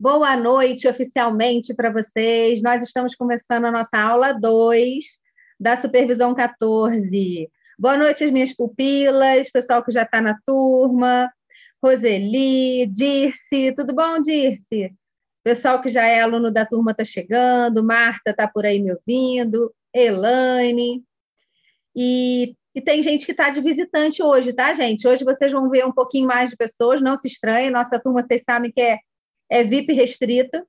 Boa noite oficialmente para vocês. Nós estamos começando a nossa aula 2 da Supervisão 14. Boa noite, as minhas pupilas, pessoal que já está na turma. Roseli, Dirce, tudo bom, Dirce? Pessoal que já é aluno da turma está chegando, Marta está por aí me ouvindo, Elaine. E, e tem gente que está de visitante hoje, tá, gente? Hoje vocês vão ver um pouquinho mais de pessoas, não se estranhem, nossa turma, vocês sabem que é é VIP restrito,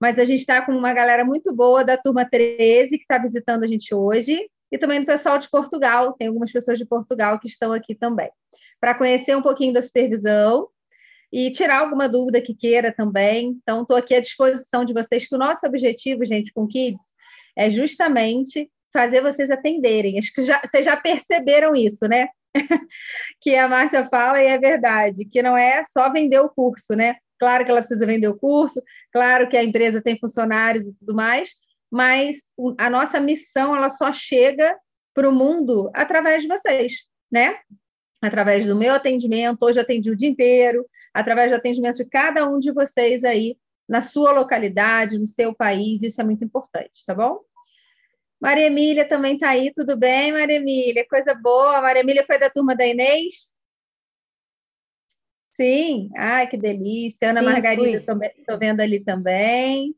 mas a gente está com uma galera muito boa da turma 13 que está visitando a gente hoje, e também do pessoal de Portugal, tem algumas pessoas de Portugal que estão aqui também, para conhecer um pouquinho da supervisão e tirar alguma dúvida que queira também. Então, estou aqui à disposição de vocês, que o nosso objetivo, gente, com Kids, é justamente fazer vocês atenderem. Acho que já, vocês já perceberam isso, né? que a Márcia fala e é verdade, que não é só vender o curso, né? Claro que ela precisa vender o curso, claro que a empresa tem funcionários e tudo mais, mas a nossa missão ela só chega para o mundo através de vocês, né? Através do meu atendimento, hoje atendi o dia inteiro, através do atendimento de cada um de vocês aí na sua localidade, no seu país, isso é muito importante, tá bom? Maria Emília também está aí, tudo bem, Maria Emília? Coisa boa. Maria Emília foi da turma da Inês? Sim, ai, que delícia. Ana Sim, Margarida, estou vendo ali também.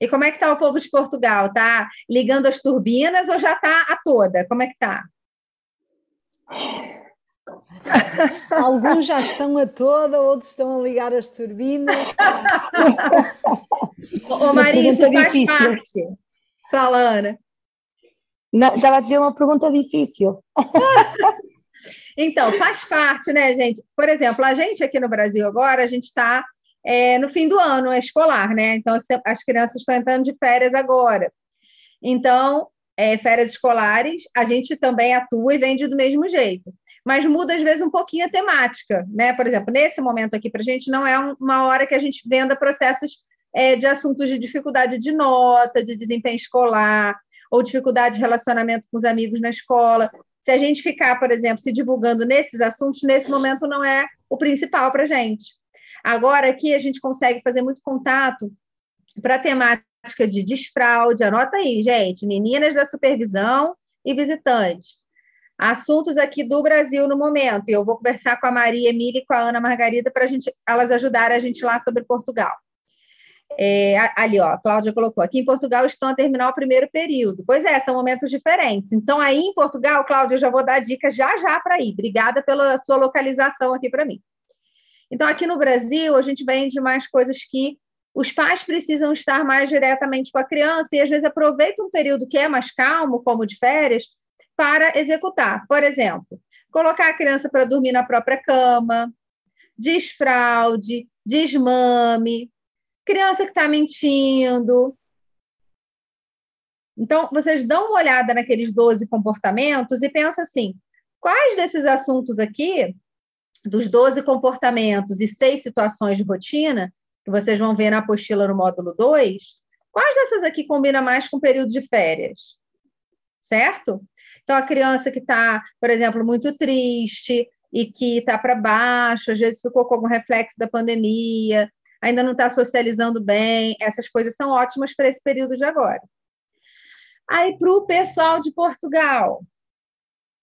E como é que está o povo de Portugal? Tá ligando as turbinas ou já está a toda? Como é que está? Alguns já estão a toda, outros estão a ligar as turbinas. Ô, Maria, isso faz difícil. parte. Fala, Ana. Não, estava a dizer uma pergunta difícil. Então, faz parte, né, gente? Por exemplo, a gente aqui no Brasil agora, a gente está é, no fim do ano escolar, né? Então, as crianças estão entrando de férias agora. Então, é, férias escolares, a gente também atua e vende do mesmo jeito. Mas muda, às vezes, um pouquinho a temática, né? Por exemplo, nesse momento aqui, para a gente, não é uma hora que a gente venda processos é, de assuntos de dificuldade de nota, de desempenho escolar, ou dificuldade de relacionamento com os amigos na escola. Se a gente ficar, por exemplo, se divulgando nesses assuntos, nesse momento não é o principal para a gente. Agora, aqui a gente consegue fazer muito contato para a temática de desfraude. Anota aí, gente, meninas da supervisão e visitantes. Assuntos aqui do Brasil no momento. Eu vou conversar com a Maria Emília e com a Ana Margarida para elas ajudarem a gente lá sobre Portugal. É, ali, ó, a Cláudia colocou, aqui em Portugal estão a terminar o primeiro período. Pois é, são momentos diferentes. Então, aí em Portugal, Cláudia, eu já vou dar dica já já para ir. Obrigada pela sua localização aqui para mim. Então, aqui no Brasil, a gente vende mais coisas que os pais precisam estar mais diretamente com a criança e às vezes aproveita um período que é mais calmo, como de férias, para executar. Por exemplo, colocar a criança para dormir na própria cama, desfraude, desmame, criança que está mentindo. Então, vocês dão uma olhada naqueles 12 comportamentos e pensa assim: quais desses assuntos aqui, dos 12 comportamentos e seis situações de rotina, que vocês vão ver na apostila no módulo 2, quais dessas aqui combina mais com o período de férias? Certo? Então, a criança que está, por exemplo, muito triste e que está para baixo, às vezes ficou com algum reflexo da pandemia, ainda não está socializando bem, essas coisas são ótimas para esse período de agora. Aí, para o pessoal de Portugal,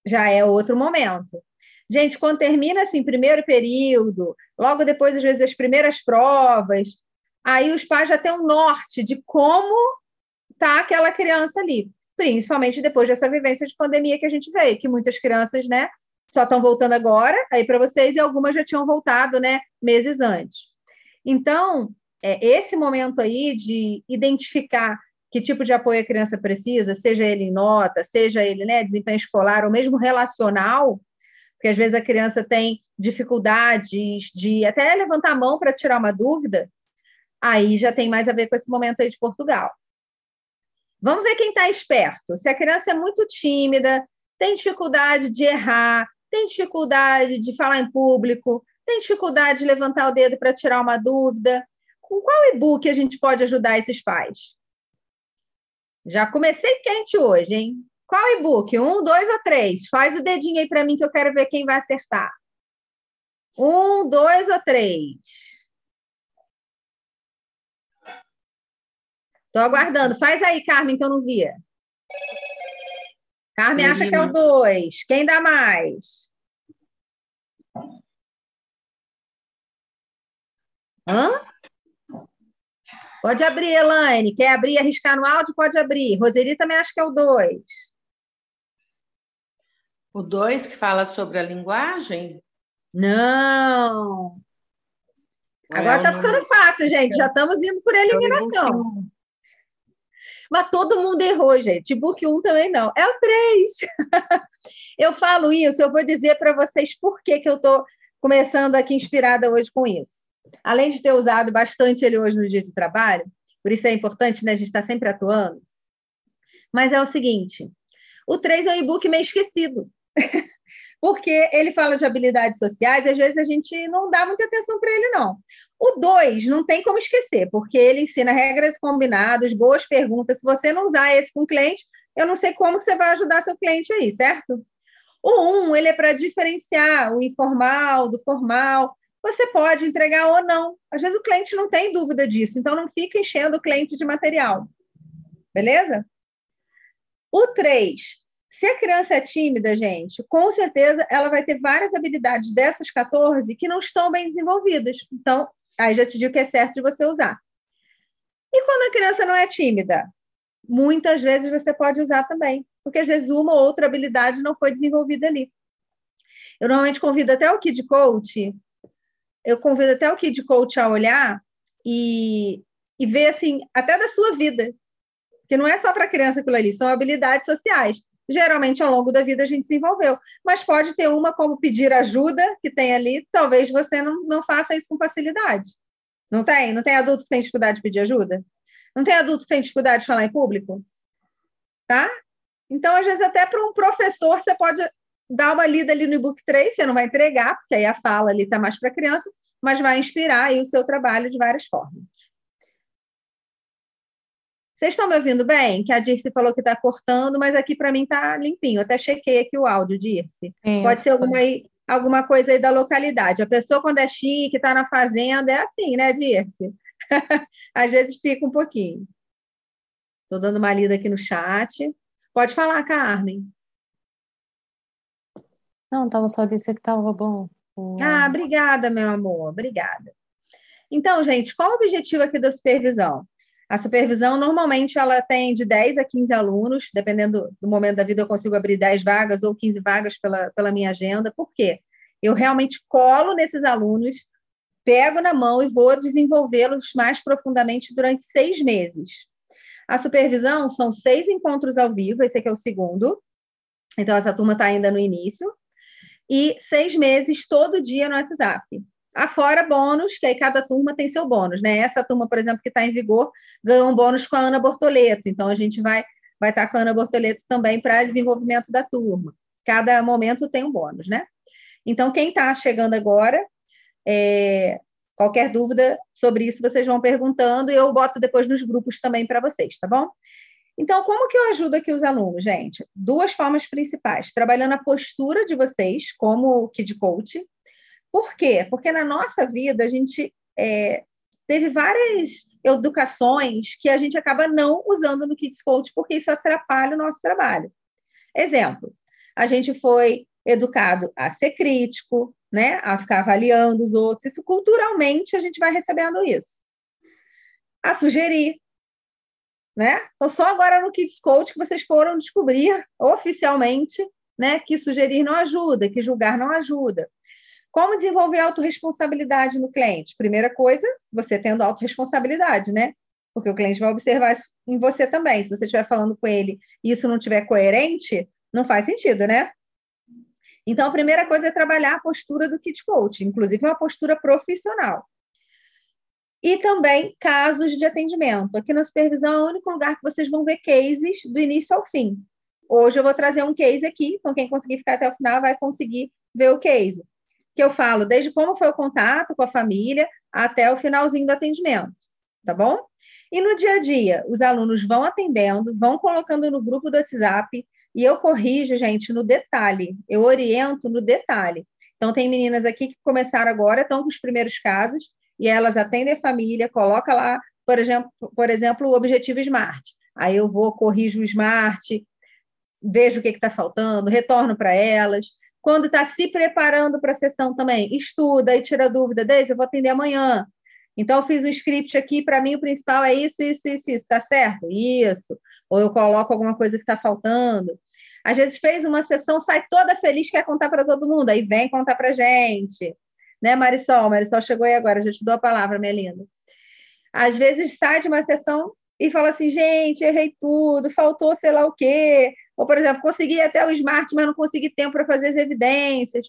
já é outro momento. Gente, quando termina assim, primeiro período, logo depois, às vezes, as primeiras provas, aí os pais já têm um norte de como tá aquela criança ali, principalmente depois dessa vivência de pandemia que a gente veio, que muitas crianças, né, só estão voltando agora, aí para vocês, e algumas já tinham voltado, né, meses antes. Então, é, esse momento aí de identificar que tipo de apoio a criança precisa, seja ele em nota, seja ele né, desempenho escolar ou mesmo relacional, porque às vezes a criança tem dificuldades de até levantar a mão para tirar uma dúvida, aí já tem mais a ver com esse momento aí de Portugal. Vamos ver quem está esperto. Se a criança é muito tímida, tem dificuldade de errar, tem dificuldade de falar em público, tem dificuldade de levantar o dedo para tirar uma dúvida? Com qual e-book a gente pode ajudar esses pais? Já comecei quente hoje, hein? Qual e-book? Um, dois ou três? Faz o dedinho aí para mim que eu quero ver quem vai acertar. Um, dois ou três? Estou aguardando. Faz aí, Carmen, que eu não via. Carmen acha que é o 2. Quem dá mais? Hã? Pode abrir, Elaine. Quer abrir e arriscar no áudio? Pode abrir. Roseli também acha que é o 2. O 2 que fala sobre a linguagem? Não. Agora está ficando fácil, gente. Já estamos indo por eliminação. Mas todo mundo errou, gente. Book 1 também não. É o 3. eu falo isso, eu vou dizer para vocês por que, que eu estou começando aqui inspirada hoje com isso. Além de ter usado bastante ele hoje no dia de trabalho, por isso é importante, né? A gente está sempre atuando. Mas é o seguinte: o 3 é um e-book meio esquecido. porque ele fala de habilidades sociais, e às vezes a gente não dá muita atenção para ele, não. O 2 não tem como esquecer, porque ele ensina regras combinadas, boas perguntas. Se você não usar esse com o cliente, eu não sei como que você vai ajudar seu cliente aí, certo? O 1, um, ele é para diferenciar o informal do formal. Você pode entregar ou não. Às vezes o cliente não tem dúvida disso, então não fica enchendo o cliente de material. Beleza? O 3, se a criança é tímida, gente, com certeza ela vai ter várias habilidades dessas 14 que não estão bem desenvolvidas. Então, aí já te digo que é certo de você usar. E quando a criança não é tímida? Muitas vezes você pode usar também, porque às vezes uma ou outra habilidade não foi desenvolvida ali. Eu normalmente convido até o Kid Coach, eu convido até o Kid Coach a olhar e, e ver, assim, até da sua vida. Que não é só para criança aquilo ali, são habilidades sociais geralmente ao longo da vida a gente desenvolveu. Mas pode ter uma como pedir ajuda, que tem ali, talvez você não, não faça isso com facilidade. Não tem? Não tem adulto que tem dificuldade de pedir ajuda? Não tem adulto que tem dificuldade de falar em público? Tá? Então, às vezes, até para um professor, você pode dar uma lida ali no e-book 3, você não vai entregar, porque aí a fala ali está mais para criança, mas vai inspirar aí o seu trabalho de várias formas. Vocês estão me ouvindo bem? Que a Dirce falou que está cortando, mas aqui para mim está limpinho. Eu até chequei aqui o áudio, Dirce. Isso. Pode ser alguma, alguma coisa aí da localidade. A pessoa, quando é chique, está na fazenda, é assim, né, Dirce? Às vezes pica um pouquinho. Estou dando uma lida aqui no chat. Pode falar, Carmen. Não, estava só dizendo que estava bom. Ah, obrigada, meu amor, obrigada. Então, gente, qual o objetivo aqui da supervisão? A supervisão, normalmente, ela tem de 10 a 15 alunos, dependendo do momento da vida, eu consigo abrir 10 vagas ou 15 vagas pela, pela minha agenda. Por quê? Eu realmente colo nesses alunos, pego na mão e vou desenvolvê-los mais profundamente durante seis meses. A supervisão são seis encontros ao vivo, esse aqui é o segundo. Então, essa turma está ainda no início. E seis meses todo dia no WhatsApp. Afora bônus, que aí cada turma tem seu bônus, né? Essa turma, por exemplo, que está em vigor, ganhou um bônus com a Ana Bortoleto. Então, a gente vai vai estar tá com a Ana Bortoleto também para desenvolvimento da turma. Cada momento tem um bônus, né? Então, quem está chegando agora, é, qualquer dúvida sobre isso, vocês vão perguntando e eu boto depois nos grupos também para vocês, tá bom? Então, como que eu ajudo aqui os alunos, gente? Duas formas principais. Trabalhando a postura de vocês, como Kid Coach, por quê? Porque na nossa vida a gente é, teve várias educações que a gente acaba não usando no Kids Coach porque isso atrapalha o nosso trabalho. Exemplo, a gente foi educado a ser crítico, né, a ficar avaliando os outros. Isso culturalmente a gente vai recebendo isso. A sugerir, né? Então só agora no Kids Coach que vocês foram descobrir oficialmente, né, que sugerir não ajuda, que julgar não ajuda. Como desenvolver autorresponsabilidade no cliente? Primeira coisa, você tendo autorresponsabilidade, né? Porque o cliente vai observar isso em você também. Se você estiver falando com ele e isso não estiver coerente, não faz sentido, né? Então, a primeira coisa é trabalhar a postura do kit coach, inclusive uma postura profissional. E também casos de atendimento. Aqui na supervisão é o único lugar que vocês vão ver cases do início ao fim. Hoje eu vou trazer um case aqui, então quem conseguir ficar até o final vai conseguir ver o case que eu falo desde como foi o contato com a família até o finalzinho do atendimento, tá bom? E no dia a dia, os alunos vão atendendo, vão colocando no grupo do WhatsApp e eu corrijo, gente, no detalhe, eu oriento no detalhe. Então, tem meninas aqui que começaram agora, estão com os primeiros casos, e elas atendem a família, coloca lá por exemplo, por exemplo, o objetivo SMART. Aí eu vou, corrijo o SMART, vejo o que está faltando, retorno para elas. Quando está se preparando para a sessão também, estuda e tira dúvida, Deise, eu vou atender amanhã. Então, eu fiz um script aqui, para mim o principal é isso, isso, isso, isso, tá certo? Isso. Ou eu coloco alguma coisa que está faltando. Às vezes fez uma sessão, sai toda feliz, quer contar para todo mundo, aí vem contar para gente. Né, Marisol? Marisol chegou aí agora, já te dou a palavra, minha linda. Às vezes sai de uma sessão e fala assim, gente, errei tudo, faltou sei lá o quê. Ou, por exemplo, consegui até o smart, mas não consegui tempo para fazer as evidências.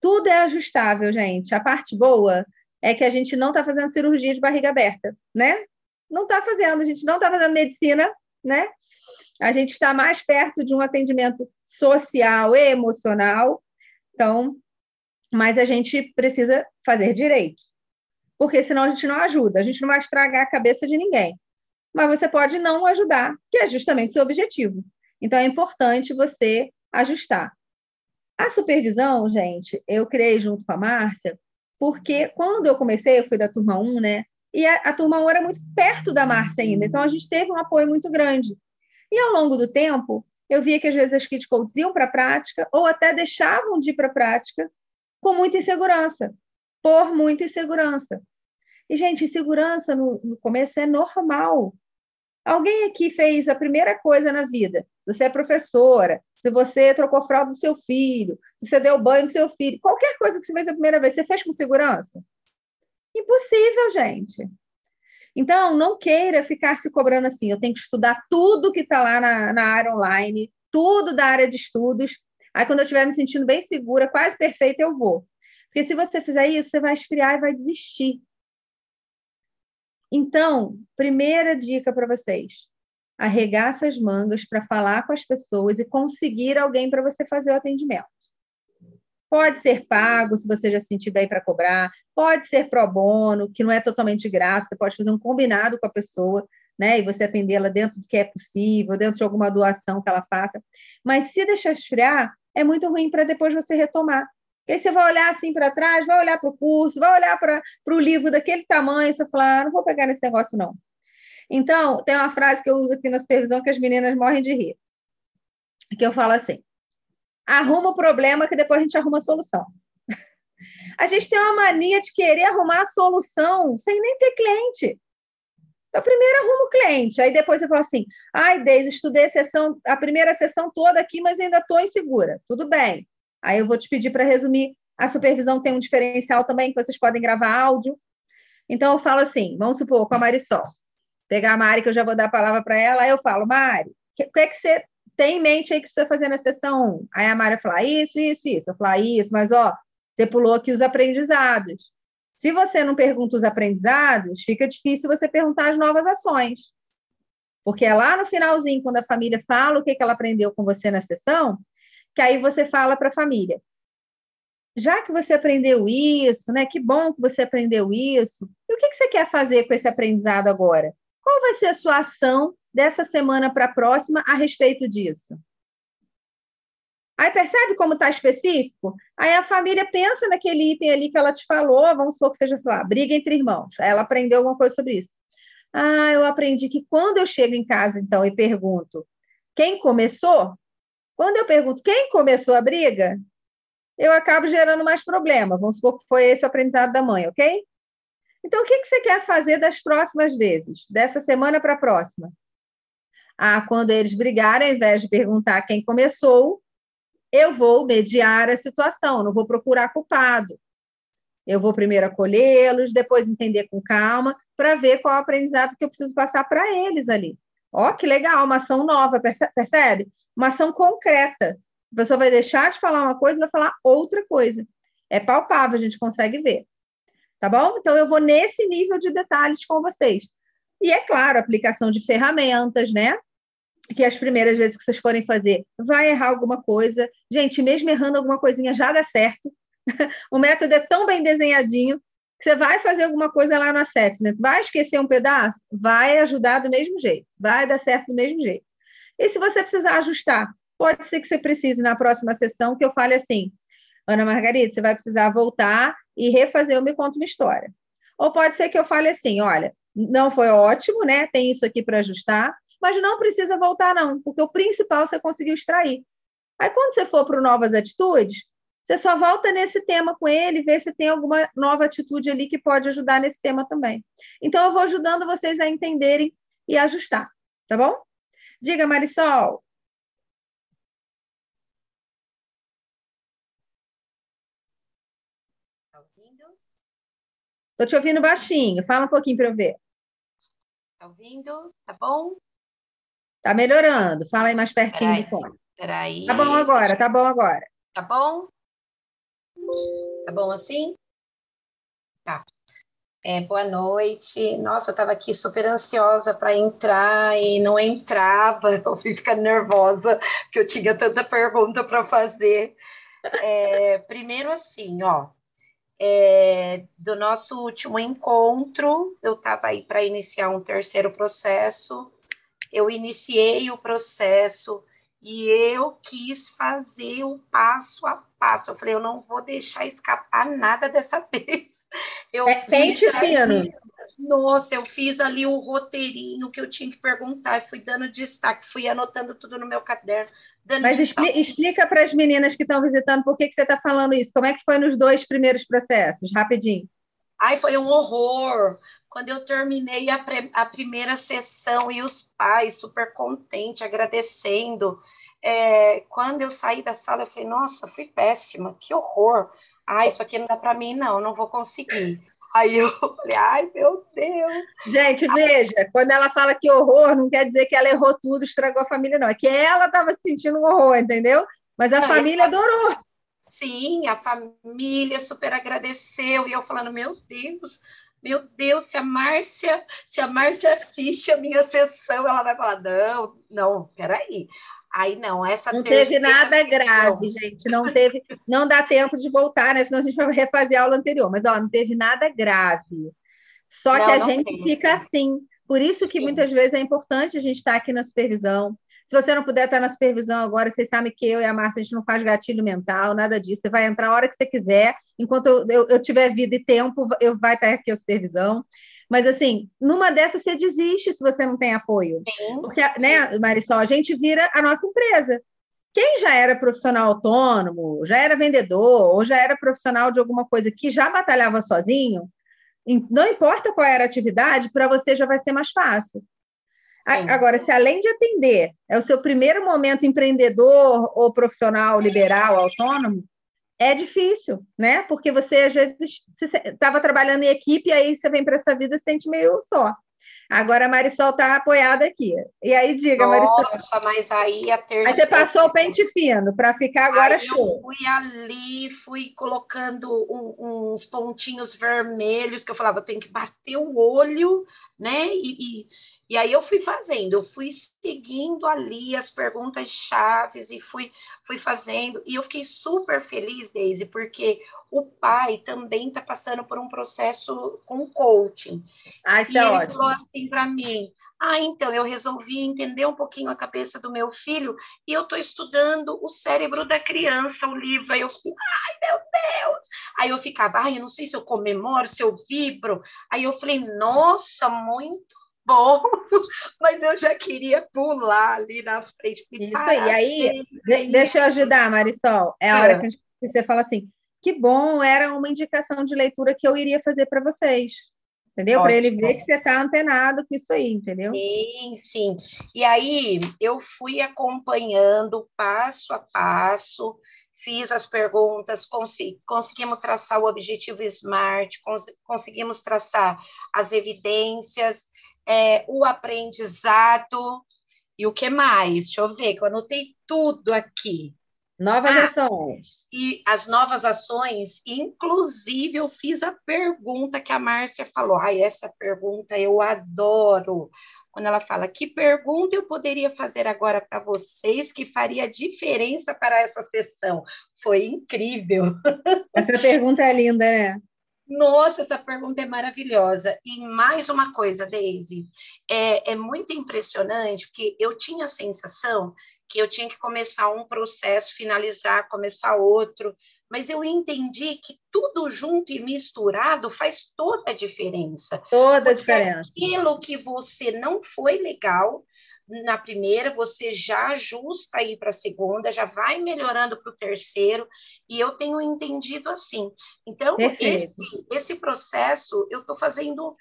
Tudo é ajustável, gente. A parte boa é que a gente não está fazendo cirurgia de barriga aberta, né? Não está fazendo, a gente não está fazendo medicina, né? A gente está mais perto de um atendimento social emocional. Então, mas a gente precisa fazer direito, porque senão a gente não ajuda, a gente não vai estragar a cabeça de ninguém. Mas você pode não ajudar, que é justamente o seu objetivo. Então, é importante você ajustar. A supervisão, gente, eu criei junto com a Márcia, porque quando eu comecei, eu fui da turma 1, né? E a, a turma 1 era muito perto da Márcia ainda, então a gente teve um apoio muito grande. E ao longo do tempo, eu via que às vezes as kit iam para a prática ou até deixavam de ir para a prática com muita insegurança, por muita insegurança. E, gente, insegurança no, no começo é normal. Alguém aqui fez a primeira coisa na vida. Se você é professora, se você trocou fralda do seu filho, se você deu banho do seu filho, qualquer coisa que você fez a primeira vez, você fez com segurança? Impossível, gente. Então, não queira ficar se cobrando assim. Eu tenho que estudar tudo que está lá na, na área online, tudo da área de estudos. Aí, quando eu estiver me sentindo bem segura, quase perfeita, eu vou. Porque se você fizer isso, você vai esfriar e vai desistir. Então, primeira dica para vocês: arregaça as mangas para falar com as pessoas e conseguir alguém para você fazer o atendimento. Pode ser pago, se você já se sentir bem para cobrar, pode ser pro bono, que não é totalmente de graça, você pode fazer um combinado com a pessoa, né? E você atendê-la dentro do que é possível, dentro de alguma doação que ela faça. Mas se deixar esfriar, é muito ruim para depois você retomar. Porque aí você vai olhar assim para trás, vai olhar para o curso, vai olhar para o livro daquele tamanho, você fala, ah, não vou pegar nesse negócio, não. Então, tem uma frase que eu uso aqui na supervisão que as meninas morrem de rir. Que eu falo assim: arruma o problema que depois a gente arruma a solução. a gente tem uma mania de querer arrumar a solução sem nem ter cliente. Então, primeiro arruma o cliente, aí depois você fala assim: ai, Deise, estudei a, sessão, a primeira sessão toda aqui, mas ainda estou insegura. Tudo bem. Aí eu vou te pedir para resumir. A supervisão tem um diferencial também, que vocês podem gravar áudio. Então, eu falo assim: vamos supor, com a Marisol. Pegar a Mari, que eu já vou dar a palavra para ela, aí eu falo, Mari, o que, que, é que você tem em mente aí que você fazer na sessão 1? Aí a Mari fala, isso, isso, isso. Eu falo, ah, isso, mas ó, você pulou aqui os aprendizados. Se você não pergunta os aprendizados, fica difícil você perguntar as novas ações. Porque é lá no finalzinho, quando a família fala o que, que ela aprendeu com você na sessão, que aí você fala para a família. Já que você aprendeu isso, né? Que bom que você aprendeu isso. E o que, que você quer fazer com esse aprendizado agora? Qual vai ser a sua ação dessa semana para a próxima a respeito disso? Aí percebe como está específico? Aí a família pensa naquele item ali que ela te falou, vamos supor que seja, sei lá, briga entre irmãos. Ela aprendeu alguma coisa sobre isso. Ah, eu aprendi que quando eu chego em casa, então, e pergunto quem começou, quando eu pergunto quem começou a briga, eu acabo gerando mais problema. Vamos supor que foi esse o aprendizado da mãe, ok? Então, o que, que você quer fazer das próximas vezes, dessa semana para a próxima? Ah, quando eles brigarem, ao invés de perguntar quem começou, eu vou mediar a situação, não vou procurar culpado. Eu vou primeiro acolhê-los, depois entender com calma, para ver qual é o aprendizado que eu preciso passar para eles ali. Ó, que legal, uma ação nova, percebe? uma ação concreta. A pessoa vai deixar de falar uma coisa e vai falar outra coisa. É palpável, a gente consegue ver. Tá bom? Então, eu vou nesse nível de detalhes com vocês. E é claro, aplicação de ferramentas, né? Que as primeiras vezes que vocês forem fazer, vai errar alguma coisa. Gente, mesmo errando alguma coisinha, já dá certo. o método é tão bem desenhadinho que você vai fazer alguma coisa lá no assessment. Vai esquecer um pedaço? Vai ajudar do mesmo jeito. Vai dar certo do mesmo jeito. E se você precisar ajustar, pode ser que você precise na próxima sessão que eu fale assim, Ana Margarida, você vai precisar voltar e refazer o Me Conta Uma História. Ou pode ser que eu fale assim, olha, não foi ótimo, né? Tem isso aqui para ajustar, mas não precisa voltar, não, porque o principal você conseguiu extrair. Aí, quando você for para novas atitudes, você só volta nesse tema com ele, vê se tem alguma nova atitude ali que pode ajudar nesse tema também. Então, eu vou ajudando vocês a entenderem e ajustar, tá bom? Diga, Marisol. Tá ouvindo? Estou te ouvindo baixinho. Fala um pouquinho para eu ver. Tá ouvindo? Tá bom? Tá melhorando. Fala aí mais pertinho Peraí. do fone. Peraí. Tá bom agora, tá bom agora. Tá bom? Tá bom assim? Tá. É, boa noite. Nossa, eu estava aqui super ansiosa para entrar e não entrava. Eu fui ficando nervosa porque eu tinha tanta pergunta para fazer. É, primeiro, assim, ó, é, do nosso último encontro, eu estava aí para iniciar um terceiro processo. Eu iniciei o processo e eu quis fazer o passo a passo. Eu falei, eu não vou deixar escapar nada dessa vez. Eu É pente ali- fino. Nossa, eu fiz ali o roteirinho que eu tinha que perguntar, e fui dando destaque, fui anotando tudo no meu caderno, Mas destaque. explica para as meninas que estão visitando por que, que você está falando isso. Como é que foi nos dois primeiros processos? Rapidinho. Ai, foi um horror. Quando eu terminei a, pre- a primeira sessão e os pais super contentes, agradecendo. É, quando eu saí da sala, eu falei, nossa, fui péssima, que horror. Ah, isso aqui não dá para mim, não, não vou conseguir. Aí eu falei, ai, meu Deus. Gente, veja, quando ela fala que horror, não quer dizer que ela errou tudo, estragou a família, não. É que ela estava se sentindo um horror, entendeu? Mas a Não, família adorou. Sim, a família super agradeceu, e eu falando, meu Deus, meu Deus, se a Márcia, se a Márcia assiste a minha sessão, ela vai falar, não, não, peraí. Aí não, essa Não teve nada sessão- grave, gente. Não teve, não dá tempo de voltar, né? Senão a gente vai refazer a aula anterior. Mas ó, não teve nada grave. Só Não, que a gente teve. fica assim. Por isso que Sim. muitas vezes é importante a gente estar aqui na supervisão. Se você não puder estar na supervisão agora, vocês sabem que eu e a Márcia, a gente não faz gatilho mental, nada disso. Você vai entrar a hora que você quiser. Enquanto eu, eu, eu tiver vida e tempo, eu vai estar aqui a supervisão. Mas, assim, numa dessas você desiste se você não tem apoio. Sim, Porque, né, Marisol, a gente vira a nossa empresa. Quem já era profissional autônomo, já era vendedor, ou já era profissional de alguma coisa que já batalhava sozinho, não importa qual era a atividade, para você já vai ser mais fácil. A-. Agora, se além de atender, é o seu primeiro momento empreendedor ou profissional liberal, autônomo, é difícil, né? Porque você, às vezes, estava trabalhando em equipe e aí você vem para essa vida e se sente meio só. Agora a Marisol está apoiada aqui. E aí, diga, Marisol. Nossa, mas aí a terceira. Aí você passou o pente fino para ficar agora Aí show. eu fui ali, fui colocando um- uns pontinhos vermelhos que eu falava, eu tenho que bater o olho, né? E, e, e aí eu fui fazendo, eu fui seguindo ali as perguntas chaves e fui, fui fazendo. E eu fiquei super feliz, Daisy, porque o pai também está passando por um processo com coaching. Ah, isso E é ele ótimo. falou assim para mim: Ah, então eu resolvi entender um pouquinho a cabeça do meu filho e eu estou estudando o cérebro da criança, o livro. Aí eu fui, ai meu Deus! Aí eu ficava, ai, eu não sei se eu comemoro, se eu vibro. Aí eu falei, nossa, muito bom! Mas eu já queria pular ali na frente. Isso aí. Aí, de- deixa eu ajudar, Marisol. É a hora que a gente- que você fala assim: que bom, era uma indicação de leitura que eu iria fazer para vocês. Entendeu? Para ele ver que você está antenado com isso aí, entendeu? Sim, sim. E aí eu fui acompanhando passo a passo, fiz as perguntas, consi- conseguimos traçar o objetivo SMART, cons- conseguimos traçar as evidências, é, o aprendizado e o que mais? Deixa eu ver, que eu anotei tudo aqui. Novas Ah. ações. E as novas ações, inclusive eu fiz a pergunta que a Márcia falou. Ai, essa pergunta eu adoro. Quando ela fala, que pergunta eu poderia fazer agora para vocês que faria diferença para essa sessão? Foi incrível. Essa pergunta é linda, né? Nossa, essa pergunta é maravilhosa. E mais uma coisa, Daisy, é, é muito impressionante, porque eu tinha a sensação que eu tinha que começar um processo, finalizar, começar outro, mas eu entendi que tudo junto e misturado faz toda a diferença. Toda a diferença. Aquilo que você não foi legal, na primeira, você já ajusta aí para a segunda, já vai melhorando para o terceiro, e eu tenho entendido assim. Então, esse, esse processo eu estou fazendo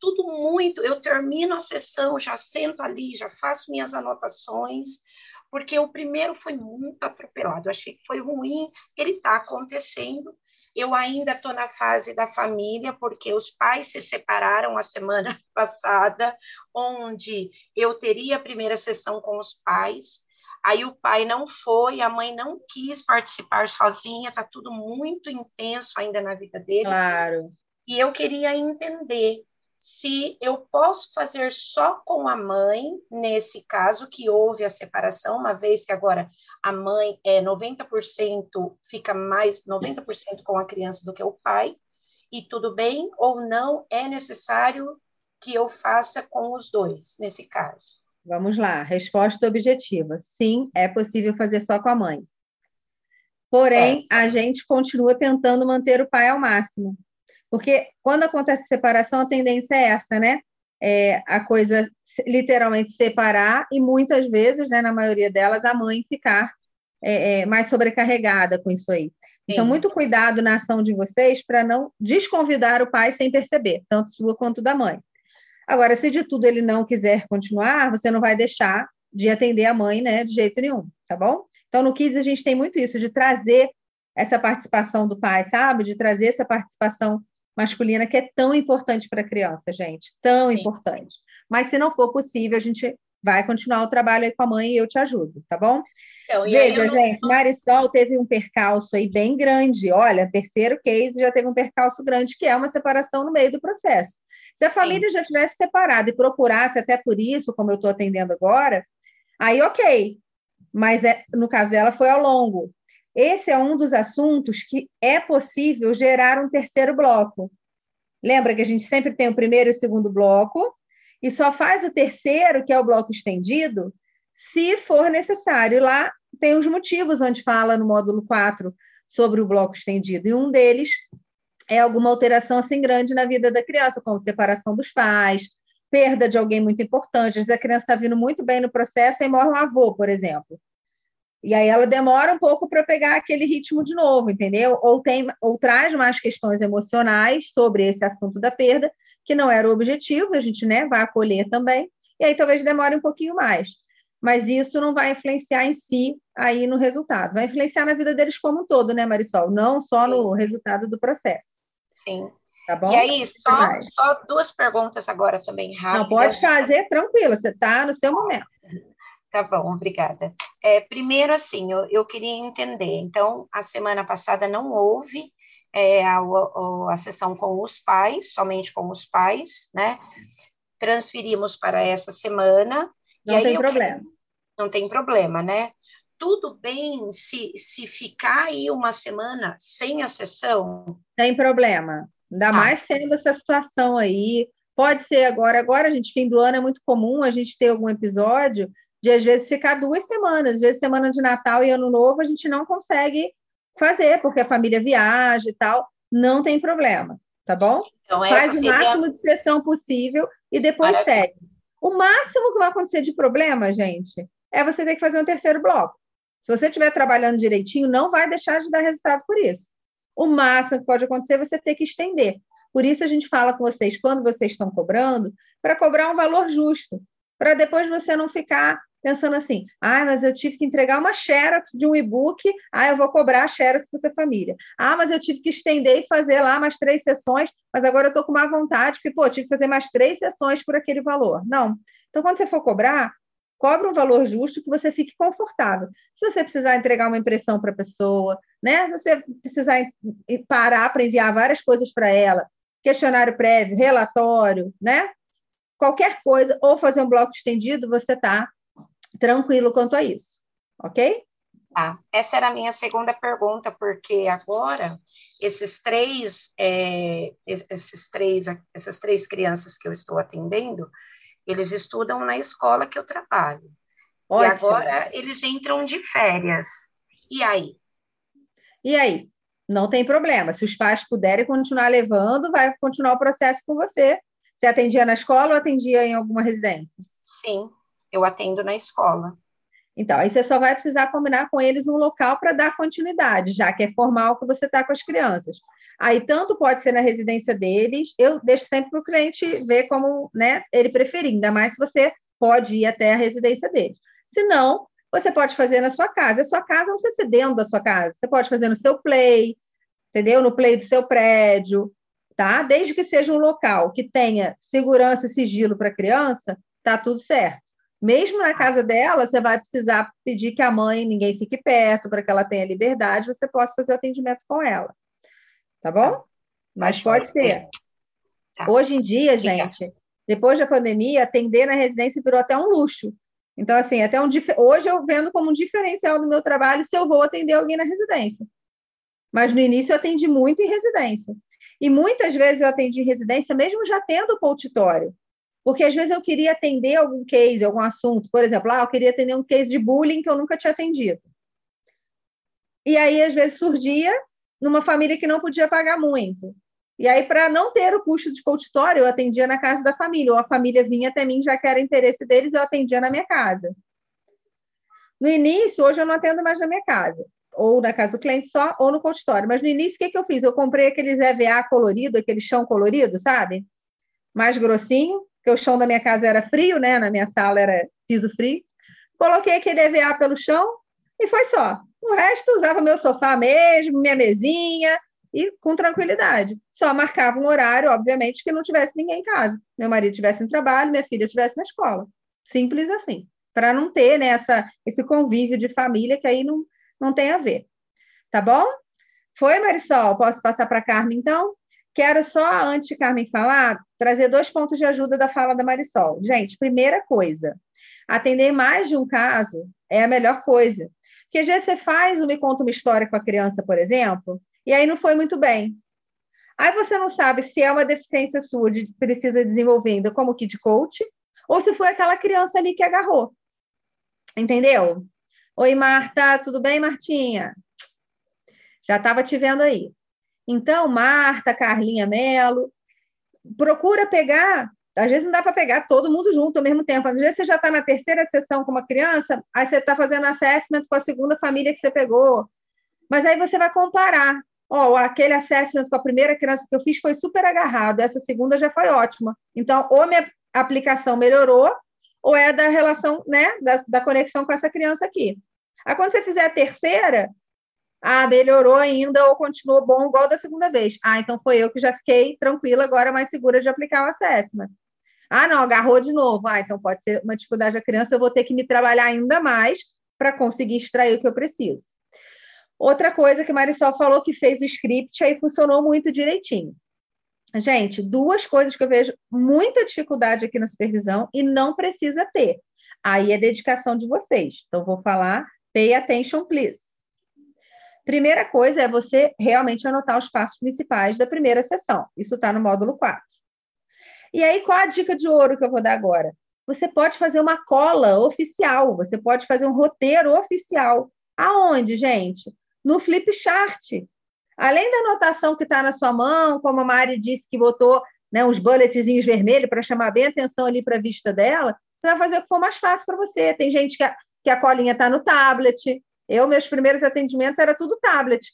tudo muito. Eu termino a sessão, já sento ali, já faço minhas anotações, porque o primeiro foi muito atropelado. Eu achei que foi ruim, ele está acontecendo. Eu ainda estou na fase da família, porque os pais se separaram a semana passada, onde eu teria a primeira sessão com os pais. Aí o pai não foi, a mãe não quis participar sozinha, está tudo muito intenso ainda na vida deles. Claro. E eu queria entender se eu posso fazer só com a mãe, nesse caso que houve a separação, uma vez que agora a mãe é 90%, fica mais 90% com a criança do que o pai, e tudo bem ou não é necessário que eu faça com os dois, nesse caso? Vamos lá, resposta objetiva. Sim, é possível fazer só com a mãe. Porém, certo. a gente continua tentando manter o pai ao máximo. Porque quando acontece separação, a tendência é essa, né? É a coisa literalmente separar e muitas vezes, né, na maioria delas, a mãe ficar é, é, mais sobrecarregada com isso aí. Então, Sim. muito cuidado na ação de vocês para não desconvidar o pai sem perceber, tanto sua quanto da mãe. Agora, se de tudo ele não quiser continuar, você não vai deixar de atender a mãe, né, de jeito nenhum, tá bom? Então, no Kids, a gente tem muito isso, de trazer essa participação do pai, sabe? De trazer essa participação masculina que é tão importante para a criança, gente, tão Sim. importante. Mas se não for possível, a gente vai continuar o trabalho aí com a mãe e eu te ajudo, tá bom? Então, Veja, não... gente, Marisol teve um percalço aí bem grande. Olha, terceiro case já teve um percalço grande, que é uma separação no meio do processo. Se a família Sim. já tivesse separado e procurasse até por isso, como eu estou atendendo agora, aí ok. Mas é, no caso dela foi ao longo. Esse é um dos assuntos que é possível gerar um terceiro bloco. Lembra que a gente sempre tem o primeiro e o segundo bloco, e só faz o terceiro, que é o bloco estendido, se for necessário. Lá tem os motivos onde fala no módulo 4 sobre o bloco estendido, e um deles é alguma alteração assim grande na vida da criança, como separação dos pais, perda de alguém muito importante. Às vezes a criança está vindo muito bem no processo e morre um avô, por exemplo. E aí ela demora um pouco para pegar aquele ritmo de novo, entendeu? Ou tem ou traz mais questões emocionais sobre esse assunto da perda, que não era o objetivo, a gente né, vai acolher também, e aí talvez demore um pouquinho mais. Mas isso não vai influenciar em si aí no resultado, vai influenciar na vida deles como um todo, né, Marisol? Não só no resultado do processo. Sim. Tá bom? E aí, só, só duas perguntas agora também, rápidas. Não, pode fazer tranquilo, você está no seu momento. Tá bom, obrigada. É, primeiro, assim, eu, eu queria entender. Então, a semana passada não houve é, a, a, a sessão com os pais, somente com os pais, né? Transferimos para essa semana. Não tem problema. não tem problema, né? Tudo bem se, se ficar aí uma semana sem a sessão? Tem problema. Ainda ah. mais sendo essa situação aí. Pode ser agora, agora, gente, fim do ano é muito comum a gente ter algum episódio de às vezes ficar duas semanas, às vezes semana de Natal e Ano Novo a gente não consegue fazer, porque a família viaja e tal, não tem problema, tá bom? Então, Faz o máximo de sessão possível e depois Maravilha. segue. O máximo que vai acontecer de problema, gente, é você ter que fazer um terceiro bloco. Se você estiver trabalhando direitinho, não vai deixar de dar resultado por isso. O máximo que pode acontecer é você ter que estender. Por isso a gente fala com vocês, quando vocês estão cobrando, para cobrar um valor justo, para depois você não ficar pensando assim, ah, mas eu tive que entregar uma xerox de um e-book, ah, eu vou cobrar a xerox para essa família. Ah, mas eu tive que estender e fazer lá mais três sessões, mas agora eu estou com má vontade, porque, pô, tive que fazer mais três sessões por aquele valor. Não. Então, quando você for cobrar, cobra um valor justo que você fique confortável. Se você precisar entregar uma impressão para a pessoa, né? Se você precisar parar para enviar várias coisas para ela, questionário prévio, relatório, né? Qualquer coisa, ou fazer um bloco estendido, você está tranquilo quanto a isso, ok? Tá. Essa era a minha segunda pergunta, porque agora esses três, é, esses três, essas três crianças que eu estou atendendo, eles estudam na escola que eu trabalho. Ótimo. E agora eles entram de férias. E aí? E aí? Não tem problema. Se os pais puderem continuar levando, vai continuar o processo com você. Você atendia na escola ou atendia em alguma residência? Sim, eu atendo na escola. Então, aí você só vai precisar combinar com eles um local para dar continuidade, já que é formal que você está com as crianças. Aí, tanto pode ser na residência deles, eu deixo sempre para o cliente ver como né, ele preferir, ainda mais se você pode ir até a residência deles. Se não, você pode fazer na sua casa. A sua casa não precisa ser dentro da sua casa. Você pode fazer no seu play, entendeu? No play do seu prédio, tá? Desde que seja um local que tenha segurança e sigilo para a criança, tá tudo certo. Mesmo na casa dela, você vai precisar pedir que a mãe, ninguém fique perto, para que ela tenha liberdade, você possa fazer o atendimento com ela. Tá bom? Tá. Mas pode ser. Tá. Hoje em dia, gente, depois da pandemia, atender na residência virou até um luxo. Então, assim, até um hoje eu vendo como um diferencial do meu trabalho se eu vou atender alguém na residência. Mas no início eu atendi muito em residência. E muitas vezes eu atendi em residência, mesmo já tendo consultório. Porque às vezes eu queria atender algum case, algum assunto. Por exemplo, ah, eu queria atender um case de bullying que eu nunca tinha atendido. E aí, às vezes, surgia numa família que não podia pagar muito. E aí, para não ter o custo de consultório, eu atendia na casa da família, ou a família vinha até mim, já que era interesse deles, eu atendia na minha casa. No início, hoje eu não atendo mais na minha casa, ou na casa do cliente só, ou no consultório. Mas no início, o que, que eu fiz? Eu comprei aqueles EVA colorido, aquele chão colorido, sabe? Mais grossinho, que o chão da minha casa era frio, né? Na minha sala era piso frio. Coloquei aquele EVA pelo chão e foi só. O resto usava meu sofá mesmo, minha mesinha, e com tranquilidade. Só marcava um horário, obviamente, que não tivesse ninguém em casa. Meu marido estivesse no trabalho, minha filha estivesse na escola. Simples assim. Para não ter né, essa, esse convívio de família que aí não, não tem a ver. Tá bom? Foi, Marisol? Posso passar para a Carmen, então? Quero só, antes de Carmen falar, trazer dois pontos de ajuda da fala da Marisol. Gente, primeira coisa, atender mais de um caso é a melhor coisa. Porque às vezes você faz, me conta uma história com a criança, por exemplo, e aí não foi muito bem. Aí você não sabe se é uma deficiência sua de precisa desenvolver como kid coach, ou se foi aquela criança ali que agarrou. Entendeu? Oi, Marta, tudo bem, Martinha? Já estava te vendo aí. Então, Marta, Carlinha Melo, procura pegar. Às vezes não dá para pegar todo mundo junto ao mesmo tempo. Às vezes você já está na terceira sessão com uma criança, aí você está fazendo assessment com a segunda família que você pegou. Mas aí você vai comparar. Ó, oh, aquele assessment com a primeira criança que eu fiz foi super agarrado, essa segunda já foi ótima. Então, ou minha aplicação melhorou, ou é da relação, né, da, da conexão com essa criança aqui. Aí, quando você fizer a terceira, ah, melhorou ainda ou continuou bom igual da segunda vez. Ah, então foi eu que já fiquei tranquila, agora mais segura de aplicar o assessment. Ah, não, agarrou de novo. Ah, então pode ser uma dificuldade da criança, eu vou ter que me trabalhar ainda mais para conseguir extrair o que eu preciso. Outra coisa que Marisol falou que fez o script aí funcionou muito direitinho. Gente, duas coisas que eu vejo muita dificuldade aqui na supervisão e não precisa ter. Aí é dedicação de vocês. Então, vou falar, pay attention, please. Primeira coisa é você realmente anotar os passos principais da primeira sessão. Isso está no módulo 4. E aí, qual a dica de ouro que eu vou dar agora? Você pode fazer uma cola oficial, você pode fazer um roteiro oficial. Aonde, gente? no flip chart. Além da anotação que está na sua mão, como a Mari disse que botou né, uns bulletzinhos vermelhos para chamar bem a atenção ali para a vista dela, você vai fazer o que for mais fácil para você. Tem gente que a, que a colinha está no tablet. Eu, meus primeiros atendimentos era tudo tablet,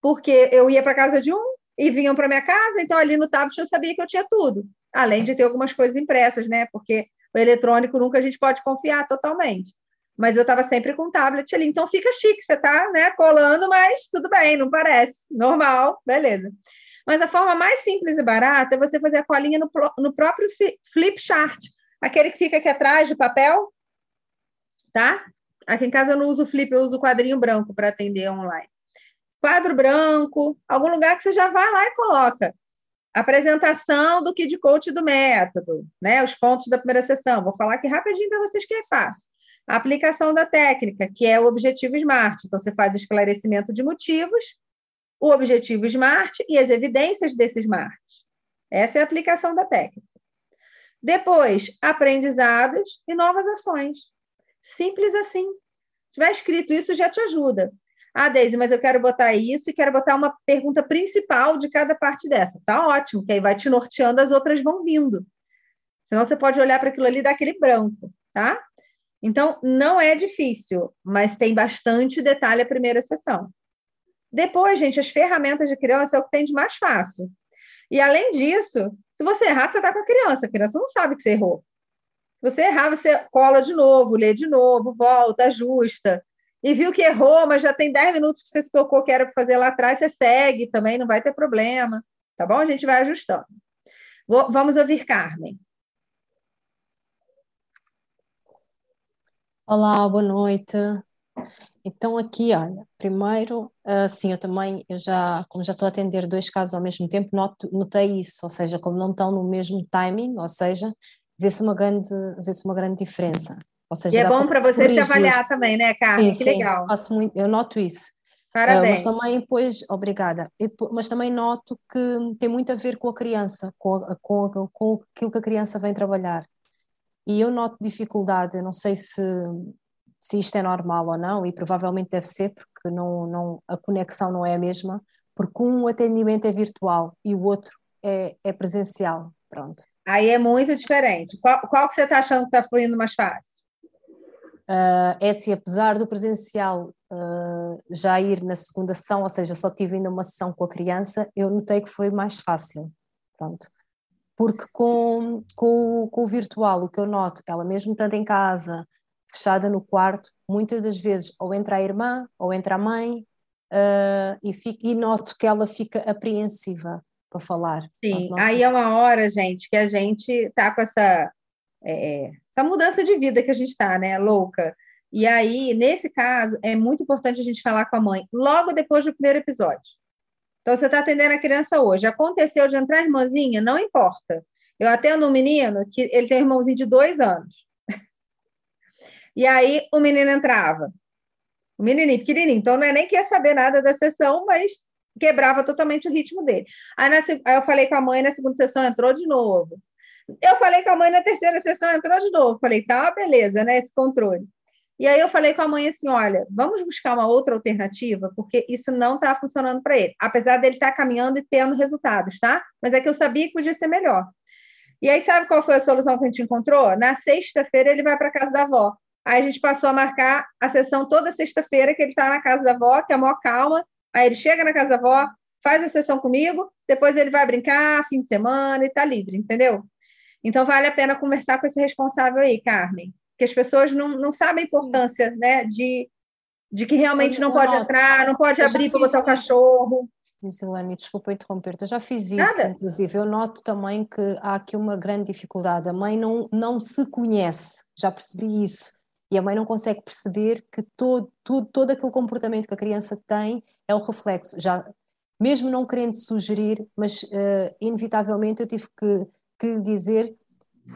porque eu ia para casa de um e vinham para minha casa, então ali no tablet eu sabia que eu tinha tudo, além de ter algumas coisas impressas, né? Porque o eletrônico nunca a gente pode confiar totalmente mas eu estava sempre com o tablet ali. Então fica chique, você está né, colando, mas tudo bem, não parece. Normal, beleza. Mas a forma mais simples e barata é você fazer a colinha no, no próprio flip chart, aquele que fica aqui atrás de papel, tá? Aqui em casa eu não uso flip, eu uso quadrinho branco para atender online. Quadro branco, algum lugar que você já vai lá e coloca. Apresentação do Kid Coach do método, né? Os pontos da primeira sessão. Vou falar aqui rapidinho para vocês que é fácil. Aplicação da técnica, que é o objetivo SMART. Então, você faz esclarecimento de motivos, o objetivo SMART e as evidências desse SMART. Essa é a aplicação da técnica. Depois, aprendizados e novas ações. Simples assim. Se tiver escrito isso, já te ajuda. Ah, Deise, mas eu quero botar isso e quero botar uma pergunta principal de cada parte dessa. Tá ótimo, que aí vai te norteando, as outras vão vindo. Senão você pode olhar para aquilo ali e dar aquele branco, tá? Então, não é difícil, mas tem bastante detalhe a primeira sessão. Depois, gente, as ferramentas de criança é o que tem de mais fácil. E além disso, se você errar, você está com a criança. A criança não sabe que você errou. Se você errar, você cola de novo, lê de novo, volta, ajusta. E viu que errou, mas já tem 10 minutos que você se tocou que era para fazer lá atrás, você segue também, não vai ter problema. Tá bom? A gente vai ajustando. Vamos ouvir Carmen. Olá, boa noite. Então aqui, olha, primeiro, assim, eu também, eu já, como já estou a atender dois casos ao mesmo tempo, noto, notei isso, ou seja, como não estão no mesmo timing, ou seja, vê-se uma grande, vê-se uma grande diferença. Ou seja, e é bom para você corrigir. se avaliar também, né, Carmen? Sim, que sim, legal. Faço muito, eu noto isso. Parabéns. Uh, mas também, pois, obrigada. mas também noto que tem muito a ver com a criança, com, a, com, a, com aquilo que a criança vem trabalhar. E eu noto dificuldade, eu não sei se, se isto é normal ou não, e provavelmente deve ser, porque não, não, a conexão não é a mesma, porque um atendimento é virtual e o outro é, é presencial. Pronto. Aí é muito diferente. Qual, qual que você está achando que está fluindo mais fácil? Uh, é se apesar do presencial uh, já ir na segunda sessão, ou seja, só tive ainda uma sessão com a criança, eu notei que foi mais fácil. Pronto porque com, com, com o virtual, o que eu noto, ela mesmo estando em casa, fechada no quarto, muitas das vezes ou entra a irmã ou entra a mãe uh, e, fico, e noto que ela fica apreensiva para falar. Sim, aí é uma hora, gente, que a gente está com essa, é, essa mudança de vida que a gente está, né, louca. E aí, nesse caso, é muito importante a gente falar com a mãe logo depois do primeiro episódio. Então, você está atendendo a criança hoje. Aconteceu de entrar a irmãzinha? Não importa. Eu atendo um menino que ele tem um irmãozinho de dois anos. E aí o menino entrava. O menininho, pequenininho. Então, não é nem que ia saber nada da sessão, mas quebrava totalmente o ritmo dele. Aí, na, aí eu falei com a mãe, na segunda sessão entrou de novo. Eu falei com a mãe na terceira sessão, entrou de novo. Falei, tá, beleza, né? Esse controle. E aí eu falei com a mãe assim: olha, vamos buscar uma outra alternativa, porque isso não está funcionando para ele. Apesar dele estar tá caminhando e tendo resultados, tá? Mas é que eu sabia que podia ser melhor. E aí, sabe qual foi a solução que a gente encontrou? Na sexta-feira ele vai para casa da avó. Aí a gente passou a marcar a sessão toda sexta-feira, que ele está na casa da avó, que é a maior calma. Aí ele chega na casa da avó, faz a sessão comigo, depois ele vai brincar, fim de semana e está livre, entendeu? Então vale a pena conversar com esse responsável aí, Carmen que as pessoas não, não sabem a importância né, de, de que realmente não pode entrar, não pode abrir para botar o cachorro. Isilane, desculpa interromper-te, eu já fiz isso, Nada. inclusive. Eu noto também que há aqui uma grande dificuldade. A mãe não, não se conhece, já percebi isso. E a mãe não consegue perceber que todo, todo, todo aquele comportamento que a criança tem é o reflexo. Já, mesmo não querendo sugerir, mas uh, inevitavelmente eu tive que, que lhe dizer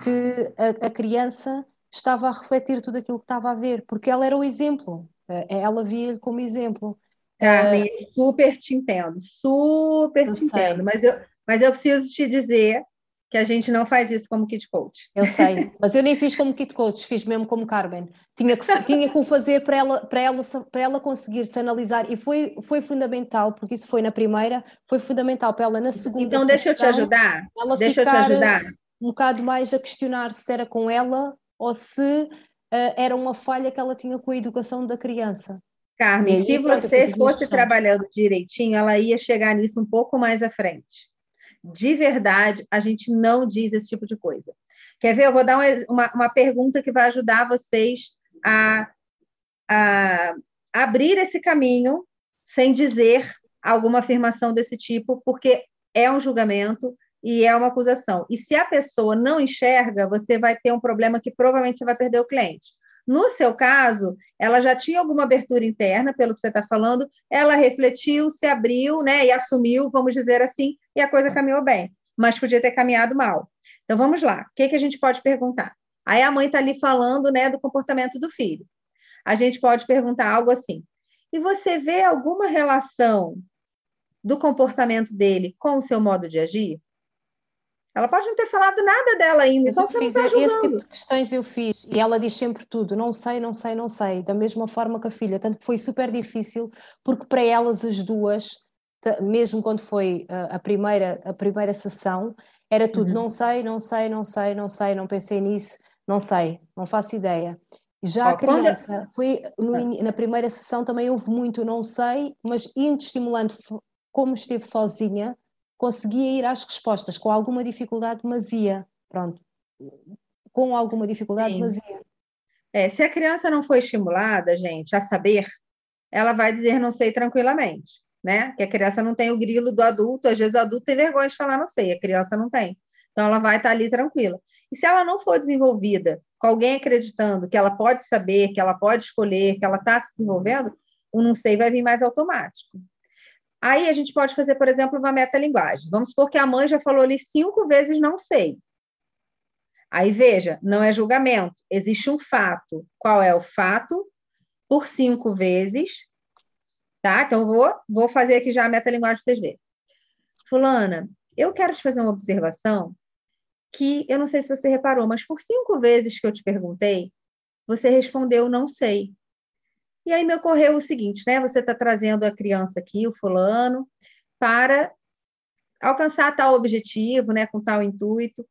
que a, a criança estava a refletir tudo aquilo que estava a ver, porque ela era o exemplo, eh, ela via-lhe como exemplo. Carmen, uh, super te entendo, super te sei. entendo, mas eu, mas eu preciso te dizer que a gente não faz isso como kit coach. Eu sei, mas eu nem fiz como kit coach, fiz mesmo como Carmen. Tinha que, tinha que o fazer para ela, para, ela, para ela conseguir se analisar e foi, foi fundamental, porque isso foi na primeira, foi fundamental para ela na segunda. Então, deixa eu te ajudar. Ela deixa eu te ajudar. Um bocado mais a questionar se era com ela ou se uh, era uma falha que ela tinha com a educação da criança. Carmen, se você fosse trabalhando direitinho, ela ia chegar nisso um pouco mais à frente. De verdade, a gente não diz esse tipo de coisa. Quer ver? Eu vou dar uma, uma pergunta que vai ajudar vocês a, a abrir esse caminho sem dizer alguma afirmação desse tipo, porque é um julgamento, e é uma acusação. E se a pessoa não enxerga, você vai ter um problema que provavelmente você vai perder o cliente. No seu caso, ela já tinha alguma abertura interna, pelo que você está falando, ela refletiu, se abriu, né, e assumiu, vamos dizer assim, e a coisa caminhou bem, mas podia ter caminhado mal. Então vamos lá, o que, que a gente pode perguntar? Aí a mãe está ali falando, né, do comportamento do filho. A gente pode perguntar algo assim: e você vê alguma relação do comportamento dele com o seu modo de agir? Ela pode não ter falado nada dela ainda. Mas então eu fiz tá esse tipo de questões eu fiz e ela diz sempre tudo, não sei, não sei, não sei, da mesma forma que a filha, tanto que foi super difícil porque para elas as duas, mesmo quando foi uh, a primeira a primeira sessão, era tudo, uhum. não sei, não sei, não sei, não sei, não pensei nisso, não sei, não faço ideia. Já a criança, foi no, ah. na primeira sessão também houve muito não sei, mas indo estimulando, como esteve sozinha, conseguia ir às respostas com alguma dificuldade, mas ia, pronto, com alguma dificuldade, Sim. mas ia. É, se a criança não foi estimulada, gente, a saber, ela vai dizer não sei tranquilamente, né? Que a criança não tem o grilo do adulto, às vezes o adulto tem vergonha de falar não sei, a criança não tem. Então ela vai estar ali tranquila. E se ela não for desenvolvida com alguém acreditando que ela pode saber, que ela pode escolher, que ela está se desenvolvendo, o não sei vai vir mais automático. Aí a gente pode fazer, por exemplo, uma metalinguagem. Vamos supor que a mãe já falou ali cinco vezes não sei. Aí veja, não é julgamento, existe um fato. Qual é o fato? Por cinco vezes, tá? Então vou, vou fazer aqui já a metalinguagem para vocês verem. Fulana, eu quero te fazer uma observação que eu não sei se você reparou, mas por cinco vezes que eu te perguntei, você respondeu não sei. E aí me ocorreu o seguinte, né? Você está trazendo a criança aqui, o fulano, para alcançar tal objetivo, né? Com tal intuito.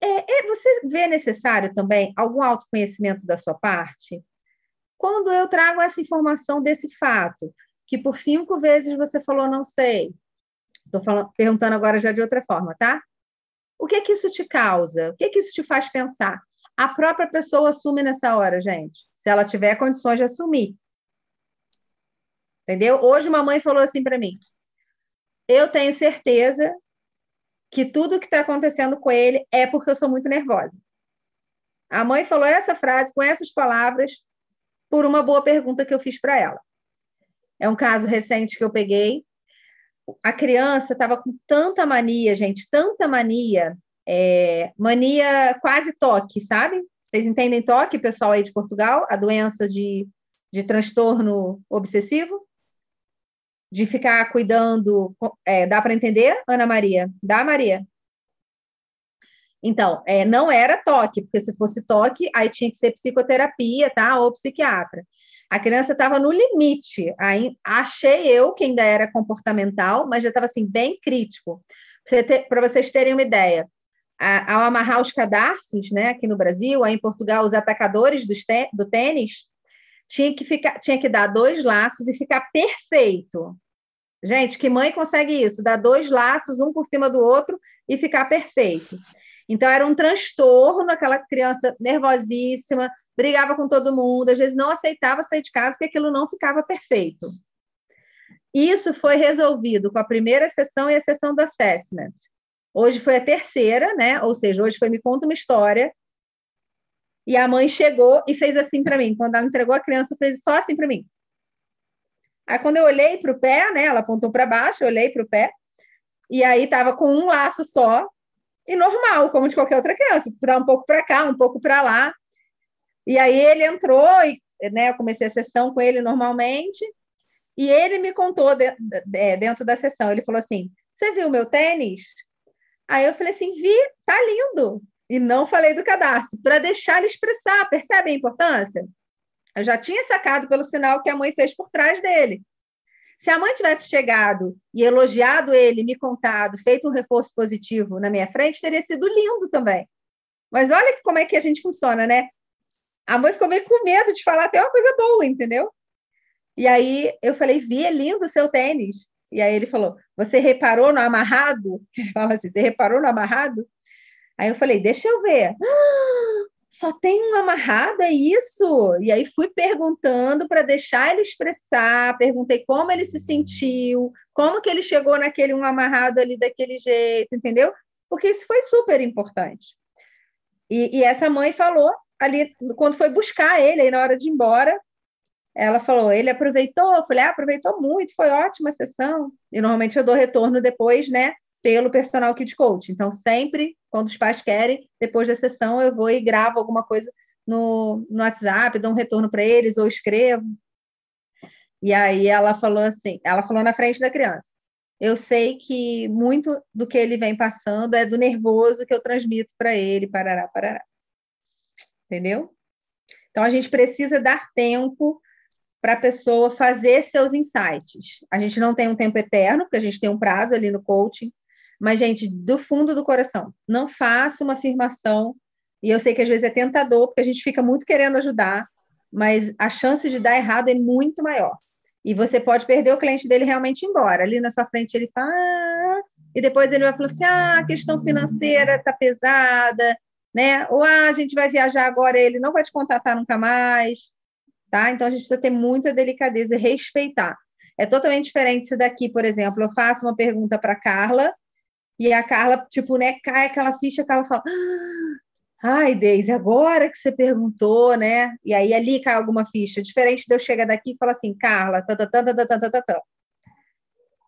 É, é, você vê necessário também algum autoconhecimento da sua parte? Quando eu trago essa informação desse fato, que por cinco vezes você falou não sei, estou perguntando agora já de outra forma, tá? O que que isso te causa? O que que isso te faz pensar? A própria pessoa assume nessa hora, gente, se ela tiver condições de assumir. Entendeu? Hoje uma mãe falou assim para mim: eu tenho certeza que tudo que está acontecendo com ele é porque eu sou muito nervosa. A mãe falou essa frase com essas palavras por uma boa pergunta que eu fiz para ela. É um caso recente que eu peguei a criança estava com tanta mania, gente, tanta mania, é, mania quase toque, sabe? Vocês entendem toque, pessoal aí de Portugal? A doença de, de transtorno obsessivo? De ficar cuidando. É, dá para entender, Ana Maria? Dá, Maria? Então, é, não era toque, porque se fosse toque, aí tinha que ser psicoterapia, tá? Ou psiquiatra. A criança estava no limite. Aí, achei eu que ainda era comportamental, mas já estava assim, bem crítico. Para vocês terem uma ideia, a, ao amarrar os cadarços, né, aqui no Brasil, aí em Portugal, os atacadores do, do tênis, tinha que, ficar, tinha que dar dois laços e ficar perfeito. Gente, que mãe consegue isso? Dar dois laços, um por cima do outro e ficar perfeito. Então, era um transtorno, aquela criança nervosíssima, brigava com todo mundo, às vezes não aceitava sair de casa porque aquilo não ficava perfeito. Isso foi resolvido com a primeira sessão e a sessão do assessment. Hoje foi a terceira, né? Ou seja, hoje foi me conta uma história. E a mãe chegou e fez assim para mim. Quando ela entregou a criança, fez só assim para mim. Aí quando eu olhei para o pé, né? Ela apontou para baixo, eu olhei para o pé. E aí estava com um laço só e normal, como de qualquer outra criança, dar um pouco para cá, um pouco para lá. E aí ele entrou e né, eu comecei a sessão com ele normalmente, e ele me contou de, de, dentro da sessão, ele falou assim: "Você viu meu tênis?" Aí eu falei assim: "Vi, tá lindo". E não falei do cadastro, para deixar ele expressar, percebe a importância? Eu já tinha sacado pelo sinal que a mãe fez por trás dele. Se a mãe tivesse chegado e elogiado ele, me contado, feito um reforço positivo na minha frente, teria sido lindo também. Mas olha como é que a gente funciona, né? A mãe ficou meio com medo de falar até uma coisa boa, entendeu? E aí eu falei, Vi, é lindo o seu tênis. E aí ele falou, você reparou no amarrado? Ele falou assim, você reparou no amarrado? Aí eu falei, deixa eu ver. Ah, só tem um amarrado, é isso? E aí fui perguntando para deixar ele expressar, perguntei como ele se sentiu, como que ele chegou naquele um amarrado ali daquele jeito, entendeu? Porque isso foi super importante. E, e essa mãe falou ali, quando foi buscar ele, aí na hora de ir embora, ela falou, ele aproveitou? Eu falei, ah, aproveitou muito, foi ótima a sessão. E normalmente eu dou retorno depois, né, pelo personal kid coach. Então, sempre, quando os pais querem, depois da sessão, eu vou e gravo alguma coisa no, no WhatsApp, dou um retorno para eles, ou escrevo. E aí ela falou assim, ela falou na frente da criança, eu sei que muito do que ele vem passando é do nervoso que eu transmito para ele, parará, parará. Entendeu? Então, a gente precisa dar tempo para a pessoa fazer seus insights. A gente não tem um tempo eterno, porque a gente tem um prazo ali no coaching, mas, gente, do fundo do coração, não faça uma afirmação, e eu sei que às vezes é tentador, porque a gente fica muito querendo ajudar, mas a chance de dar errado é muito maior. E você pode perder o cliente dele realmente embora. Ali na sua frente ele fala, ah", e depois ele vai falar assim: ah, a questão financeira está pesada, né? Ou ah, a gente vai viajar agora, ele não vai te contatar nunca mais, tá? Então a gente precisa ter muita delicadeza e respeitar. É totalmente diferente se daqui, por exemplo, eu faço uma pergunta para Carla e a Carla, tipo, né, cai aquela ficha, que ela fala: ah, "Ai, Deise, agora que você perguntou, né?" E aí ali cai alguma ficha, diferente de eu chegar daqui e falar assim: "Carla, tanta tanta tanta tanta tanta".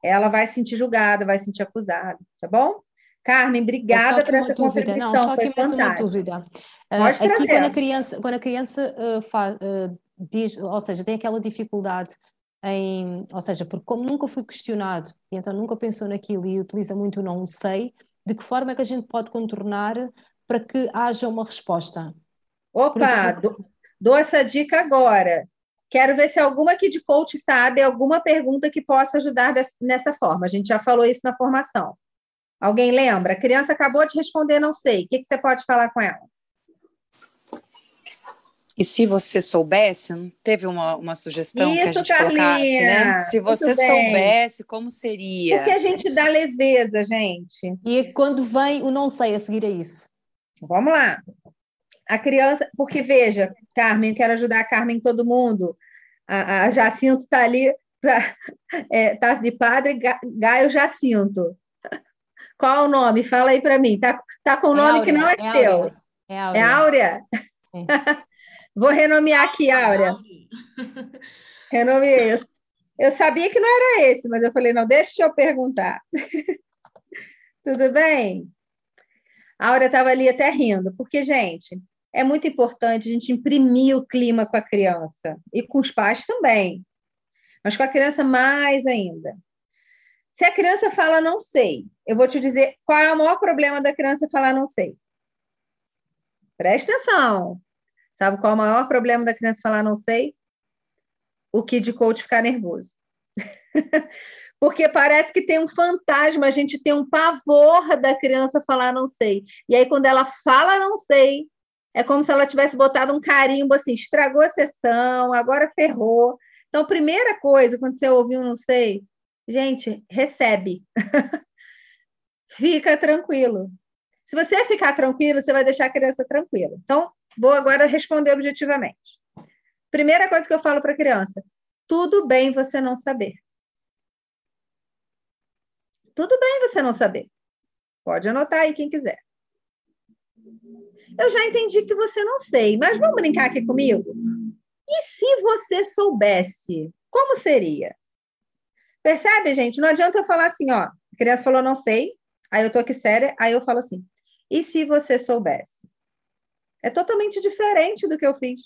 Ela vai se sentir julgada, vai se sentir acusada, tá bom? Carmen, obrigada por essa dúvida. Não, só Foi que mais fantástico. uma dúvida. É, Aqui, é quando a criança, quando a criança eh, uh, faz, uh, eh, diz, ou seja, tem aquela dificuldade em, ou seja, porque como nunca foi questionado e então nunca pensou naquilo e utiliza muito o não sei, de que forma é que a gente pode contornar para que haja uma resposta. Opa, exemplo... dou essa dica agora. Quero ver se alguma aqui de coach sabe alguma pergunta que possa ajudar nessa forma. A gente já falou isso na formação. Alguém lembra? A criança acabou de responder, não sei. O que, que você pode falar com ela? E se você soubesse, teve uma, uma sugestão Isso, que a gente Carlinha. colocasse, né? Se você soubesse, como seria? Porque a gente dá leveza, gente. E quando vem o não sei a seguir a isso? Vamos lá. A criança, porque veja, Carmen, eu quero ajudar a Carmen todo mundo. A, a Jacinto está ali, tá, é, tá de padre, Gaio Jacinto. Qual o nome? Fala aí para mim. Tá, tá com o é nome Áurea, que não é, é teu. Áurea. É Áurea? É Áurea? Vou renomear aqui, Áurea. Renomeei. Eu, eu sabia que não era esse, mas eu falei, não, deixa eu perguntar. Tudo bem? A Aura estava ali até rindo, porque, gente, é muito importante a gente imprimir o clima com a criança e com os pais também, mas com a criança mais ainda. Se a criança fala não sei, eu vou te dizer qual é o maior problema da criança falar não sei. Presta atenção. Sabe qual é o maior problema da criança falar não sei? O kid coach ficar nervoso. porque parece que tem um fantasma, a gente tem um pavor da criança falar não sei. E aí, quando ela fala não sei, é como se ela tivesse botado um carimbo assim, estragou a sessão, agora ferrou. Então, primeira coisa, quando você ouviu um não sei, gente, recebe. Fica tranquilo. Se você ficar tranquilo, você vai deixar a criança tranquila. Então, vou agora responder objetivamente. Primeira coisa que eu falo para a criança: tudo bem você não saber. Tudo bem você não saber. Pode anotar aí quem quiser. Eu já entendi que você não sei, mas vamos brincar aqui comigo? E se você soubesse, como seria? Percebe, gente? Não adianta eu falar assim, ó, a criança falou não sei, aí eu tô aqui séria, aí eu falo assim, e se você soubesse? É totalmente diferente do que eu fiz.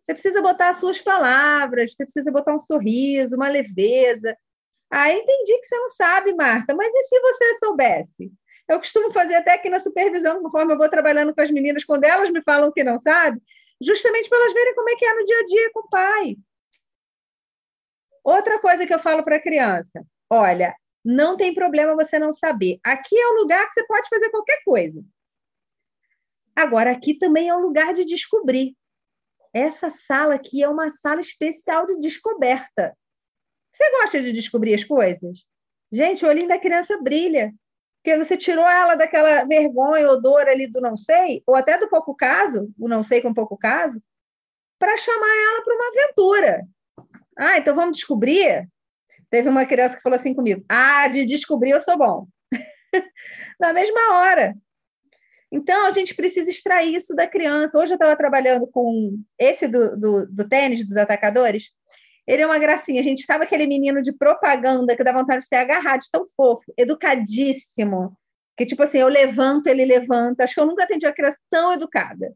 Você precisa botar as suas palavras, você precisa botar um sorriso, uma leveza, ah, entendi que você não sabe, Marta, mas e se você soubesse? Eu costumo fazer até aqui na supervisão, conforme eu vou trabalhando com as meninas, quando elas me falam que não sabe, justamente para elas verem como é que é no dia a dia com o pai. Outra coisa que eu falo para a criança: olha, não tem problema você não saber. Aqui é o lugar que você pode fazer qualquer coisa. Agora, aqui também é o lugar de descobrir. Essa sala aqui é uma sala especial de descoberta. Você gosta de descobrir as coisas? Gente, o olhinho da criança brilha. Porque você tirou ela daquela vergonha ou dor ali do não sei, ou até do pouco caso, o não sei com pouco caso, para chamar ela para uma aventura. Ah, então vamos descobrir? Teve uma criança que falou assim comigo: Ah, de descobrir eu sou bom. Na mesma hora. Então, a gente precisa extrair isso da criança. Hoje eu estava trabalhando com esse do, do, do tênis dos atacadores, ele é uma gracinha. A gente sabe aquele menino de propaganda que dá vontade de ser agarrado, de tão fofo, educadíssimo. Que, tipo assim, eu levanto, ele levanta. Acho que eu nunca atendi uma criança tão educada.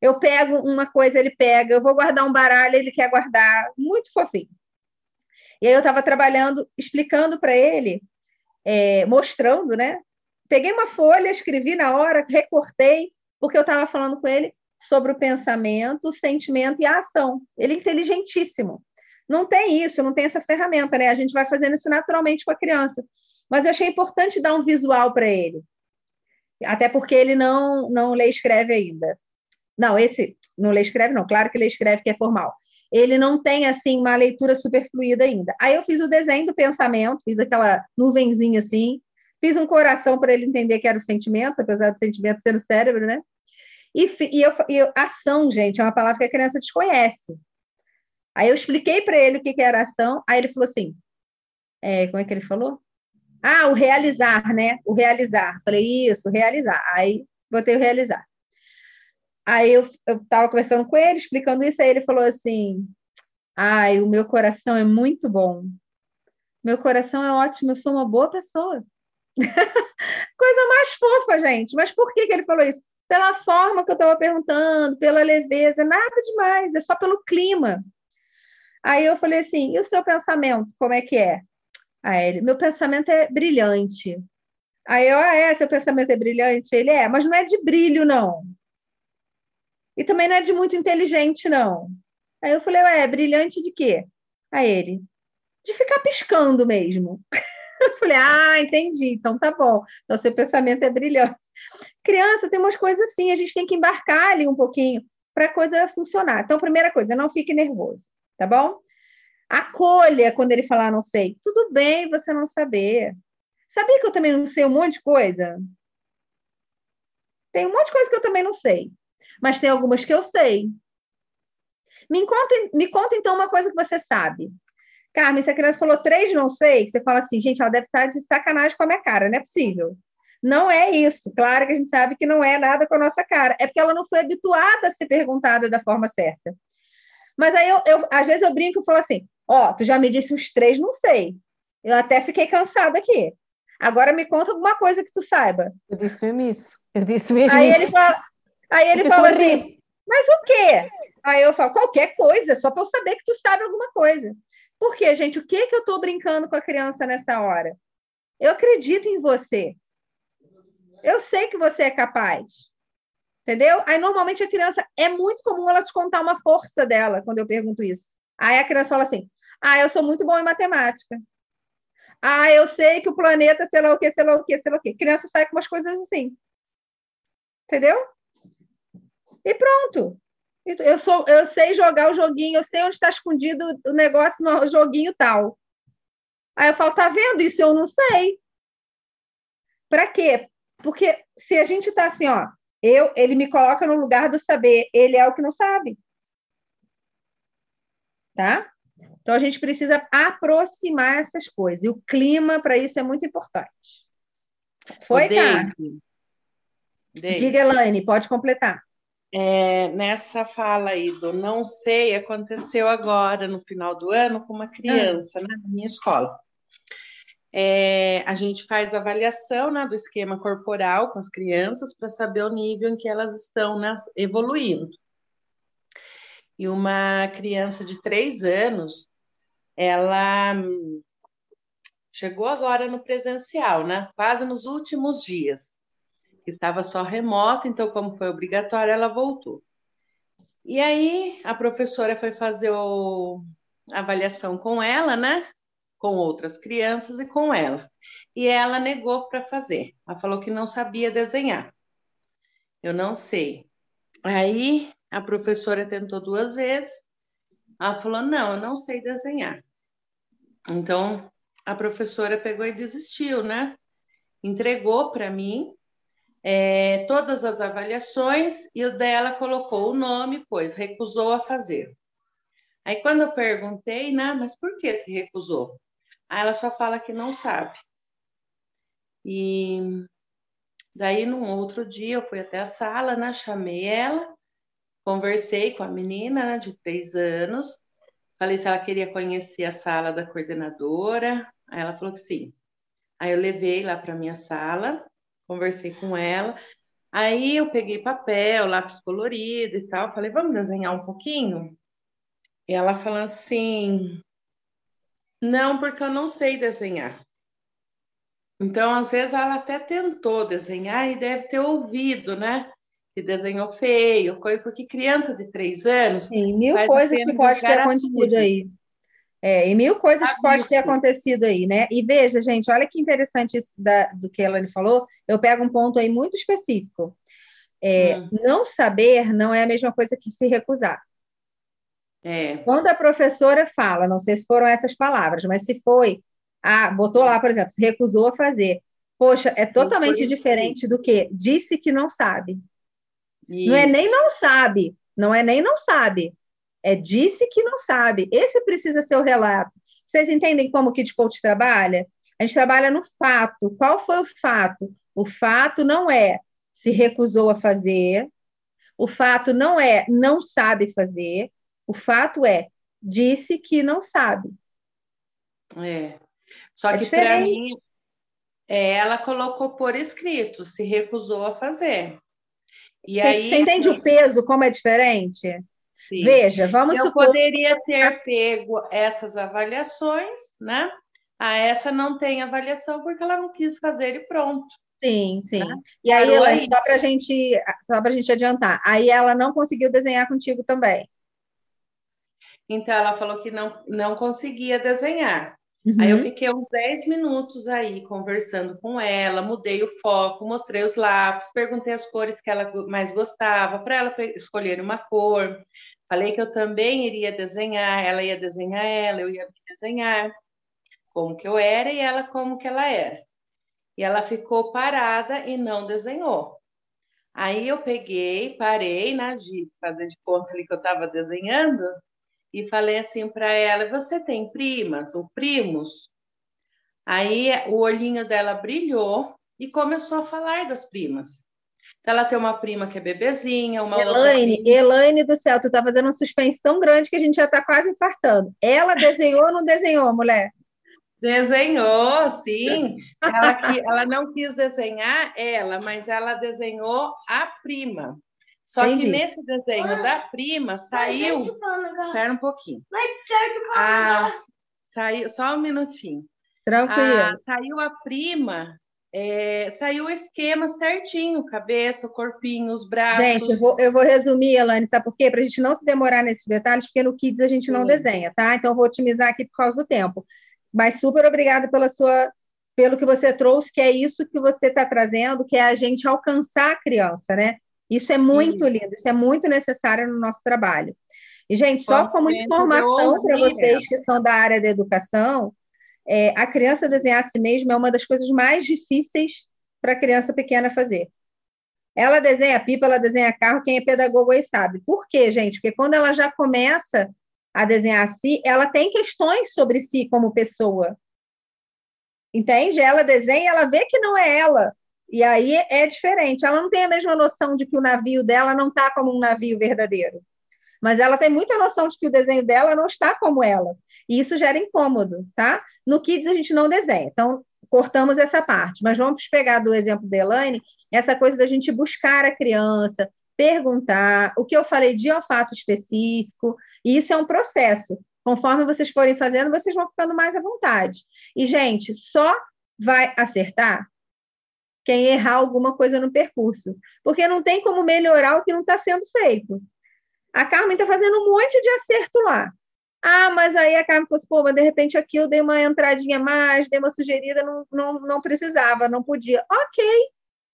Eu pego uma coisa, ele pega. Eu vou guardar um baralho, ele quer guardar. Muito fofinho. E aí eu estava trabalhando, explicando para ele, é, mostrando, né? Peguei uma folha, escrevi na hora, recortei, porque eu estava falando com ele sobre o pensamento, o sentimento e a ação. Ele é inteligentíssimo. Não tem isso, não tem essa ferramenta, né? A gente vai fazendo isso naturalmente com a criança. Mas eu achei importante dar um visual para ele. Até porque ele não, não lê escreve ainda. Não, esse não lê escreve, não. Claro que lê escreve, que é formal. Ele não tem, assim, uma leitura super fluida ainda. Aí eu fiz o desenho do pensamento, fiz aquela nuvenzinha assim, fiz um coração para ele entender que era o sentimento, apesar do sentimento ser no cérebro, né? E, e, eu, e eu, ação, gente, é uma palavra que a criança desconhece. Aí eu expliquei para ele o que, que era ação, aí ele falou assim: é, como é que ele falou? Ah, o realizar, né? O realizar. Falei, isso, realizar. Aí botei o realizar. Aí eu estava conversando com ele, explicando isso, aí ele falou assim: Ai, o meu coração é muito bom. Meu coração é ótimo, eu sou uma boa pessoa. Coisa mais fofa, gente. Mas por que, que ele falou isso? Pela forma que eu estava perguntando, pela leveza, nada demais, é só pelo clima. Aí eu falei assim: e o seu pensamento, como é que é? Aí ele: meu pensamento é brilhante. Aí eu, ah, é, seu pensamento é brilhante? Ele é, mas não é de brilho, não. E também não é de muito inteligente, não. Aí eu falei, ué, é brilhante de quê? Aí ele, de ficar piscando mesmo. Eu falei, ah, entendi, então tá bom. Então seu pensamento é brilhante. Criança tem umas coisas assim, a gente tem que embarcar ali um pouquinho para a coisa funcionar. Então, primeira coisa, não fique nervoso tá bom? Acolha quando ele falar não sei. Tudo bem você não saber. Sabia que eu também não sei um monte de coisa? Tem um monte de coisa que eu também não sei. Mas tem algumas que eu sei. Me conta, me conta então uma coisa que você sabe. Carmen, se a criança falou três não sei, que você fala assim, gente, ela deve estar de sacanagem com a minha cara, não é possível. Não é isso. Claro que a gente sabe que não é nada com a nossa cara. É porque ela não foi habituada a ser perguntada da forma certa. Mas aí eu, eu às vezes eu brinco e falo assim: ó, oh, tu já me disse uns três, não sei. Eu até fiquei cansada aqui. Agora me conta alguma coisa que tu saiba. Eu disse mesmo isso. Eu disse mesmo aí isso. Ele fala, aí ele fala assim: mas o quê? Aí eu falo: qualquer coisa, só para eu saber que tu sabe alguma coisa. Por quê, gente? O que que eu estou brincando com a criança nessa hora? Eu acredito em você. Eu sei que você é capaz. Entendeu? Aí, normalmente, a criança, é muito comum ela te contar uma força dela, quando eu pergunto isso. Aí a criança fala assim: Ah, eu sou muito bom em matemática. Ah, eu sei que o planeta, sei lá o que, sei lá o que, sei lá o que. A criança sai com umas coisas assim. Entendeu? E pronto. Eu, sou, eu sei jogar o joguinho, eu sei onde está escondido o negócio no joguinho tal. Aí eu falo, tá vendo? Isso eu não sei. Para quê? Porque se a gente está assim, ó, eu, ele me coloca no lugar do saber, ele é o que não sabe. Tá? Então a gente precisa aproximar essas coisas. E o clima para isso é muito importante. Foi, cara? Diga, Elaine, pode completar. É, nessa fala aí do não sei, aconteceu agora no final do ano com uma criança, né, na minha escola. É, a gente faz avaliação né, do esquema corporal com as crianças para saber o nível em que elas estão né, evoluindo. E uma criança de três anos, ela chegou agora no presencial, né? Quase nos últimos dias. Estava só remota, então, como foi obrigatório, ela voltou. E aí, a professora foi fazer o, a avaliação com ela, né? com outras crianças e com ela. E ela negou para fazer. Ela falou que não sabia desenhar. Eu não sei. Aí a professora tentou duas vezes. Ela falou: não, eu não sei desenhar. Então a professora pegou e desistiu, né? Entregou para mim é, todas as avaliações e o dela colocou o nome, pois recusou a fazer. Aí quando eu perguntei, né, mas por que se recusou? Aí ela só fala que não sabe. E daí, num outro dia, eu fui até a sala, né? Chamei ela, conversei com a menina né, de três anos, falei se ela queria conhecer a sala da coordenadora. Aí ela falou que sim. Aí eu levei lá para minha sala, conversei com ela. Aí eu peguei papel, lápis colorido e tal, falei, vamos desenhar um pouquinho? E ela falou assim, Não, porque eu não sei desenhar. Então, às vezes, ela até tentou desenhar e deve ter ouvido, né? Que desenhou feio, coisa, porque criança de três anos. Sim, mil coisas que pode ter acontecido aí. É, e mil coisas que pode ter acontecido aí, né? E veja, gente, olha que interessante isso da, do que ela falou. Eu pego um ponto aí muito específico. É, hum. Não saber não é a mesma coisa que se recusar. É. Quando a professora fala, não sei se foram essas palavras, mas se foi, ah, botou lá, por exemplo, se recusou a fazer. Poxa, é totalmente diferente do que disse que não sabe. Isso. Não é nem não sabe, não é nem não sabe. É disse que não sabe. Esse precisa ser o relato. Vocês entendem como o Kid Coach trabalha? A gente trabalha no fato. Qual foi o fato? O fato não é se recusou a fazer, o fato não é não sabe fazer, o fato é disse que não sabe. É. Só é que para mim, é, ela colocou por escrito, se recusou a fazer. E você, aí, você entende o peso, como é diferente? Sim. Veja, vamos Eu supor... poderia ter pego essas avaliações, né? A essa não tem avaliação porque ela não quis fazer e pronto. Sim, sim. Né? E aí, aí, só para gente, só a gente adiantar, aí ela não conseguiu desenhar contigo também. Então ela falou que não, não conseguia desenhar. Uhum. Aí eu fiquei uns 10 minutos aí conversando com ela, mudei o foco, mostrei os lápis, perguntei as cores que ela mais gostava, para ela escolher uma cor. Falei que eu também iria desenhar, ela ia desenhar ela, eu ia desenhar como que eu era e ela como que ela era. E ela ficou parada e não desenhou. Aí eu peguei, parei, né, de fazer de conta ali que eu estava desenhando, e falei assim para ela: Você tem primas ou primos? Aí o olhinho dela brilhou e começou a falar das primas. Ela tem uma prima que é bebezinha, uma Elaine, outra Elaine do céu, tu tá fazendo um suspense tão grande que a gente já tá quase infartando. Ela desenhou ou não desenhou, mulher? Desenhou, sim. Ela, que, ela não quis desenhar ela, mas ela desenhou a prima. Só Entendi. que nesse desenho da prima saiu. Espera um pouquinho. Ah, saiu, só um minutinho. Tranquilo. Ah, saiu a prima, é, saiu o esquema certinho: cabeça, corpinho, os braços. Gente, eu vou, eu vou resumir, Elane, sabe por quê? Para a gente não se demorar nesses detalhes, porque no Kids a gente não Sim. desenha, tá? Então eu vou otimizar aqui por causa do tempo. Mas super obrigada pela sua pelo que você trouxe, que é isso que você está trazendo, que é a gente alcançar a criança, né? Isso é muito lindo, isso é muito necessário no nosso trabalho. E, gente, só como informação para vocês que são da área da educação, é, a criança desenhar a si mesma é uma das coisas mais difíceis para a criança pequena fazer. Ela desenha pipa, ela desenha carro, quem é pedagogo aí sabe. Por quê, gente? Porque quando ela já começa a desenhar a si, ela tem questões sobre si como pessoa. Entende? Ela desenha, ela vê que não é ela. E aí é diferente. Ela não tem a mesma noção de que o navio dela não está como um navio verdadeiro. Mas ela tem muita noção de que o desenho dela não está como ela. E isso gera incômodo, tá? No Kids a gente não desenha. Então, cortamos essa parte. Mas vamos pegar do exemplo da Elaine, essa coisa da gente buscar a criança, perguntar o que eu falei de um fato específico. E isso é um processo. Conforme vocês forem fazendo, vocês vão ficando mais à vontade. E, gente, só vai acertar quem errar alguma coisa no percurso, porque não tem como melhorar o que não está sendo feito. A Carmen está fazendo um monte de acerto lá. Ah, mas aí a Carmen falou assim, pô, mas de repente aqui eu dei uma entradinha mais, dei uma sugerida, não, não, não precisava, não podia. Ok,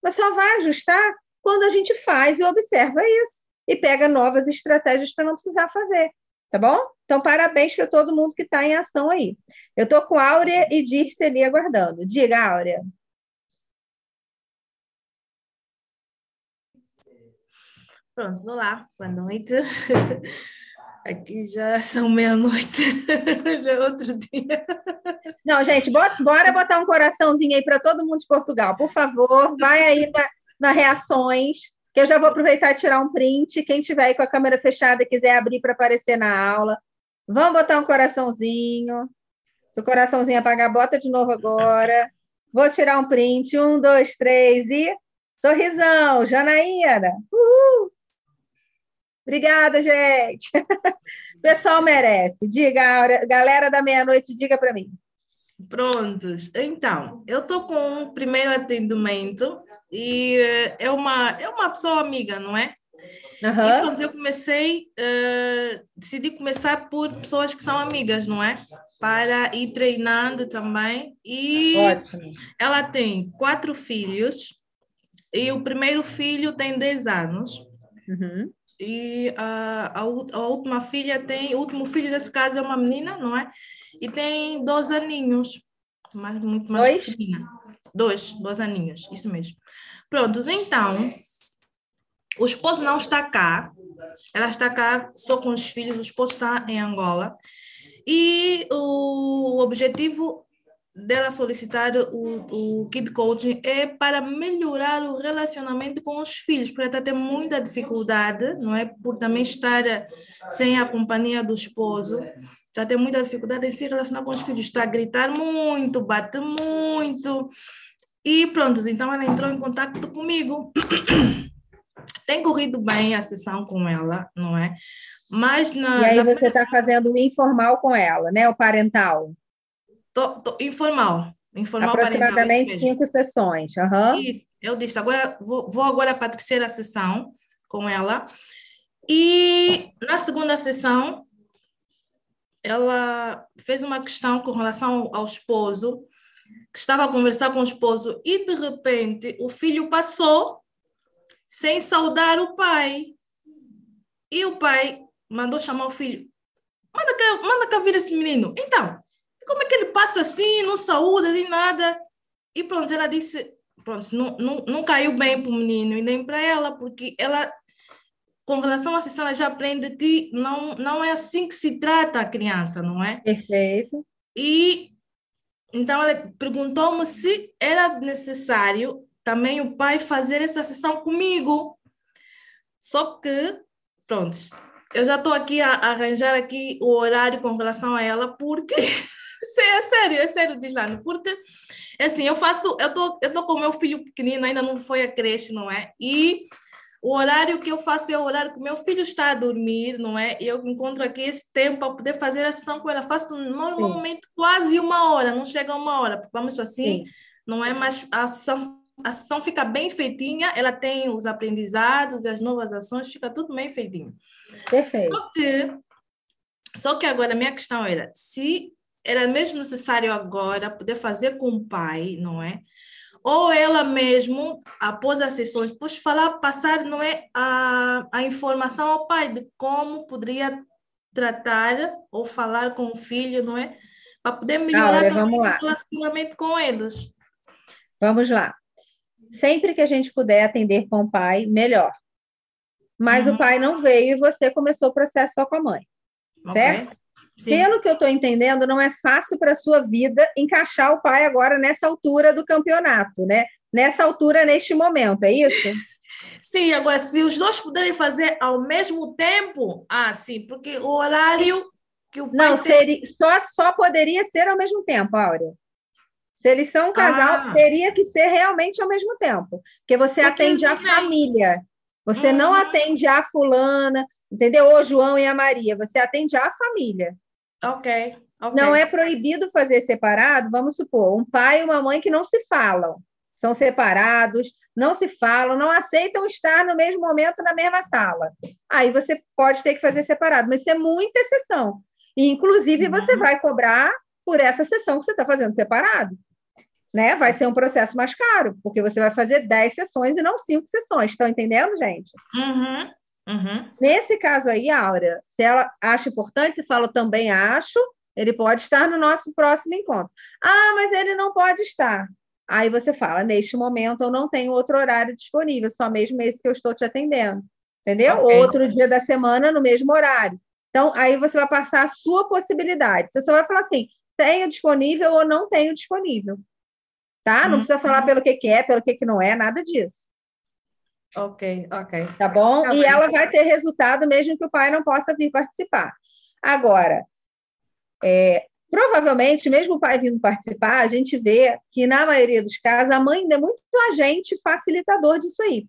mas só vai ajustar quando a gente faz e observa isso e pega novas estratégias para não precisar fazer, tá bom? Então, parabéns para todo mundo que está em ação aí. Eu estou com Áurea e Dirce ali aguardando. Diga, Áurea. Pronto, olá, boa noite. Aqui já são meia-noite, já é outro dia. Não, gente, bora, botar um coraçãozinho aí para todo mundo de Portugal, por favor. Vai aí na, na reações, que eu já vou aproveitar e tirar um print. Quem tiver aí com a câmera fechada quiser abrir para aparecer na aula, vamos botar um coraçãozinho. Se o coraçãozinho apagar, bota de novo agora. Vou tirar um print. Um, dois, três e. Sorrisão, Janaína. Uhul! Obrigada, gente. O pessoal merece. Diga, galera da meia-noite, diga para mim. Prontos. Então, eu estou com o primeiro atendimento e eh, é uma, é uma pessoa amiga, não é? Uhum. E quando eu comecei, uh, decidi começar por pessoas que são amigas, não é? Para ir treinando também. E Ótimo. ela tem quatro filhos e o primeiro filho tem 10 anos. Uhum. E a, a, a, última filha tem, o último filho desse caso é uma menina, não é? E tem dois aninhos, mas muito mais dois? pequena. Dois, dois aninhos, isso mesmo. Prontos, então, o esposo não está cá, ela está cá só com os filhos, o esposo está em Angola. E o objetivo dela solicitar o, o Kid Coaching é para melhorar o relacionamento com os filhos, porque ela está tendo muita dificuldade, não é? Por também estar sem a companhia do esposo, está tendo muita dificuldade em se relacionar com os filhos, está a gritar muito, bate muito. E pronto, então ela entrou em contato comigo. Tem corrido bem a sessão com ela, não é? Mas na, e aí na... você está fazendo o informal com ela, né? O parental. Tô, tô, informal. Informal Aproximadamente cinco sessões. Uhum. E eu disse, agora vou, vou agora para a terceira sessão com ela. E na segunda sessão, ela fez uma questão com relação ao, ao esposo, que estava a conversar com o esposo, e de repente o filho passou sem saudar o pai. E o pai mandou chamar o filho. Manda cá, manda cá vir esse menino. Então, como é que ele passa assim, não saúda, nem nada? E pronto, ela disse, pronto, não, não, não caiu bem para o menino e nem para ela, porque ela, com relação à sessão, ela já aprende que não, não é assim que se trata a criança, não é? Perfeito. E então ela perguntou-me se era necessário também o pai fazer essa sessão comigo. Só que, pronto, eu já estou aqui a, a arranjar aqui o horário com relação a ela, porque é sério, é sério, Dislane, porque assim, eu faço, eu tô, eu tô com meu filho pequenino, ainda não foi a creche, não é? E o horário que eu faço é o horário que meu filho está a dormir, não é? E eu encontro aqui esse tempo para poder fazer a sessão com ela. Faço normalmente Sim. quase uma hora, não chega a uma hora, vamos assim, Sim. não é? Mas a sessão, a sessão fica bem feitinha, ela tem os aprendizados as novas ações, fica tudo bem feitinho. Perfeito. Só que, só que agora a minha questão era, se era mesmo necessário agora poder fazer com o pai, não é? Ou ela mesmo, após as sessões, depois falar, passar, não é, a, a informação ao pai de como poderia tratar ou falar com o filho, não é? Para poder melhorar Olha, o relacionamento com eles. Vamos lá. Sempre que a gente puder atender com o pai, melhor. Mas uhum. o pai não veio e você começou o processo só com a mãe. Okay. Certo? Sim. Pelo que eu estou entendendo, não é fácil para a sua vida encaixar o pai agora nessa altura do campeonato, né? Nessa altura, neste momento, é isso? Sim, agora, se os dois puderem fazer ao mesmo tempo, ah, sim, porque o horário que o pai. Não, tem... seria, só, só poderia ser ao mesmo tempo, Áurea. Se eles são um casal, ah. teria que ser realmente ao mesmo tempo. Porque você só atende a família. Você uhum. não atende a fulana, entendeu? O João e a Maria. Você atende a família. Ok. okay. Não é proibido fazer separado, vamos supor, um pai e uma mãe que não se falam, são separados, não se falam, não aceitam estar no mesmo momento na mesma sala. Aí você pode ter que fazer separado, mas isso é muita exceção. E, inclusive, uhum. você vai cobrar por essa sessão que você está fazendo separado. Né? Vai ser um processo mais caro, porque você vai fazer 10 sessões e não 5 sessões. Estão entendendo, gente? Uhum. Uhum. Nesse caso aí, Aura, se ela acha importante, se fala também acho, ele pode estar no nosso próximo encontro. Ah, mas ele não pode estar. Aí você fala, neste momento eu não tenho outro horário disponível, só mesmo esse que eu estou te atendendo. Entendeu? Okay. Outro dia da semana no mesmo horário. Então, aí você vai passar a sua possibilidade. Você só vai falar assim: tenho disponível ou não tenho disponível. Tá? Não precisa falar uhum. pelo que, que é, pelo que, que não é, nada disso. Ok, ok. Tá bom? Tá e bem. ela vai ter resultado mesmo que o pai não possa vir participar. Agora, é, provavelmente, mesmo o pai vindo participar, a gente vê que, na maioria dos casos, a mãe ainda é muito agente facilitador disso aí.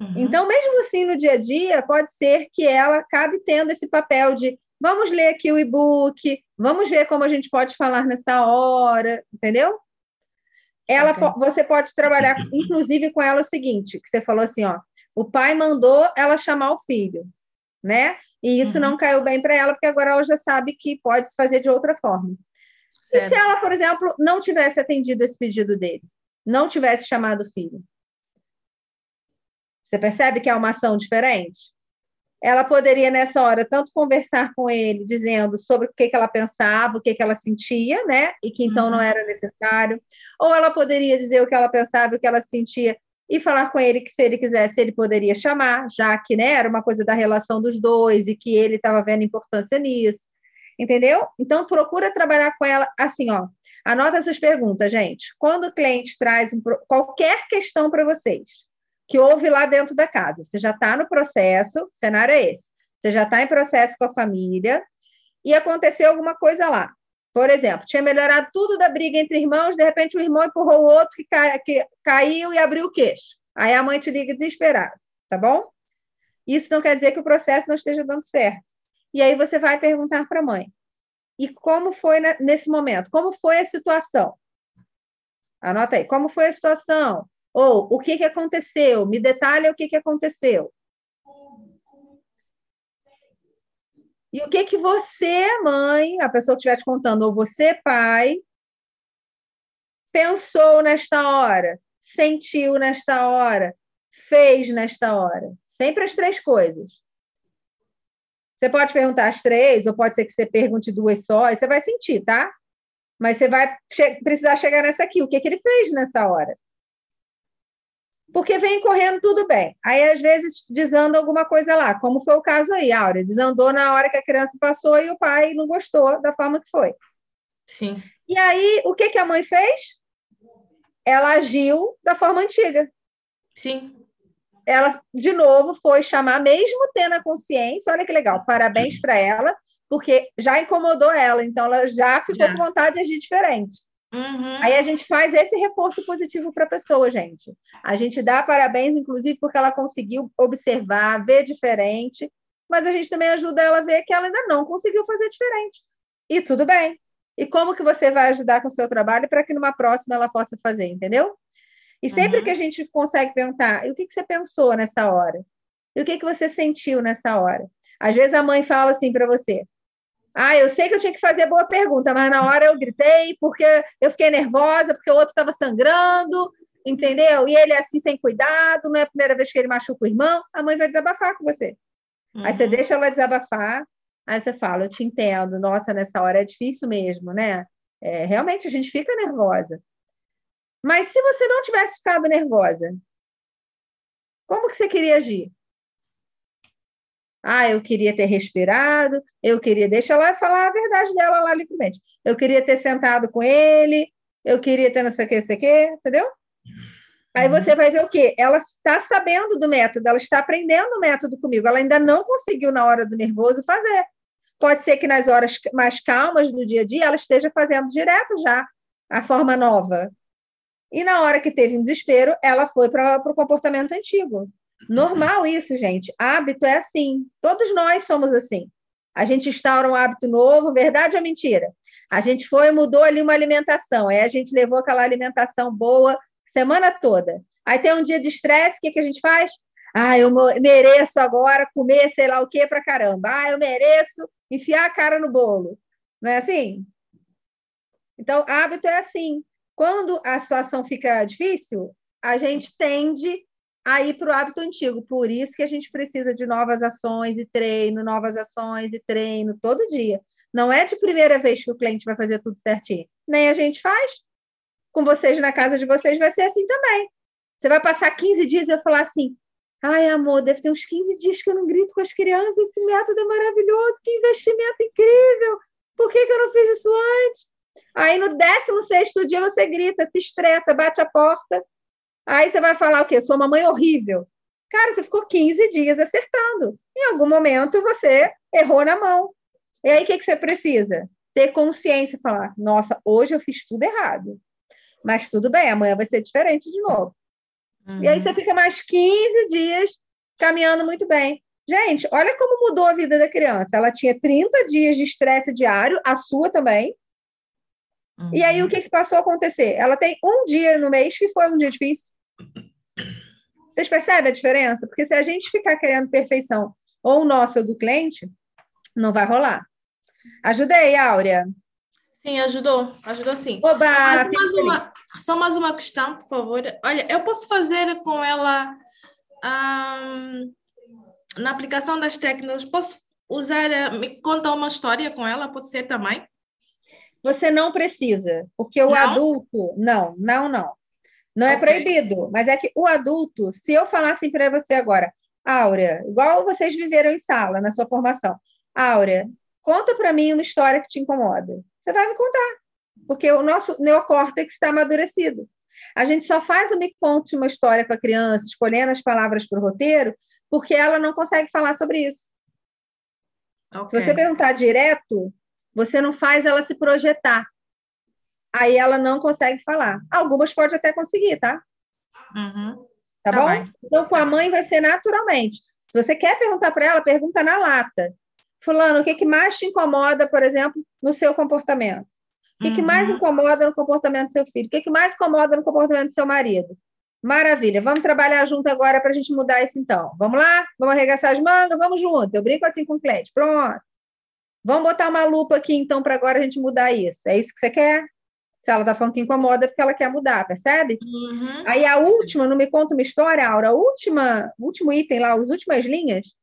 Uhum. Então, mesmo assim, no dia a dia, pode ser que ela acabe tendo esse papel de vamos ler aqui o e-book, vamos ver como a gente pode falar nessa hora, entendeu? Ela, okay. Você pode trabalhar, inclusive, com ela o seguinte, que você falou assim, ó, o pai mandou ela chamar o filho, né? E isso uhum. não caiu bem para ela, porque agora ela já sabe que pode se fazer de outra forma. Certo. E se ela, por exemplo, não tivesse atendido esse pedido dele, não tivesse chamado o filho? Você percebe que é uma ação diferente? Ela poderia, nessa hora, tanto conversar com ele, dizendo sobre o que, que ela pensava, o que, que ela sentia, né? E que então uhum. não era necessário. Ou ela poderia dizer o que ela pensava, o que ela sentia, e falar com ele que, se ele quisesse, ele poderia chamar, já que né, era uma coisa da relação dos dois e que ele estava vendo importância nisso. Entendeu? Então, procura trabalhar com ela assim, ó. Anota essas perguntas, gente. Quando o cliente traz um, qualquer questão para vocês, que houve lá dentro da casa. Você já está no processo, cenário é esse. Você já está em processo com a família e aconteceu alguma coisa lá. Por exemplo, tinha melhorado tudo da briga entre irmãos, de repente o irmão empurrou o outro que, cai, que caiu e abriu o queixo. Aí a mãe te liga desesperada, tá bom? Isso não quer dizer que o processo não esteja dando certo. E aí você vai perguntar para a mãe: e como foi nesse momento? Como foi a situação? Anota aí, como foi a situação? Ou o que, que aconteceu? Me detalhe o que, que aconteceu. E o que que você, mãe, a pessoa que estiver te contando, ou você, pai, pensou nesta hora, sentiu nesta hora, fez nesta hora? Sempre as três coisas. Você pode perguntar as três, ou pode ser que você pergunte duas só, e você vai sentir, tá? Mas você vai che precisar chegar nessa aqui. O que, que ele fez nessa hora? Porque vem correndo tudo bem. Aí, às vezes, desanda alguma coisa lá, como foi o caso aí, Áurea. Desandou na hora que a criança passou e o pai não gostou da forma que foi. Sim. E aí, o que, que a mãe fez? Ela agiu da forma antiga. Sim. Ela, de novo, foi chamar, mesmo tendo a consciência, olha que legal, parabéns para ela, porque já incomodou ela, então ela já ficou já. com vontade de agir diferente. Uhum. Aí a gente faz esse reforço positivo para a pessoa, gente. A gente dá parabéns, inclusive, porque ela conseguiu observar, ver diferente, mas a gente também ajuda ela a ver que ela ainda não conseguiu fazer diferente. E tudo bem. E como que você vai ajudar com o seu trabalho para que numa próxima ela possa fazer, entendeu? E sempre uhum. que a gente consegue perguntar, e o que, que você pensou nessa hora? E o que, que você sentiu nessa hora? Às vezes a mãe fala assim para você: ah, eu sei que eu tinha que fazer boa pergunta, mas na hora eu gritei porque eu fiquei nervosa, porque o outro estava sangrando, entendeu? E ele é assim sem cuidado, não é a primeira vez que ele machuca o irmão, a mãe vai desabafar com você. Uhum. Aí você uhum. deixa ela desabafar, aí você fala, eu te entendo, nossa, nessa hora é difícil mesmo, né? É, realmente a gente fica nervosa. Mas se você não tivesse ficado nervosa, como que você queria agir? Ah, eu queria ter respirado, eu queria. Deixa ela falar a verdade dela lá livremente. Eu queria ter sentado com ele, eu queria ter não sei o que, não sei o que, entendeu? Aí você uhum. vai ver o quê? Ela está sabendo do método, ela está aprendendo o método comigo. Ela ainda não conseguiu, na hora do nervoso, fazer. Pode ser que nas horas mais calmas do dia a dia ela esteja fazendo direto já a forma nova. E na hora que teve um desespero, ela foi para o comportamento antigo. Normal isso, gente. Hábito é assim. Todos nós somos assim. A gente instaura um hábito novo, verdade ou mentira? A gente foi e mudou ali uma alimentação. Aí a gente levou aquela alimentação boa semana toda. Aí tem um dia de estresse, o que, que a gente faz? Ah, eu mereço agora comer sei lá o que para caramba. Ah, eu mereço enfiar a cara no bolo. Não é assim? Então, hábito é assim. Quando a situação fica difícil, a gente tende a ir para o hábito antigo. Por isso que a gente precisa de novas ações e treino, novas ações e treino todo dia. Não é de primeira vez que o cliente vai fazer tudo certinho. Nem a gente faz. Com vocês na casa de vocês vai ser assim também. Você vai passar 15 dias e eu falar assim: ai, amor, deve ter uns 15 dias que eu não grito com as crianças. Esse método é maravilhoso, que investimento incrível. Por que, que eu não fiz isso antes? Aí no 16 dia você grita, se estressa, bate a porta Aí você vai falar o quê? Sou uma mãe horrível. Cara, você ficou 15 dias acertando. Em algum momento você errou na mão. E aí o que, que você precisa? Ter consciência e falar: nossa, hoje eu fiz tudo errado. Mas tudo bem, amanhã vai ser diferente de novo. Uhum. E aí você fica mais 15 dias caminhando muito bem. Gente, olha como mudou a vida da criança. Ela tinha 30 dias de estresse diário, a sua também. Uhum. E aí o que, que passou a acontecer? Ela tem um dia no mês que foi um dia difícil. Vocês percebem a diferença? Porque se a gente ficar querendo perfeição, ou o nosso ou do cliente, não vai rolar. Ajudei, Áurea? Sim, ajudou. Ajudou sim. Oba, mais uma, só mais uma questão, por favor. Olha, eu posso fazer com ela um, na aplicação das técnicas, posso usar, eh, me conta uma história com ela, pode ser também? Você não precisa, porque o não? adulto, não, não, não. Não é okay. proibido, mas é que o adulto, se eu falasse para você agora, Áurea, igual vocês viveram em sala na sua formação, Áurea, conta para mim uma história que te incomoda. Você vai me contar, porque o nosso neocórtex está amadurecido. A gente só faz o me conte uma história com a criança, escolhendo as palavras para o roteiro, porque ela não consegue falar sobre isso. Okay. Se você perguntar direto, você não faz ela se projetar. Aí ela não consegue falar. Algumas pode até conseguir, tá? Uhum. Tá, tá, bom? Bem. Então, com a mãe vai ser naturalmente. Se você quer perguntar para ela, pergunta na lata. Fulano, o que, que mais te incomoda, por exemplo, no seu comportamento? O que, uhum. que mais incomoda no comportamento do seu filho? O que, que mais incomoda no comportamento do seu marido? Maravilha, vamos trabalhar junto agora para a gente mudar isso então. Vamos lá? Vamos arregaçar as mangas? Vamos junto. Eu brinco assim com o cliente. Pronto. Vamos botar uma lupa aqui então para agora a gente mudar isso. É isso que você quer? Se ela está falando que incomoda, é porque ela quer mudar, percebe? Uhum. Aí a última, não me conta uma história, Aura, a última, último item lá, as últimas linhas,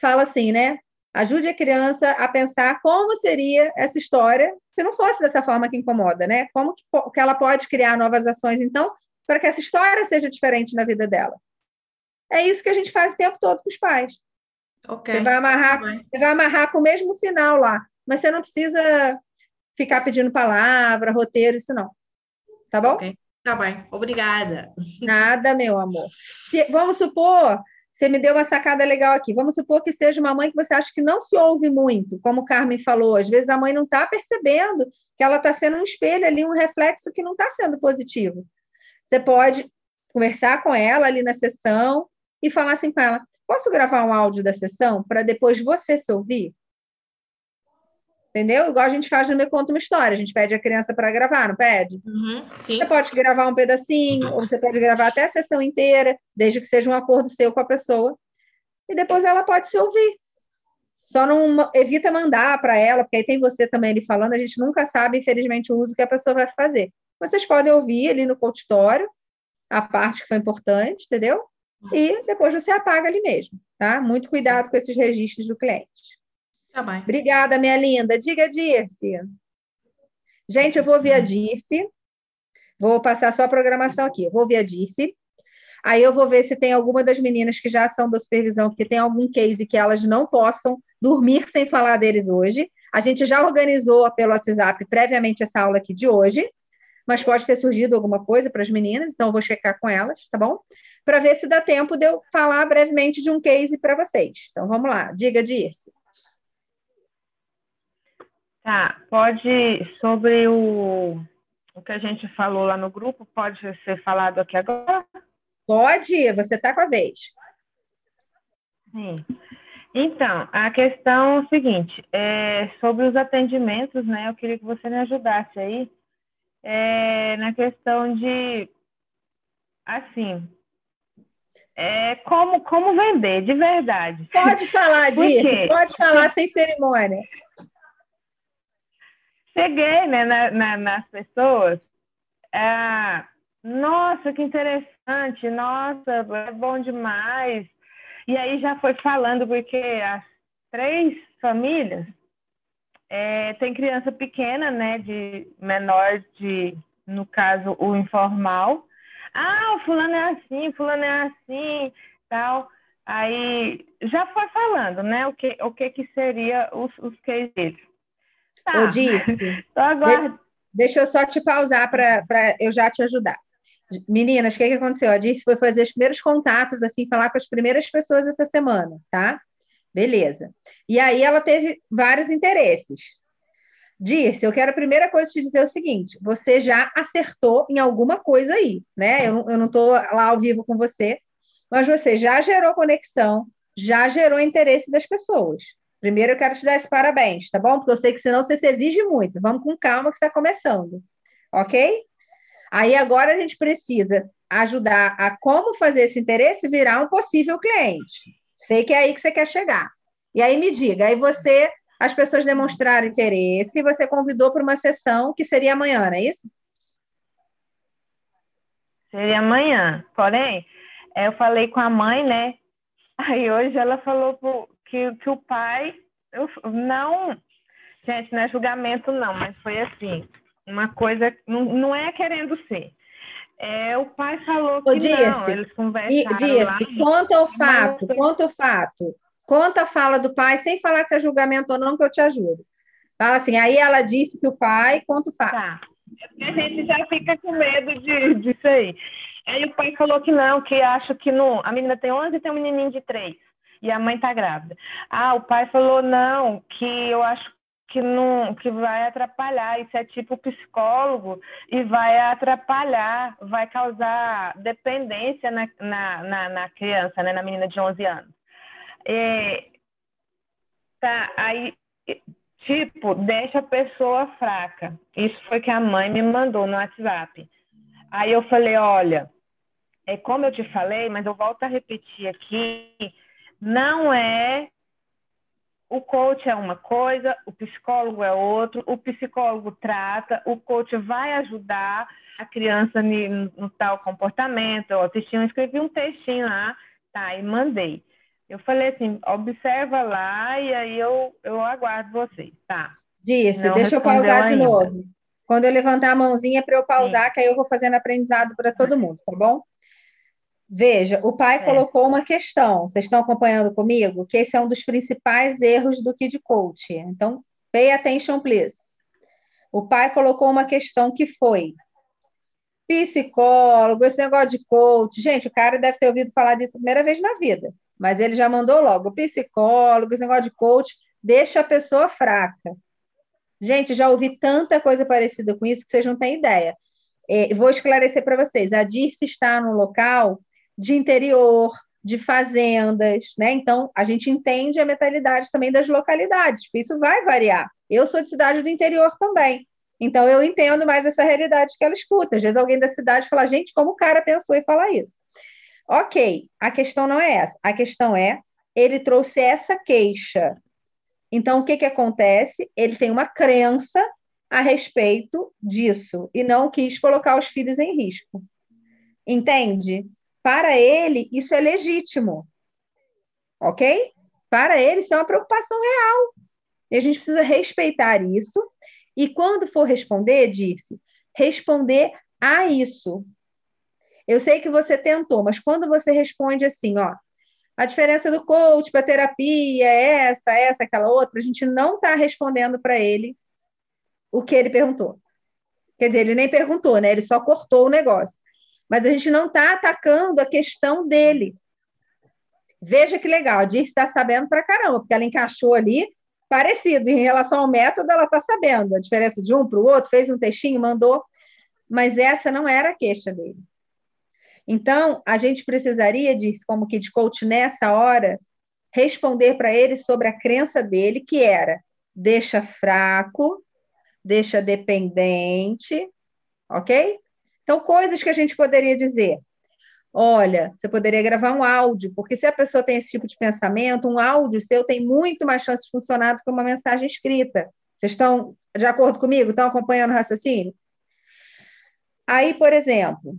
fala assim, né? Ajude a criança a pensar como seria essa história se não fosse dessa forma que incomoda, né? Como que, que ela pode criar novas ações, então, para que essa história seja diferente na vida dela. É isso que a gente faz o tempo todo com os pais. Okay. Você vai amarrar, você vai amarrar com o mesmo final lá, mas você não precisa ficar pedindo palavra, roteiro, isso não. Tá bom? Okay. Tá bem, obrigada. Nada, meu amor. Se, vamos supor, você me deu uma sacada legal aqui. Vamos supor que seja uma mãe que você acha que não se ouve muito, como o Carmen falou. Às vezes a mãe não está percebendo que ela está sendo um espelho ali, um reflexo que não está sendo positivo. Você pode conversar com ela ali na sessão e falar assim com ela: posso gravar um áudio da sessão para depois você se ouvir? Entendeu? Igual a gente faz no Me Conta uma História, a gente pede a criança para gravar, não pede? Uhum, você pode gravar um pedacinho, ou você pode gravar até a sessão inteira, desde que seja um acordo seu com a pessoa, e depois ela pode se ouvir. Só não evita mandar para ela, porque aí tem você também ali falando, a gente nunca sabe, infelizmente, o uso que a pessoa vai fazer. Vocês podem ouvir ali no consultório a parte que foi importante, entendeu? E depois você apaga ali mesmo, tá? Muito cuidado com esses registros do cliente. Tá bem. Obrigada, minha linda. Diga, Dirce. Gente, eu vou ver a Dirce. Vou passar só a programação aqui. Eu vou ver a Dirce. Aí eu vou ver se tem alguma das meninas que já são da supervisão, porque tem algum case que elas não possam dormir sem falar deles hoje. A gente já organizou pelo WhatsApp previamente essa aula aqui de hoje mas pode ter surgido alguma coisa para as meninas, então eu vou checar com elas, tá bom? Para ver se dá tempo de eu falar brevemente de um case para vocês. Então vamos lá, diga, Dirce. Tá, pode, sobre o, o que a gente falou lá no grupo, pode ser falado aqui agora? Pode, você está com a vez. Sim. Então, a questão é o seguinte, é, sobre os atendimentos, né, eu queria que você me ajudasse aí, é, na questão de, assim, é, como, como vender, de verdade. Pode falar disso, pode falar sem cerimônia. Cheguei né, na, na, nas pessoas, é, nossa, que interessante, nossa, é bom demais. E aí já foi falando, porque as três famílias é, criança pequena, né, de menor de, no caso, o informal. Ah, o fulano é assim, fulano é assim, tal. Aí já foi falando, né, o que, o que, que seria os, os cases. Tá. Eu disse. agora... Deixa eu só te pausar para eu já te ajudar. Meninas, o que, que aconteceu? A Disse foi fazer os primeiros contatos, assim, falar com as primeiras pessoas essa semana, tá? Beleza. E aí ela teve vários interesses. Dirce, eu quero a primeira coisa te dizer o seguinte: você já acertou em alguma coisa aí, né? Eu, eu não estou lá ao vivo com você, mas você já gerou conexão, já gerou interesse das pessoas. Primeiro eu quero te dar esse parabéns, tá bom? Porque eu sei que senão você se exige muito. Vamos com calma que está começando, ok? Aí agora a gente precisa ajudar a como fazer esse interesse virar um possível cliente. Sei que é aí que você quer chegar. E aí me diga, aí você as pessoas demonstraram interesse, você convidou para uma sessão que seria amanhã, não é isso? Seria amanhã. Porém, eu falei com a mãe, né? Aí hoje ela falou que, que o pai. Eu, não. Gente, não é julgamento, não, mas foi assim. Uma coisa. Não, não é querendo ser. É, o pai falou que Ô, não, eles conversaram Dirce, conta o fato, conta o fato. Conta a fala do pai, sem falar se é julgamento ou não, que eu te ajudo. Fala assim, aí ela disse que o pai, conta o fato. Tá. É a gente já fica com medo de, disso aí. Aí o pai falou que não, que acha que não. A menina tem 11 e tem um menininho de 3. E a mãe tá grávida. Ah, o pai falou não, que eu acho que não que vai atrapalhar. Isso é tipo psicólogo e vai atrapalhar, vai causar dependência na, na, na, na criança, né, na menina de 11 anos. É, tá, aí, tipo, deixa a pessoa fraca. Isso foi que a mãe me mandou no WhatsApp. Aí eu falei, olha, é como eu te falei, mas eu volto a repetir aqui, não é o coach é uma coisa, o psicólogo é outro, o psicólogo trata, o coach vai ajudar a criança no, no tal comportamento. Eu assisti, eu escrevi um textinho lá, tá, e mandei. Eu falei assim, observa lá e aí eu, eu aguardo vocês, tá? Disse, Não deixa eu pausar de novo. Quando eu levantar a mãozinha para eu pausar, Sim. que aí eu vou fazendo aprendizado para todo mundo, tá bom? Veja, o pai é. colocou uma questão. Vocês estão acompanhando comigo? Que esse é um dos principais erros do Kid Coach. Então, pay attention, please. O pai colocou uma questão que foi psicólogo, esse negócio de coach. Gente, o cara deve ter ouvido falar disso a primeira vez na vida mas ele já mandou logo, psicólogo, esse negócio de coach, deixa a pessoa fraca. Gente, já ouvi tanta coisa parecida com isso que vocês não têm ideia. É, vou esclarecer para vocês. A Dirce está no local de interior, de fazendas, né? Então, a gente entende a mentalidade também das localidades, porque isso vai variar. Eu sou de cidade do interior também. Então, eu entendo mais essa realidade que ela escuta. Às vezes, alguém da cidade fala, gente, como o cara pensou e fala isso. Ok, a questão não é essa. A questão é, ele trouxe essa queixa. Então, o que, que acontece? Ele tem uma crença a respeito disso e não quis colocar os filhos em risco. Entende? Para ele, isso é legítimo. Ok? Para ele, isso é uma preocupação real. E a gente precisa respeitar isso. E quando for responder, disse, responder a isso. Eu sei que você tentou, mas quando você responde assim, ó, a diferença do coach para terapia é essa, essa, aquela outra, a gente não está respondendo para ele o que ele perguntou. Quer dizer, ele nem perguntou, né? Ele só cortou o negócio. Mas a gente não está atacando a questão dele. Veja que legal, a Diz está sabendo para caramba, porque ela encaixou ali parecido. Em relação ao método, ela está sabendo a diferença de um para o outro, fez um textinho, mandou. Mas essa não era a queixa dele. Então, a gente precisaria, de, como que de coach nessa hora, responder para ele sobre a crença dele, que era deixa fraco, deixa dependente, ok? Então, coisas que a gente poderia dizer. Olha, você poderia gravar um áudio, porque se a pessoa tem esse tipo de pensamento, um áudio seu tem muito mais chance de funcionar do que uma mensagem escrita. Vocês estão de acordo comigo? Estão acompanhando o raciocínio? Aí, por exemplo,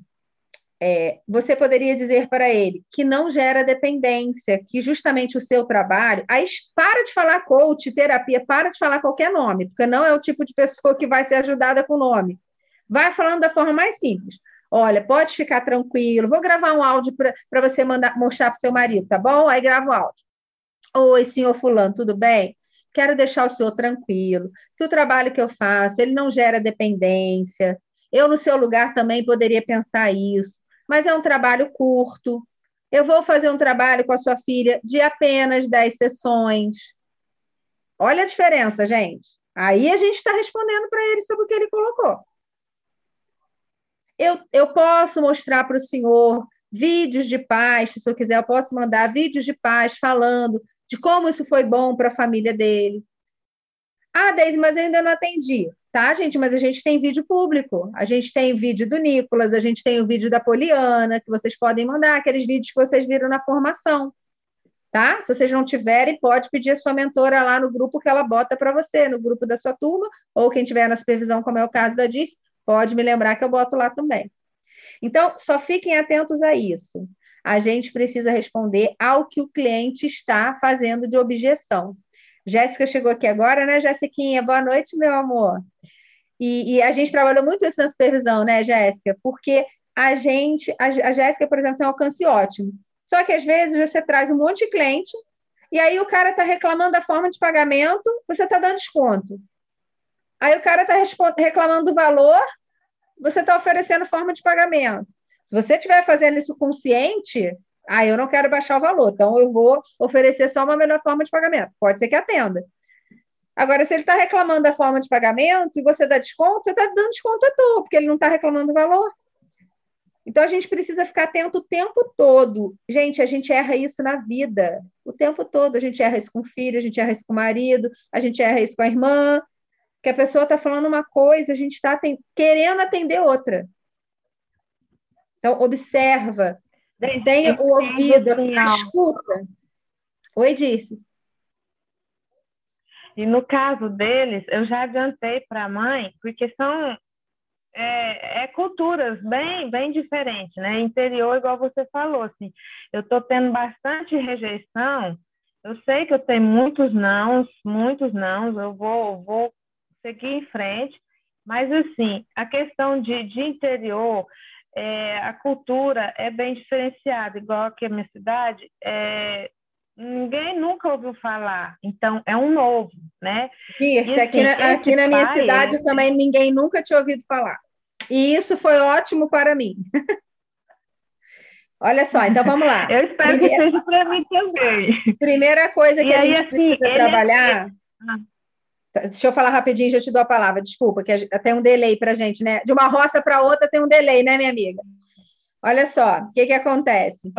é, você poderia dizer para ele que não gera dependência, que justamente o seu trabalho. Aí para de falar coach, terapia, para de falar qualquer nome, porque não é o tipo de pessoa que vai ser ajudada com nome. Vai falando da forma mais simples. Olha, pode ficar tranquilo, vou gravar um áudio para você mandar, mostrar para seu marido, tá bom? Aí grava o áudio. Oi, senhor Fulano, tudo bem? Quero deixar o senhor tranquilo, que o trabalho que eu faço, ele não gera dependência. Eu, no seu lugar, também poderia pensar isso mas é um trabalho curto. Eu vou fazer um trabalho com a sua filha de apenas 10 sessões. Olha a diferença, gente. Aí a gente está respondendo para ele sobre o que ele colocou. Eu, eu posso mostrar para o senhor vídeos de paz, se o senhor quiser, eu posso mandar vídeos de paz falando de como isso foi bom para a família dele. Ah, Deise, mas eu ainda não atendi. Tá, gente? Mas a gente tem vídeo público. A gente tem vídeo do Nicolas, a gente tem o vídeo da Poliana, que vocês podem mandar, aqueles vídeos que vocês viram na formação. Tá? Se vocês não tiverem, pode pedir a sua mentora lá no grupo que ela bota para você, no grupo da sua turma, ou quem tiver na supervisão, como é o caso da Diz, pode me lembrar que eu boto lá também. Então, só fiquem atentos a isso. A gente precisa responder ao que o cliente está fazendo de objeção. Jéssica chegou aqui agora, né, Jéssiquinha? Boa noite, meu amor. E, e, a gente trabalhou muito isso na supervisão, né, Jéssica? Porque a gente, a, Jéssica, por exemplo, tem um alcance ótimo. Só que às vezes você traz um monte de cliente e aí o cara está reclamando da forma de pagamento, você está dando desconto. Aí o cara está reclamando do valor, você está oferecendo forma de pagamento. Se você estiver fazendo isso consciente, ah, eu não quero baixar o valor, então eu vou oferecer só uma melhor forma de pagamento. Pode ser que atenda. Agora, se ele está reclamando da forma de pagamento e você dá desconto, você está dando desconto à toa, porque ele não está reclamando do valor. Então, a gente precisa ficar atento o tempo todo. Gente, a gente erra isso na vida, o tempo todo. A gente erra isso com o filho, a gente erra isso com o marido, a gente erra isso com a irmã, que a pessoa está falando uma coisa, a gente está querendo atender outra. Então, observa, tenha o ouvido, escuta. Oi, disse. E no caso deles, eu já adiantei para a mãe, porque são é, é, culturas bem, bem diferentes, né? Interior, igual você falou, assim, eu estou tendo bastante rejeição. Eu sei que eu tenho muitos nãos, muitos nãos. Eu vou, vou seguir em frente, mas assim, a questão de, de interior, é, a cultura é bem diferenciada, igual aqui a minha cidade, é, ninguém nunca ouviu falar, então é um novo, né? Isso, assim, aqui, na, aqui na minha cidade é... também ninguém nunca tinha ouvido falar. E isso foi ótimo para mim. Olha só, então vamos lá. Eu espero Primeira... que seja para mim também. Primeira coisa que e a aí, gente assim, precisa trabalhar. É... Deixa eu falar rapidinho, já te dou a palavra, desculpa, que tem um delay para a gente, né? De uma roça para outra tem um delay, né, minha amiga? Olha só, o que, que acontece?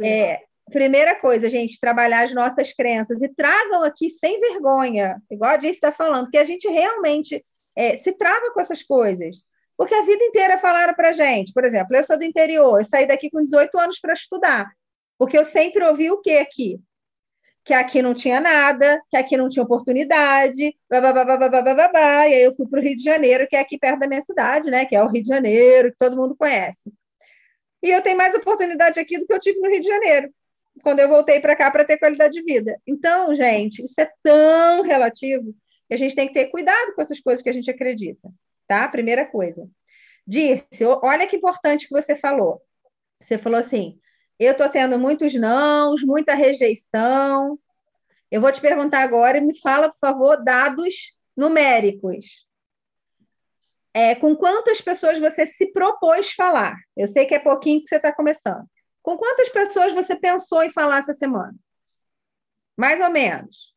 É, primeira coisa, gente, trabalhar as nossas crenças e tragam aqui sem vergonha, igual a Disse está falando, que a gente realmente é, se trava com essas coisas. Porque a vida inteira falaram para gente, por exemplo, eu sou do interior, eu saí daqui com 18 anos para estudar, porque eu sempre ouvi o que aqui? Que aqui não tinha nada, que aqui não tinha oportunidade, babá, e aí eu fui para o Rio de Janeiro, que é aqui perto da minha cidade, né? Que é o Rio de Janeiro, que todo mundo conhece. E eu tenho mais oportunidade aqui do que eu tive no Rio de Janeiro quando eu voltei para cá para ter qualidade de vida. Então, gente, isso é tão relativo que a gente tem que ter cuidado com essas coisas que a gente acredita, tá? Primeira coisa. Disse, olha que importante que você falou. Você falou assim: eu estou tendo muitos nãos, muita rejeição. Eu vou te perguntar agora e me fala, por favor, dados numéricos. É, com quantas pessoas você se propôs falar? Eu sei que é pouquinho que você está começando. Com quantas pessoas você pensou em falar essa semana? Mais ou menos.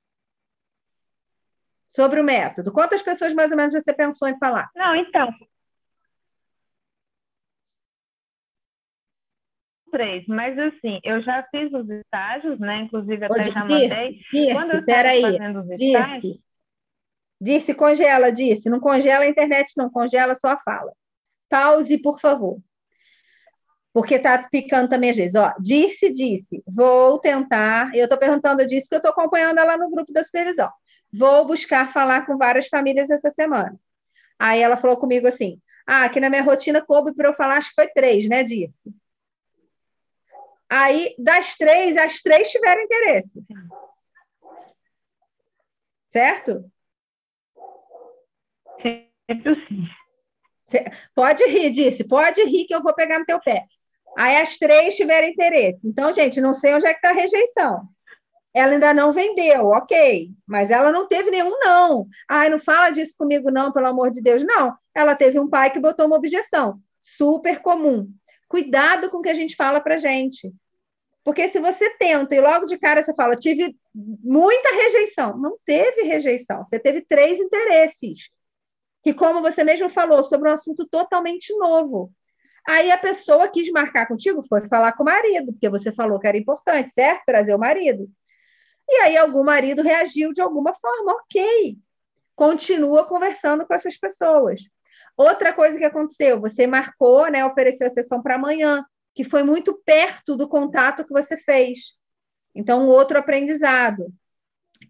Sobre o método. Quantas pessoas mais ou menos você pensou em falar? Não, então. Três, mas assim, eu já fiz os estágios, né? Inclusive até já mandei. Disse, Quando eu peraí. Disse, disse, congela, disse. Não congela a internet, não, congela só a fala. Pause, por favor porque está picando também às vezes. Ó, disse, disse, vou tentar. Eu estou perguntando disso porque eu estou acompanhando ela no grupo da supervisão. Vou buscar falar com várias famílias essa semana. Aí ela falou comigo assim: ah, aqui na minha rotina coube para eu falar, acho que foi três, né? Disse. Aí, das três, as três tiveram interesse. Certo? Sempre sim. Pode rir, disse, pode rir que eu vou pegar no teu pé. Aí as três tiveram interesse. Então, gente, não sei onde é que está a rejeição. Ela ainda não vendeu, ok, mas ela não teve nenhum não. Ai, não fala disso comigo, não, pelo amor de Deus. Não, ela teve um pai que botou uma objeção. Super comum. Cuidado com o que a gente fala para gente. Porque se você tenta e logo de cara você fala, tive muita rejeição. Não teve rejeição, você teve três interesses. Que, como você mesmo falou, sobre um assunto totalmente novo. Aí a pessoa quis marcar contigo, foi falar com o marido, porque você falou que era importante, certo? Trazer o marido. E aí algum marido reagiu de alguma forma, ok. Continua conversando com essas pessoas. Outra coisa que aconteceu, você marcou, né, ofereceu a sessão para amanhã que foi muito perto do contato que você fez. Então, outro aprendizado.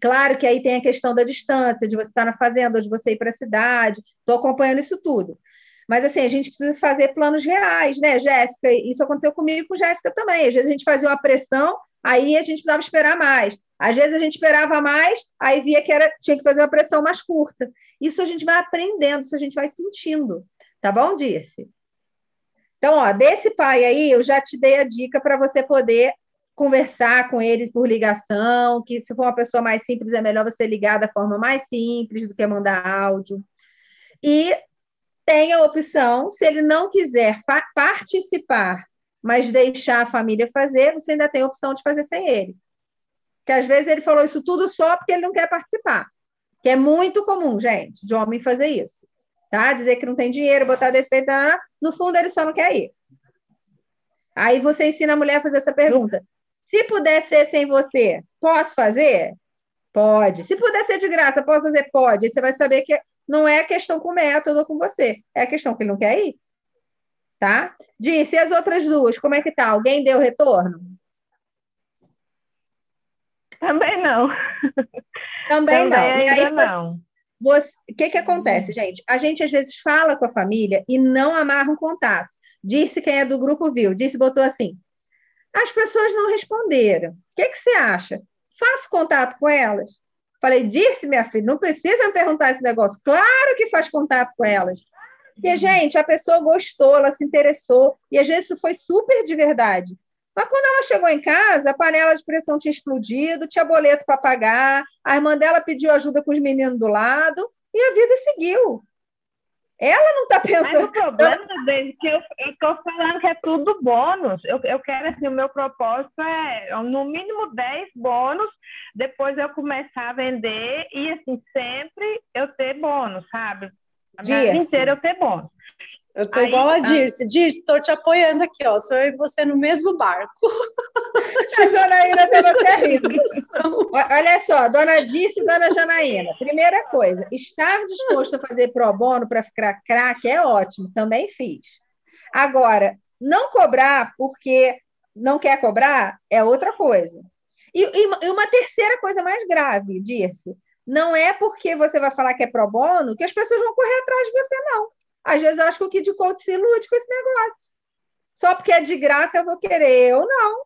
Claro que aí tem a questão da distância, de você estar na fazenda, de você ir para a cidade, estou acompanhando isso tudo. Mas, assim, a gente precisa fazer planos reais, né, Jéssica? Isso aconteceu comigo e com Jéssica também. Às vezes a gente fazia uma pressão, aí a gente precisava esperar mais. Às vezes a gente esperava mais, aí via que era, tinha que fazer uma pressão mais curta. Isso a gente vai aprendendo, isso a gente vai sentindo. Tá bom, Dirce? Então, ó, desse pai aí, eu já te dei a dica para você poder conversar com eles por ligação, que se for uma pessoa mais simples, é melhor você ligar da forma mais simples do que mandar áudio. E tem a opção, se ele não quiser participar, mas deixar a família fazer, você ainda tem a opção de fazer sem ele. Que às vezes ele falou isso tudo só porque ele não quer participar. Que é muito comum, gente, de homem fazer isso tá? Dizer que não tem dinheiro, botar defeito, ah, no fundo ele só não quer ir. Aí você ensina a mulher a fazer essa pergunta. Se puder ser sem você, posso fazer? Pode. Se puder ser de graça, posso fazer? Pode. E você vai saber que não é questão com o método ou com você, é a questão que ele não quer ir. Tá? Disse, e as outras duas, como é que tá? Alguém deu retorno? Também não. Também, Também não. Ainda não. O que, que acontece, gente? A gente às vezes fala com a família e não amarra um contato. Disse quem é do grupo viu, disse, botou assim. As pessoas não responderam. O que, que você acha? Faço contato com elas? Falei, disse, minha filha, não precisa me perguntar esse negócio. Claro que faz contato com elas. Porque, gente, a pessoa gostou, ela se interessou, e às vezes isso foi super de verdade. Mas quando ela chegou em casa, a panela de pressão tinha explodido, tinha boleto para pagar, a irmã dela pediu ajuda com os meninos do lado e a vida seguiu. Ela não está pensando. Mas o problema é que eu estou falando que é tudo bônus. Eu, eu quero, assim, o meu propósito é, no mínimo 10 bônus, depois eu começar a vender e, assim, sempre eu ter bônus, sabe? A vida inteira eu ter bônus. Eu tô Aí, igual a Dirce. Ah. Dirce, estou te apoiando aqui, ó. Sou eu e você no mesmo barco. a Janaína tem você rindo. Olha só, dona Dirce e dona Janaína. Primeira coisa, estar disposto a fazer pro bono para ficar craque é ótimo, também fiz. Agora, não cobrar porque não quer cobrar é outra coisa. E, e uma terceira coisa mais grave, Dirce, não é porque você vai falar que é pro bono que as pessoas vão correr atrás de você, não. Às vezes eu acho que o Kid Coach se ilude com esse negócio. Só porque é de graça eu vou querer. Eu não.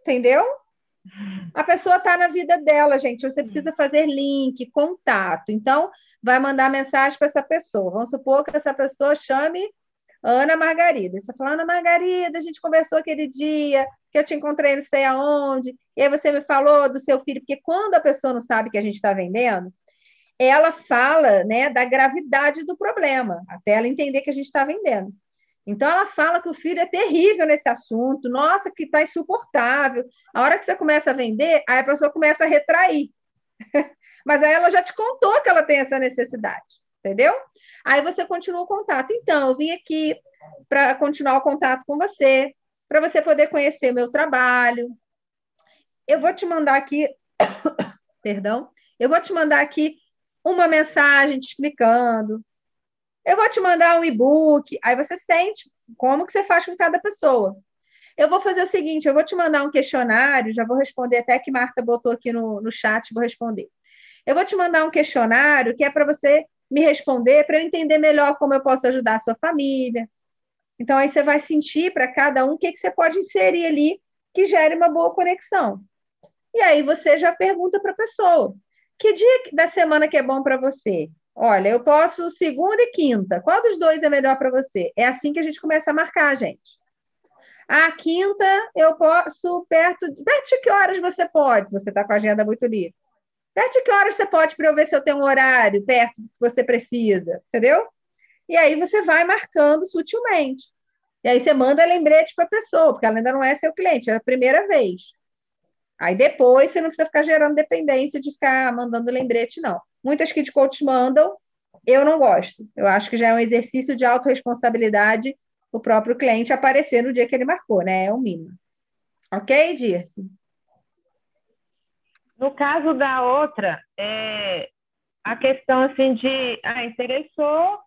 Entendeu? A pessoa está na vida dela, gente. Você precisa fazer link, contato. Então, vai mandar mensagem para essa pessoa. Vamos supor que essa pessoa chame Ana Margarida. Você fala, Ana Margarida, a gente conversou aquele dia que eu te encontrei não sei aonde, e aí você me falou do seu filho, porque quando a pessoa não sabe que a gente está vendendo, ela fala né, da gravidade do problema, até ela entender que a gente está vendendo. Então, ela fala que o filho é terrível nesse assunto, nossa, que está insuportável. A hora que você começa a vender, aí a pessoa começa a retrair. Mas aí ela já te contou que ela tem essa necessidade, entendeu? Aí você continua o contato. Então, eu vim aqui para continuar o contato com você, para você poder conhecer meu trabalho. Eu vou te mandar aqui, perdão, eu vou te mandar aqui uma mensagem te explicando. Eu vou te mandar um e-book, aí você sente como que você faz com cada pessoa. Eu vou fazer o seguinte, eu vou te mandar um questionário, já vou responder até que Marta botou aqui no, no chat, vou responder. Eu vou te mandar um questionário que é para você me responder, para eu entender melhor como eu posso ajudar a sua família. Então, aí você vai sentir para cada um o que, que você pode inserir ali que gere uma boa conexão. E aí você já pergunta para a pessoa: que dia da semana que é bom para você? Olha, eu posso segunda e quinta. Qual dos dois é melhor para você? É assim que a gente começa a marcar, gente. A quinta eu posso perto de. Perto de que horas você pode, se você está com a agenda muito livre? Perto de que horas você pode para eu ver se eu tenho um horário perto do que você precisa, entendeu? E aí você vai marcando sutilmente. E aí você manda lembrete para a pessoa, porque ela ainda não é seu cliente, é a primeira vez. Aí depois você não precisa ficar gerando dependência de ficar mandando lembrete, não. Muitas kit coaches mandam, eu não gosto. Eu acho que já é um exercício de autorresponsabilidade o próprio cliente aparecer no dia que ele marcou, né? É o mínimo. Ok, Dirce? No caso da outra, é, a questão assim de ah, interessou,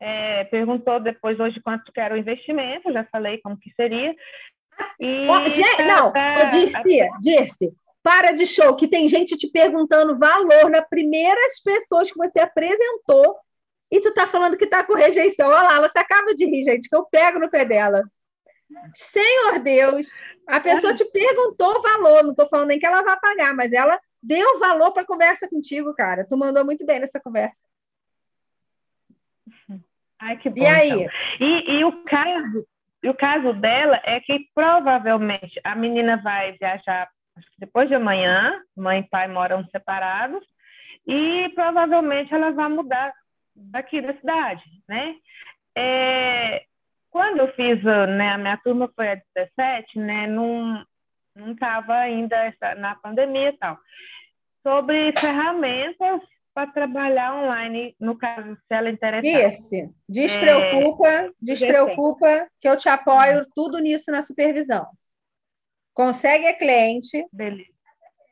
é, perguntou depois hoje quanto que era o investimento, já falei como que seria. E oh, gente, tá, não, tá, Dirce, Dirce, para de show, que tem gente te perguntando valor nas primeiras pessoas que você apresentou e tu tá falando que tá com rejeição. Olha lá, ela se acaba de rir, gente, que eu pego no pé dela. Senhor Deus, a pessoa te perguntou valor, não tô falando nem que ela vai pagar, mas ela deu valor para conversa contigo, cara. Tu mandou muito bem nessa conversa. Ai, que bom. E aí? Então. E, e, o caso, e o caso dela é que provavelmente a menina vai viajar depois de amanhã, mãe e pai moram separados, e provavelmente ela vai mudar daqui da cidade, né? É, quando eu fiz, né, a minha turma foi a 17, né, não estava ainda na pandemia e tal. Sobre ferramentas para trabalhar online, no caso, se ela interessar. Isso, despreocupa, é, despreocupa que eu te apoio tudo nisso na supervisão. Consegue a cliente. Beleza.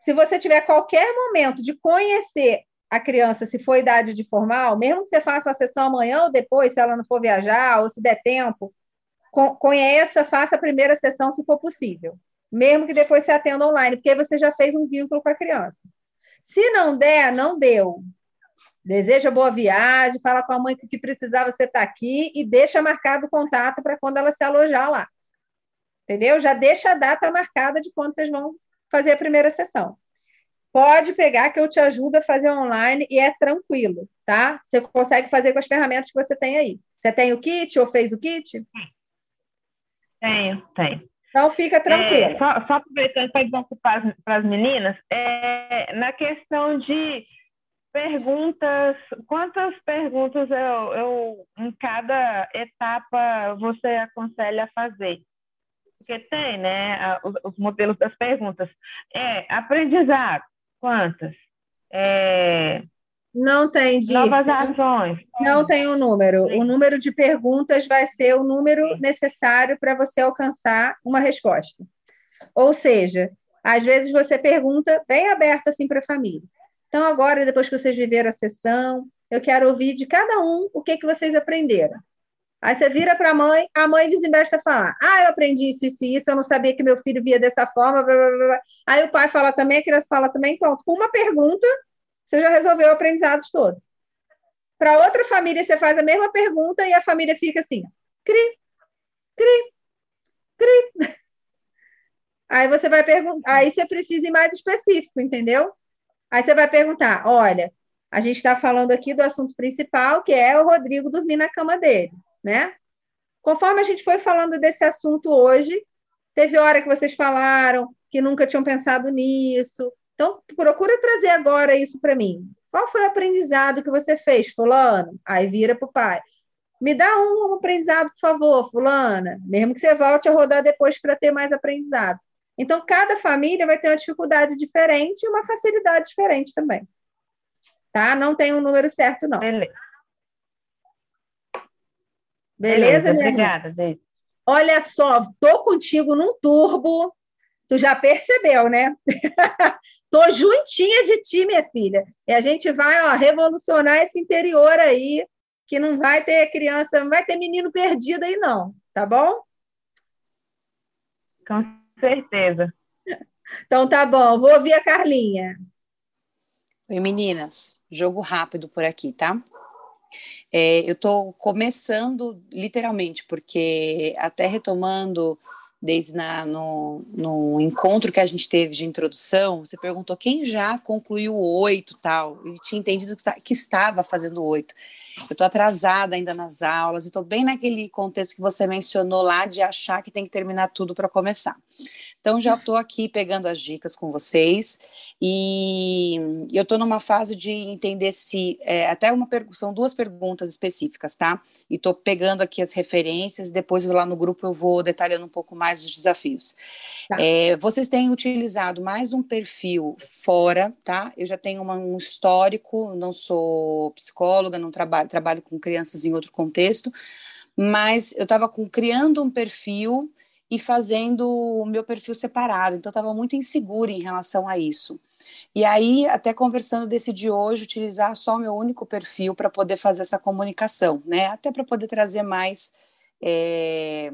Se você tiver qualquer momento de conhecer a criança, se for idade de formal, mesmo que você faça a sessão amanhã ou depois, se ela não for viajar, ou se der tempo, conheça, faça a primeira sessão se for possível. Mesmo que depois você atenda online, porque aí você já fez um vínculo com a criança. Se não der, não deu. Deseja boa viagem, fala com a mãe que precisar você estar tá aqui e deixa marcado o contato para quando ela se alojar lá. Entendeu? Já deixa a data marcada de quando vocês vão fazer a primeira sessão. Pode pegar que eu te ajudo a fazer online e é tranquilo, tá? Você consegue fazer com as ferramentas que você tem aí. Você tem o kit ou fez o kit? Tenho, tenho. Então fica tranquilo. É, só, só, aproveitando para desocupar para as meninas, é, na questão de perguntas, quantas perguntas eu, eu em cada etapa você aconselha a fazer? Porque tem, né, os, os modelos das perguntas. É, aprendizado, Quantas? É... Não tem disso. Novas ações. Não tem o um número. O número de perguntas vai ser o número necessário para você alcançar uma resposta. Ou seja, às vezes você pergunta bem aberto assim para a família. Então, agora, depois que vocês viveram a sessão, eu quero ouvir de cada um o que, que vocês aprenderam. Aí você vira para a mãe, a mãe desembesta a falar: Ah, eu aprendi isso, isso e isso, eu não sabia que meu filho via dessa forma. Blá, blá, blá. Aí o pai fala também, a criança fala também, pronto. Com uma pergunta, você já resolveu o aprendizado todo. Para outra família, você faz a mesma pergunta e a família fica assim: cri, cri, cri. Aí você vai perguntar, aí você precisa ir mais específico, entendeu? Aí você vai perguntar: olha, a gente está falando aqui do assunto principal, que é o Rodrigo dormir na cama dele né? Conforme a gente foi falando desse assunto hoje, teve hora que vocês falaram que nunca tinham pensado nisso. Então, procura trazer agora isso para mim. Qual foi o aprendizado que você fez, fulano? Aí vira para o pai. Me dá um, aprendizado, por favor, fulana. Mesmo que você volte a rodar depois para ter mais aprendizado. Então, cada família vai ter uma dificuldade diferente e uma facilidade diferente também. Tá? Não tem um número certo, não. Beleza. Beleza, Beleza obrigada, beijo. Olha só, tô contigo num turbo. Tu já percebeu, né? tô juntinha de ti, minha filha. E a gente vai, ó, revolucionar esse interior aí, que não vai ter criança, não vai ter menino perdido aí, não. Tá bom? Com certeza. Então tá bom, vou ouvir a Carlinha. Oi, meninas. Jogo rápido por aqui, tá? É, eu estou começando literalmente, porque até retomando desde na, no, no encontro que a gente teve de introdução, você perguntou quem já concluiu o oito tal, e tinha entendido que, que estava fazendo oito. Eu estou atrasada ainda nas aulas, estou bem naquele contexto que você mencionou lá de achar que tem que terminar tudo para começar. Então, já estou aqui pegando as dicas com vocês e eu estou numa fase de entender se, é, até uma são duas perguntas específicas, tá? E estou pegando aqui as referências, depois lá no grupo eu vou detalhando um pouco mais os desafios. Tá. É, vocês têm utilizado mais um perfil fora, tá? Eu já tenho uma, um histórico, não sou psicóloga, não trabalho, trabalho com crianças em outro contexto, mas eu estava criando um perfil e fazendo o meu perfil separado, então estava muito insegura em relação a isso. E aí, até conversando, decidi hoje utilizar só o meu único perfil para poder fazer essa comunicação, né? Até para poder trazer mais é,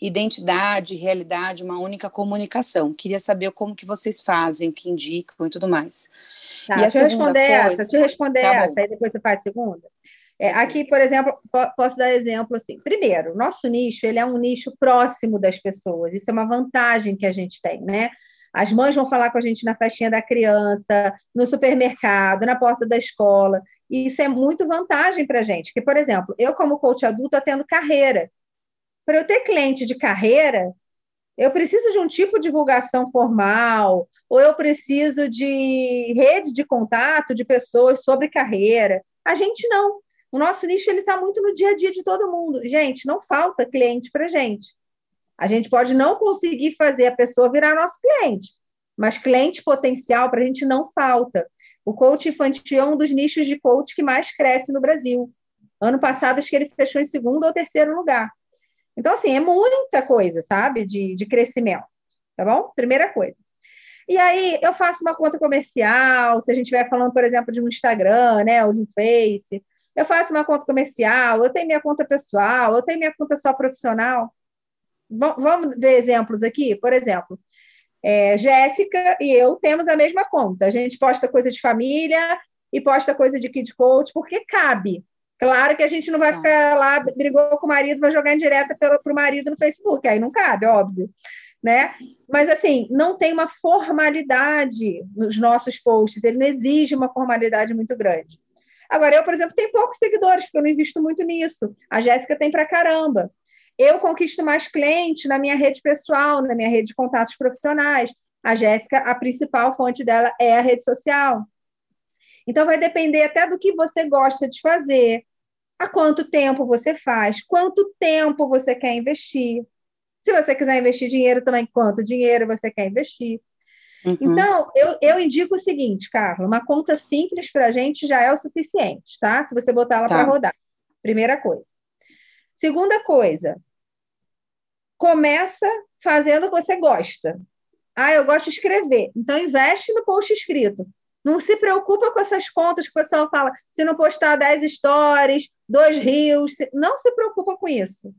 identidade, realidade, uma única comunicação. Queria saber como que vocês fazem, o que indicam e tudo mais. Tá, e deixa eu responder coisa... essa, deixa eu responder tá essa, aí depois você faz a segunda. É, aqui, por exemplo, posso dar exemplo assim. Primeiro, o nosso nicho ele é um nicho próximo das pessoas. Isso é uma vantagem que a gente tem, né? As mães vão falar com a gente na festinha da criança, no supermercado, na porta da escola. E isso é muito vantagem para a gente. Porque, por exemplo, eu, como coach adulto, atendo carreira. Para eu ter cliente de carreira, eu preciso de um tipo de divulgação formal, ou eu preciso de rede de contato de pessoas sobre carreira. A gente não. O nosso nicho ele está muito no dia a dia de todo mundo. Gente, não falta cliente para gente. A gente pode não conseguir fazer a pessoa virar nosso cliente, mas cliente potencial para a gente não falta. O coach infantil é um dos nichos de coach que mais cresce no Brasil. Ano passado, acho que ele fechou em segundo ou terceiro lugar. Então, assim, é muita coisa, sabe, de, de crescimento. Tá bom? Primeira coisa. E aí, eu faço uma conta comercial, se a gente estiver falando, por exemplo, de um Instagram, né, ou de um Face, eu faço uma conta comercial, eu tenho minha conta pessoal, eu tenho minha conta só profissional. vamos ver exemplos aqui? Por exemplo, é, Jéssica e eu temos a mesma conta. A gente posta coisa de família e posta coisa de kid coach, porque cabe. Claro que a gente não vai tá. ficar lá, brigou com o marido, vai jogar em direta para o marido no Facebook, aí não cabe, óbvio. Né? Mas assim, não tem uma formalidade nos nossos posts, ele não exige uma formalidade muito grande. Agora, eu, por exemplo, tenho poucos seguidores, porque eu não invisto muito nisso. A Jéssica tem para caramba. Eu conquisto mais clientes na minha rede pessoal, na minha rede de contatos profissionais. A Jéssica, a principal fonte dela é a rede social. Então, vai depender até do que você gosta de fazer, há quanto tempo você faz, quanto tempo você quer investir. Se você quiser investir dinheiro também, quanto dinheiro você quer investir. Uhum. Então, eu, eu indico o seguinte, Carla, uma conta simples para a gente já é o suficiente, tá? Se você botar ela tá. para rodar. Primeira coisa. Segunda coisa, começa fazendo o que você gosta. Ah, eu gosto de escrever. Então, investe no post escrito. Não se preocupa com essas contas que o pessoal fala, se não postar 10 stories, dois rios, se... não se preocupa com isso.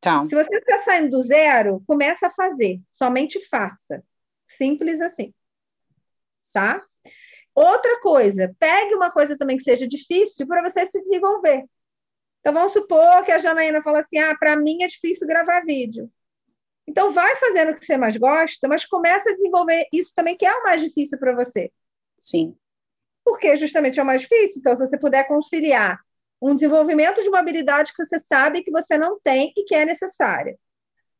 Tá. Se você está saindo do zero, começa a fazer, somente faça. Simples assim. Tá? Outra coisa, pegue uma coisa também que seja difícil para você se desenvolver. Então, vamos supor que a Janaína fala assim: ah, para mim é difícil gravar vídeo. Então, vai fazendo o que você mais gosta, mas começa a desenvolver isso também, que é o mais difícil para você. Sim. Porque justamente é o mais difícil. Então, se você puder conciliar um desenvolvimento de uma habilidade que você sabe que você não tem e que é necessária,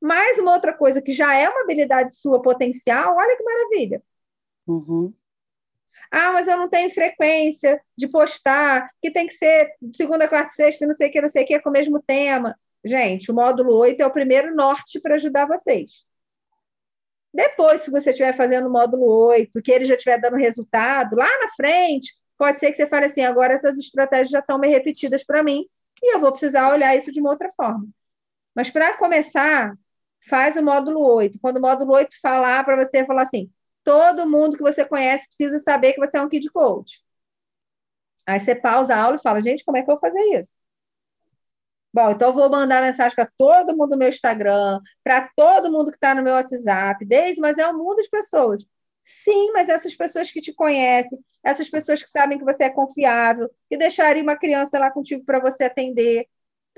mais uma outra coisa que já é uma habilidade sua potencial, olha que maravilha. Uhum. Ah, mas eu não tenho frequência de postar, que tem que ser segunda, quarta, sexta, não sei o que, não sei o que, com o mesmo tema. Gente, o módulo 8 é o primeiro norte para ajudar vocês. Depois, se você estiver fazendo o módulo 8, que ele já estiver dando resultado, lá na frente, pode ser que você fale assim: agora essas estratégias já estão meio repetidas para mim, e eu vou precisar olhar isso de uma outra forma. Mas para começar, faz o módulo 8. Quando o módulo 8 falar para você, falar assim: todo mundo que você conhece precisa saber que você é um kid coach. Aí você pausa a aula e fala: gente, como é que eu vou fazer isso? Bom, então eu vou mandar mensagem para todo mundo no meu Instagram, para todo mundo que está no meu WhatsApp, desde, mas é um mundo de pessoas. Sim, mas essas pessoas que te conhecem, essas pessoas que sabem que você é confiável, que deixaria uma criança lá contigo para você atender,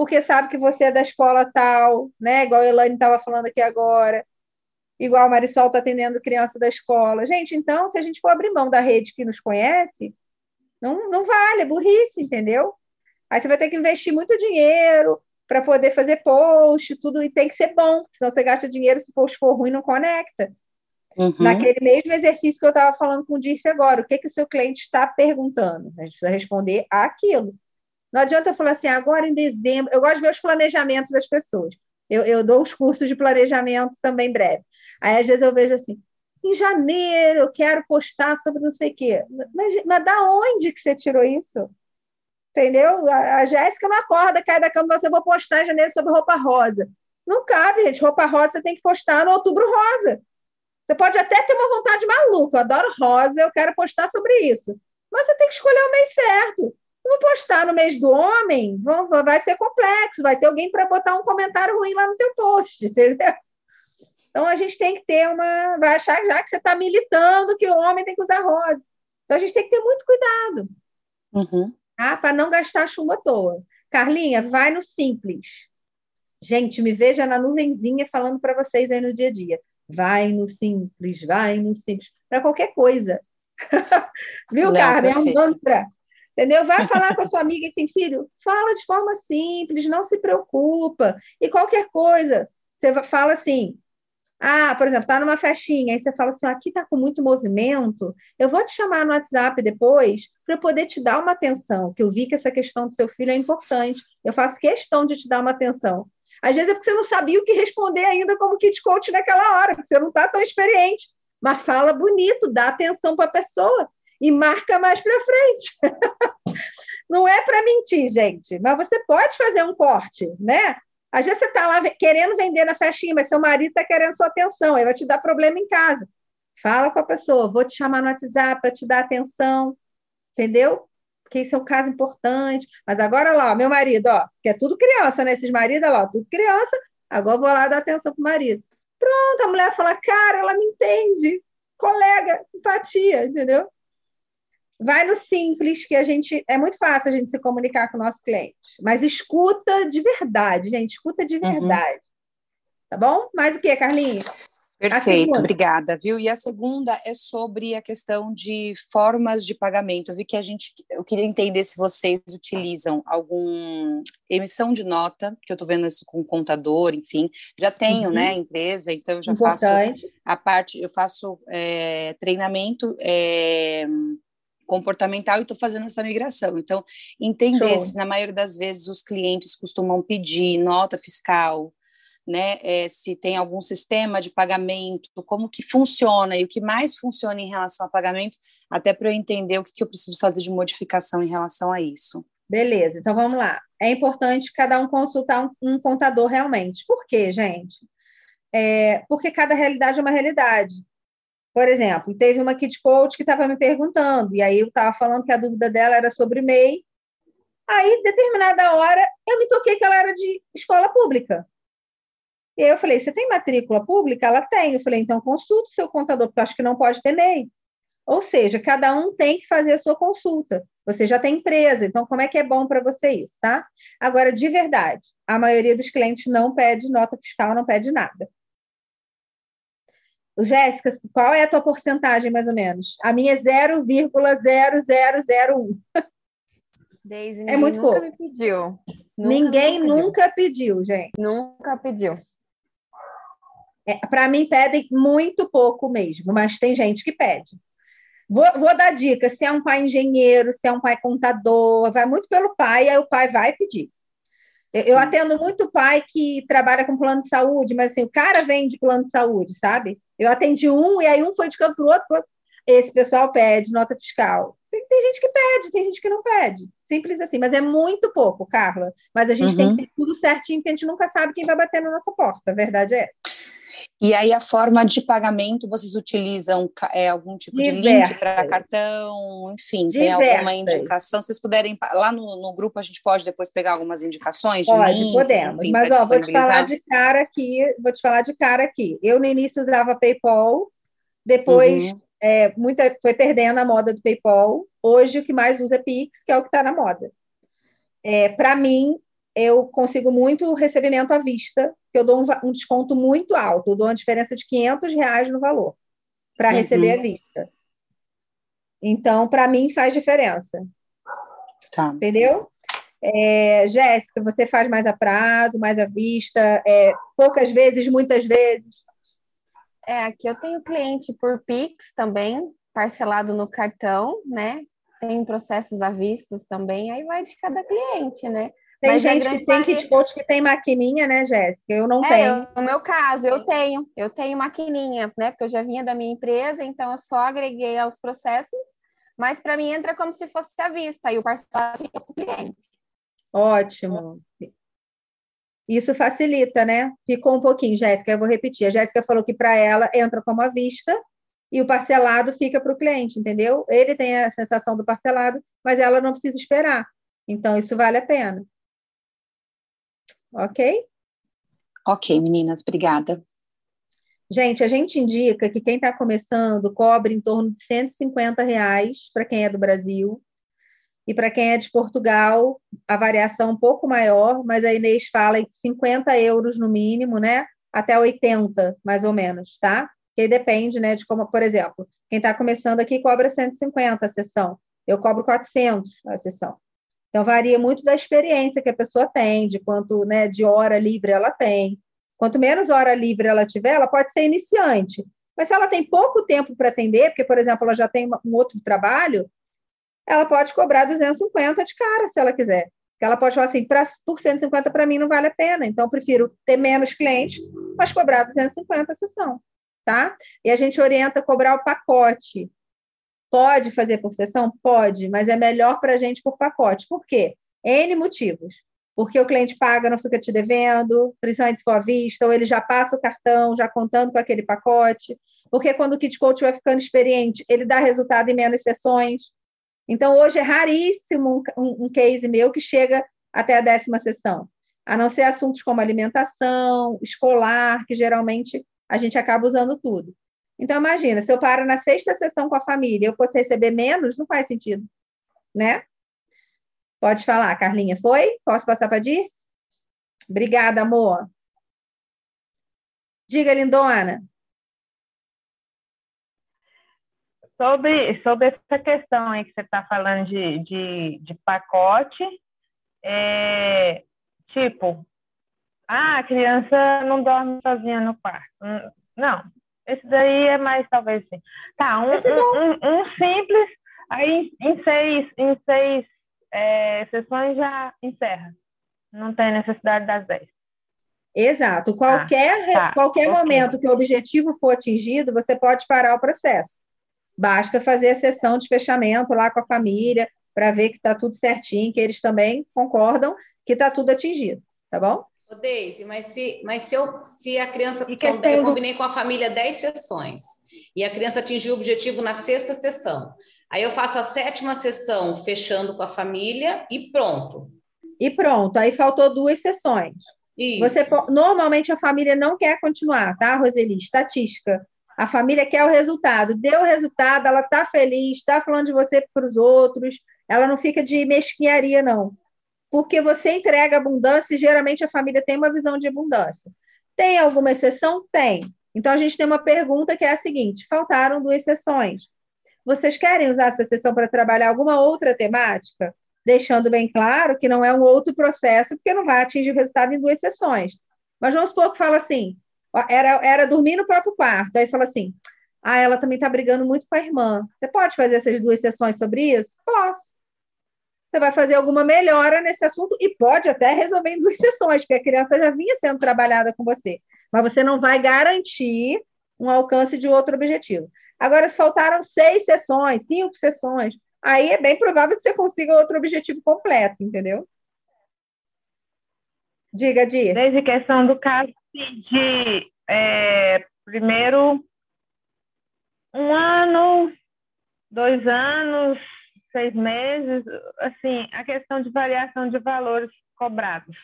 porque sabe que você é da escola tal, né? Igual a Elaine estava falando aqui agora, igual a Marisol está atendendo criança da escola. Gente, então, se a gente for abrir mão da rede que nos conhece, não, não vale, é burrice, entendeu? Aí você vai ter que investir muito dinheiro para poder fazer post, tudo, e tem que ser bom, senão você gasta dinheiro, se o post for ruim, não conecta. Uhum. Naquele mesmo exercício que eu estava falando com o Dirce agora, o que, que o seu cliente está perguntando? A gente precisa responder aquilo. Não adianta eu falar assim, agora em dezembro, eu gosto de ver os planejamentos das pessoas. Eu, eu dou os cursos de planejamento também breve. Aí, às vezes, eu vejo assim, em janeiro eu quero postar sobre não sei o quê. Mas, mas da onde que você tirou isso? Entendeu? A, a Jéssica não acorda, cai da cama, você vou postar em janeiro sobre roupa rosa. Não cabe, gente. Roupa rosa você tem que postar no outubro rosa. Você pode até ter uma vontade maluca, eu adoro rosa, eu quero postar sobre isso. Mas você tem que escolher o mês certo. Vou postar no mês do homem, vai ser complexo, vai ter alguém para botar um comentário ruim lá no teu post, entendeu? Então a gente tem que ter uma. Vai achar já que você está militando que o homem tem que usar rosa. Então a gente tem que ter muito cuidado. Uhum. Tá? Para não gastar chumbo à toa. Carlinha, vai no simples. Gente, me veja na nuvenzinha falando para vocês aí no dia a dia. Vai no simples, vai no simples. Para qualquer coisa. Viu, Carmen? É um mantra. Entendeu? Vai falar com a sua amiga que tem filho, fala de forma simples, não se preocupa. E qualquer coisa, você fala assim: ah, por exemplo, tá numa festinha, aí você fala assim: aqui tá com muito movimento, eu vou te chamar no WhatsApp depois para eu poder te dar uma atenção, que eu vi que essa questão do seu filho é importante. Eu faço questão de te dar uma atenção. Às vezes é porque você não sabia o que responder ainda como kit coach naquela hora, porque você não está tão experiente. Mas fala bonito, dá atenção para a pessoa e marca mais para frente. Não é para mentir, gente, mas você pode fazer um corte, né? Às vezes você está lá querendo vender na festinha, mas seu marido está querendo sua atenção, aí vai te dar problema em casa. Fala com a pessoa, vou te chamar no WhatsApp para te dar atenção, entendeu? Porque isso é um caso importante. Mas agora lá, meu marido, ó, que é tudo criança, né? Esses maridos, ó, tudo criança, agora eu vou lá dar atenção pro marido. Pronto, a mulher fala, cara, ela me entende. Colega, empatia, entendeu? Vai no simples, que a gente é muito fácil a gente se comunicar com o nosso cliente, mas escuta de verdade, gente, escuta de uhum. verdade. Uhum. Tá bom? Mais o que, Carlinhos? Perfeito, obrigada, viu? E a segunda é sobre a questão de formas de pagamento. Eu vi que a gente, eu queria entender se vocês utilizam algum emissão de nota, que eu estou vendo isso com contador, enfim, já tenho, uhum. né, empresa, então eu já Importante. faço a parte, eu faço é, treinamento é, comportamental e estou fazendo essa migração. Então, entender se na maioria das vezes os clientes costumam pedir nota fiscal, né, é, se tem algum sistema de pagamento, como que funciona e o que mais funciona em relação ao pagamento, até para eu entender o que, que eu preciso fazer de modificação em relação a isso. Beleza, então vamos lá. É importante cada um consultar um, um contador realmente. Por quê, gente? É, porque cada realidade é uma realidade. Por exemplo, teve uma kit coach que estava me perguntando, e aí eu estava falando que a dúvida dela era sobre MEI. Aí, determinada hora, eu me toquei que ela era de escola pública. E aí eu falei: Você tem matrícula pública? Ela tem. Eu falei: Então consulte o seu contador, porque eu acho que não pode ter MEI. Ou seja, cada um tem que fazer a sua consulta. Você já tem empresa, então como é que é bom para você isso, tá? Agora, de verdade, a maioria dos clientes não pede nota fiscal, não pede nada. Jéssica, qual é a tua porcentagem, mais ou menos? A minha é 0,0001. Deise, é muito nunca pouco. me pediu. Nunca ninguém nunca pediu. nunca pediu, gente. Nunca pediu. É, Para mim, pedem muito pouco mesmo, mas tem gente que pede. Vou, vou, dar dica: se é um pai engenheiro, se é um pai contador, vai muito pelo pai, aí o pai vai pedir. Eu, eu atendo muito pai que trabalha com plano de saúde, mas assim, o cara vem de plano de saúde, sabe? Eu atendi um e aí um foi de canto para o outro. Esse pessoal pede nota fiscal. Tem, tem, gente que pede, tem gente que não pede. Simples assim, mas é muito pouco, Carla. Mas a gente uhum. tem que ter tudo certinho, porque a gente nunca sabe quem vai bater na nossa porta. A verdade é essa. E aí a forma de pagamento, vocês utilizam é, algum tipo Diversas. de link para cartão, enfim, Diversas. tem alguma indicação? Se vocês puderem, lá no, no, grupo a gente pode depois pegar algumas indicações de pode, links, podemos. Enfim, Mas ó, vou te falar de cara aqui, vou te falar de cara aqui. Eu no início usava PayPal, depois uhum. é, muita, foi perdendo a moda do PayPal. Hoje o que mais usa é Pix, que é o que está na moda. É, para mim, eu consigo muito recebimento à vista, que eu dou um, um, desconto muito alto, eu dou uma diferença de 500 reais no valor para uhum. receber à vista. Então, para mim, faz diferença. Tá. Entendeu? É, Jéssica, você faz mais a prazo, mais à vista, é, poucas vezes, muitas vezes? É, aqui eu tenho cliente por Pix também, parcelado no cartão, né? Tem processos à vista também, aí vai de cada cliente, né? Tem Mas gente que tem kit coach que tem maquininha, né, Jéssica? Eu não é, tenho. Eu, no meu caso, eu tenho. Eu tenho maquininha, né? Porque eu já vinha da minha empresa, então eu só agreguei aos processos, mas para mim entra como se fosse à vista, e o parcelado fica para o cliente. Ótimo. Isso facilita, né? Ficou um pouquinho, Jéssica, eu vou repetir. A Jéssica falou que para ela entra como à vista e o parcelado fica para o cliente, entendeu? Ele tem a sensação do parcelado, mas ela não precisa esperar. Então, isso vale a pena. Ok? Ok, meninas, obrigada. Gente, a gente indica que quem está começando cobre em torno de 150 reais para quem é do Brasil. E para quem é de Portugal, a variação é um pouco maior, mas a Inês fala em 50 euros no mínimo, né? Até 80, mais ou menos, tá? Que depende, né, de como, por exemplo, quem está começando aqui cobra 150 a sessão. Eu cobro 400 a sessão. Então, varia muito da experiência que a pessoa tem, de quanto né, de hora livre ela tem. Quanto menos hora livre ela tiver, ela pode ser iniciante. Mas se ela tem pouco tempo para atender, porque, por exemplo, ela já tem um outro trabalho, ela pode cobrar 250 de cara, se ela quiser. Porque ela pode falar assim, pra, por 150 para mim não vale a pena, então eu prefiro ter menos clientes, mas cobrar 250 a sessão, tá? E a gente orienta a cobrar o pacote. Pode fazer por sessão? Pode, mas é melhor para a gente por pacote. Por quê? N motivos. Porque o cliente paga, não fica te devendo, principalmente se for à vista, ou ele já passa o cartão, já contando com aquele pacote. Porque quando o kit coach vai ficando experiente, ele dá resultado em menos sessões. Então, hoje é raríssimo um, um case meu que chega até a décima sessão, a não ser assuntos como alimentação, escolar, que geralmente a gente acaba usando tudo. Então, imagina, se eu paro na sexta sessão com a família eu fosse receber menos, não faz sentido, né? Pode falar, Carlinha. Foi? Posso passar para Dirce? Obrigada, amor. Diga, lindona. Sobre, sobre essa questão aí que você está falando de, de, de pacote, é, tipo, ah, a criança não dorme sozinha no quarto. Não, esse daí é mais, talvez, sim. Tá, um, um, um, um, simples, aí em seis, em seis é, sessões já encerra. Não tem necessidade das dez. Exato. Qualquer, tá, qualquer okay. momento que o objetivo for atingido, você pode parar o processo. Basta fazer a sessão de fechamento lá com a família para ver que está tudo certinho, que eles também concordam que está tudo atingido, tá bom? Ô, Deise, mas se, mas se, eu, se a criança. São, eu combinei com a família 10 sessões e a criança atingiu o objetivo na sexta sessão. Aí eu faço a sétima sessão fechando com a família e pronto. E pronto, aí faltou duas sessões. Isso. Você normalmente a família não quer continuar, tá, Roseli? Estatística. A família quer o resultado. Deu o resultado, ela está feliz, está falando de você para os outros. Ela não fica de mesquinharia, não porque você entrega abundância e geralmente a família tem uma visão de abundância. Tem alguma exceção? Tem. Então a gente tem uma pergunta que é a seguinte: faltaram duas sessões. Vocês querem usar essa sessão para trabalhar alguma outra temática? Deixando bem claro que não é um outro processo, porque não vai atingir o resultado em duas sessões. Mas vamos supor que fala assim: era, era dormir no próprio quarto. Aí fala assim: ah, ela também está brigando muito com a irmã. Você pode fazer essas duas sessões sobre isso? Posso você vai fazer alguma melhora nesse assunto e pode até resolver em duas sessões, porque a criança já vinha sendo trabalhada com você. Mas você não vai garantir um alcance de outro objetivo. Agora, se faltaram seis sessões, cinco sessões, aí é bem provável que você consiga outro objetivo completo, entendeu? Diga, Di. Desde questão do caso de é, primeiro um ano, dois anos, seis meses, assim, a questão de variação de valores cobrados.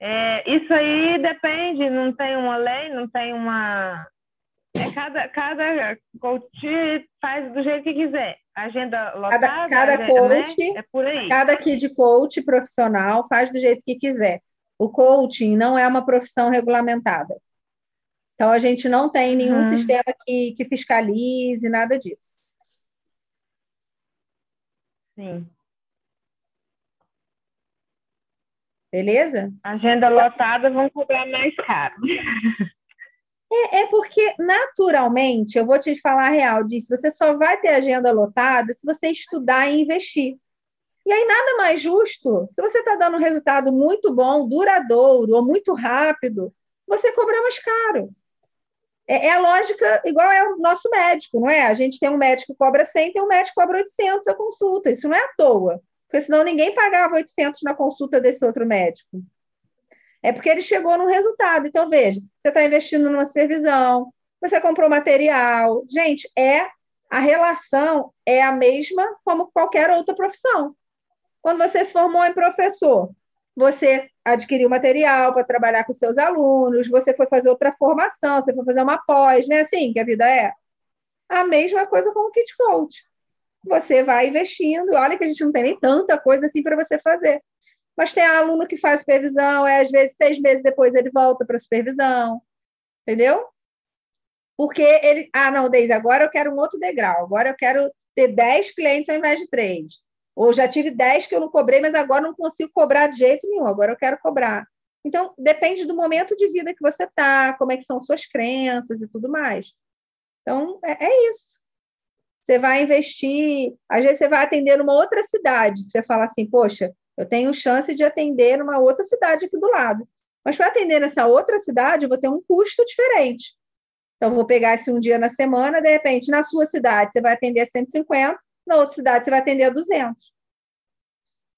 É, isso aí depende, não tem uma lei, não tem uma. É cada, cada coach faz do jeito que quiser. Agenda lotada, cada, cada agenda, coach, né? é por aí. Cada kid coach profissional faz do jeito que quiser. O coaching não é uma profissão regulamentada. Então, a gente não tem nenhum uhum. sistema que, que fiscalize, nada disso. Sim. beleza? Agenda lotada vão cobrar mais caro. É, é, porque, naturalmente, eu vou te falar a real disso, você só vai ter agenda lotada se você estudar e investir. E aí, nada mais justo, se você está dando um resultado muito bom, duradouro ou muito rápido, você cobrar mais caro. É, é, a lógica igual é o nosso médico, não é? A gente tem um médico que cobra 100, tem um médico que cobra 800 a consulta. Isso não é à toa, porque senão ninguém pagava 800 na consulta desse outro médico. É porque ele chegou num resultado. Então, veja, você está investindo numa supervisão, você comprou material. Gente, é a relação é a mesma como qualquer outra profissão. Quando você se formou em professor, você adquiriu material para trabalhar com seus alunos, você foi fazer outra formação, você foi fazer uma pós, não é assim que a vida é? A mesma coisa com o Kit Coach. Você vai investindo, olha que a gente não tem nem tanta coisa assim para você fazer. Mas tem aluno que faz supervisão, é às vezes seis meses depois ele volta para supervisão, entendeu? Porque ele, ah, não, Deise, agora eu quero um outro degrau, agora eu quero ter 10 clientes ao invés de 3. Ou já tive 10 que eu não cobrei, mas agora não consigo cobrar de jeito nenhum, agora eu quero cobrar. Então, depende do momento de vida que você está, como é que são suas crenças e tudo mais. Então, é, é, isso. Você vai investir, às vezes você vai atender numa outra cidade, você fala assim, poxa, eu tenho chance de atender numa outra cidade aqui do lado. Mas para atender nessa outra cidade, eu vou ter um custo diferente. Então, vou pegar esse um dia na semana, de repente, na sua cidade, você vai atender a 150, na outra cidade você vai atender a 200.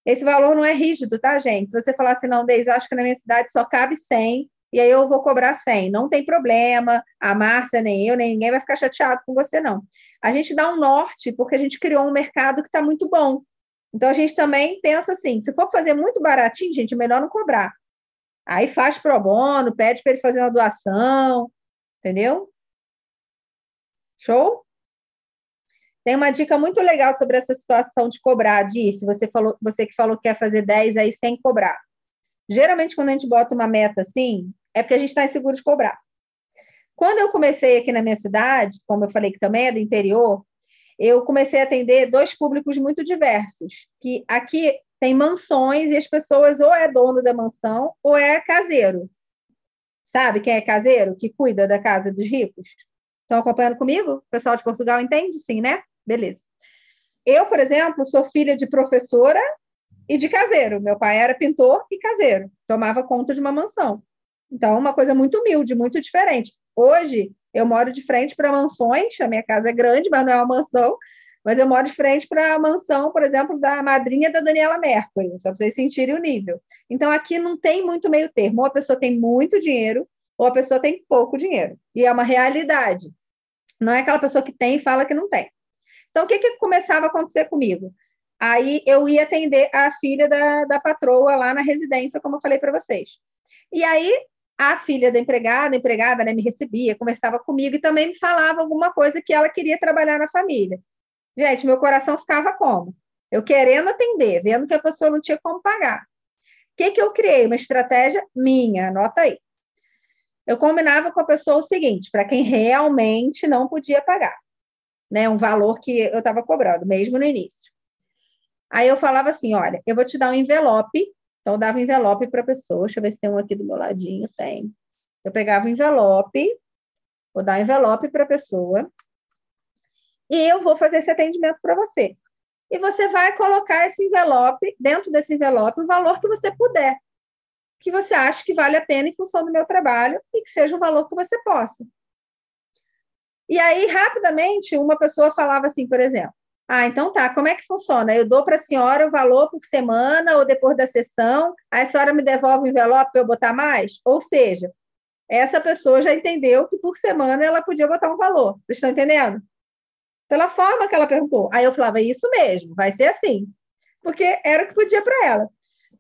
Esse valor não é rígido, tá, gente? Se você falar assim, não, Deise, eu acho que na minha cidade só cabe 100, e aí eu vou cobrar 100. Não tem problema, a Márcia, nem eu, nem ninguém vai ficar chateado com você, não. A gente dá um norte, porque a gente criou um mercado que está muito bom. Então, a gente também pensa assim, se for fazer muito baratinho, gente, é melhor não cobrar. Aí faz pro bono, pede para ele fazer uma doação, entendeu? Show? Tem uma dica muito legal sobre essa situação de cobrar, disse, você falou, você que falou que quer fazer 10 aí sem cobrar. Geralmente, quando a gente bota uma meta assim, é porque a gente está inseguro de cobrar. Quando eu comecei aqui na minha cidade, como eu falei que também é do interior, eu comecei a atender dois públicos muito diversos, que aqui tem mansões e as pessoas ou é dono da mansão ou é caseiro. Sabe quem é caseiro? Que cuida da casa dos ricos? Estão acompanhando comigo? O pessoal de Portugal entende? Sim, né? Beleza. Eu, por exemplo, sou filha de professora e de caseiro. Meu pai era pintor e caseiro, tomava conta de uma mansão. Então, uma coisa muito humilde, muito diferente. Hoje, eu moro de frente para mansões, a minha casa é grande, mas não é uma mansão, mas eu moro de frente para a mansão, por exemplo, da madrinha da Daniela Mercury, só para vocês sentirem o nível. Então, aqui não tem muito meio termo. Ou a pessoa tem muito dinheiro, ou a pessoa tem pouco dinheiro. E é uma realidade. Não é aquela pessoa que tem e fala que não tem. Então, o que, que começava a acontecer comigo? Aí eu ia atender a filha da, da patroa lá na residência, como eu falei para vocês. E aí a filha da empregada, a empregada né, me recebia, conversava comigo e também me falava alguma coisa que ela queria trabalhar na família. Gente, meu coração ficava como? Eu querendo atender, vendo que a pessoa não tinha como pagar. O que, que eu criei? Uma estratégia minha, anota aí. Eu combinava com a pessoa o seguinte, para quem realmente não podia pagar né, um valor que eu estava cobrando, mesmo no início. Aí eu falava assim: olha, eu vou te dar um envelope. Então, eu dava um envelope para a pessoa. Deixa eu ver se tem um aqui do meu ladinho. Tem. Eu pegava o um envelope, vou dar um envelope para a pessoa, e eu vou fazer esse atendimento para você. E você vai colocar esse envelope, dentro desse envelope, o valor que você puder, que você acha que vale a pena em função do meu trabalho e que seja um valor que você possa. E aí, rapidamente, uma pessoa falava assim, por exemplo, ah, então tá, como é que funciona? Eu dou para a senhora o valor por semana ou depois da sessão, aí a senhora me devolve o envelope para eu botar mais? Ou seja, essa pessoa já entendeu que por semana ela podia botar um valor. Vocês estão entendendo? Pela forma que ela perguntou. Aí eu falava, isso mesmo, vai ser assim. Porque era o que podia para ela.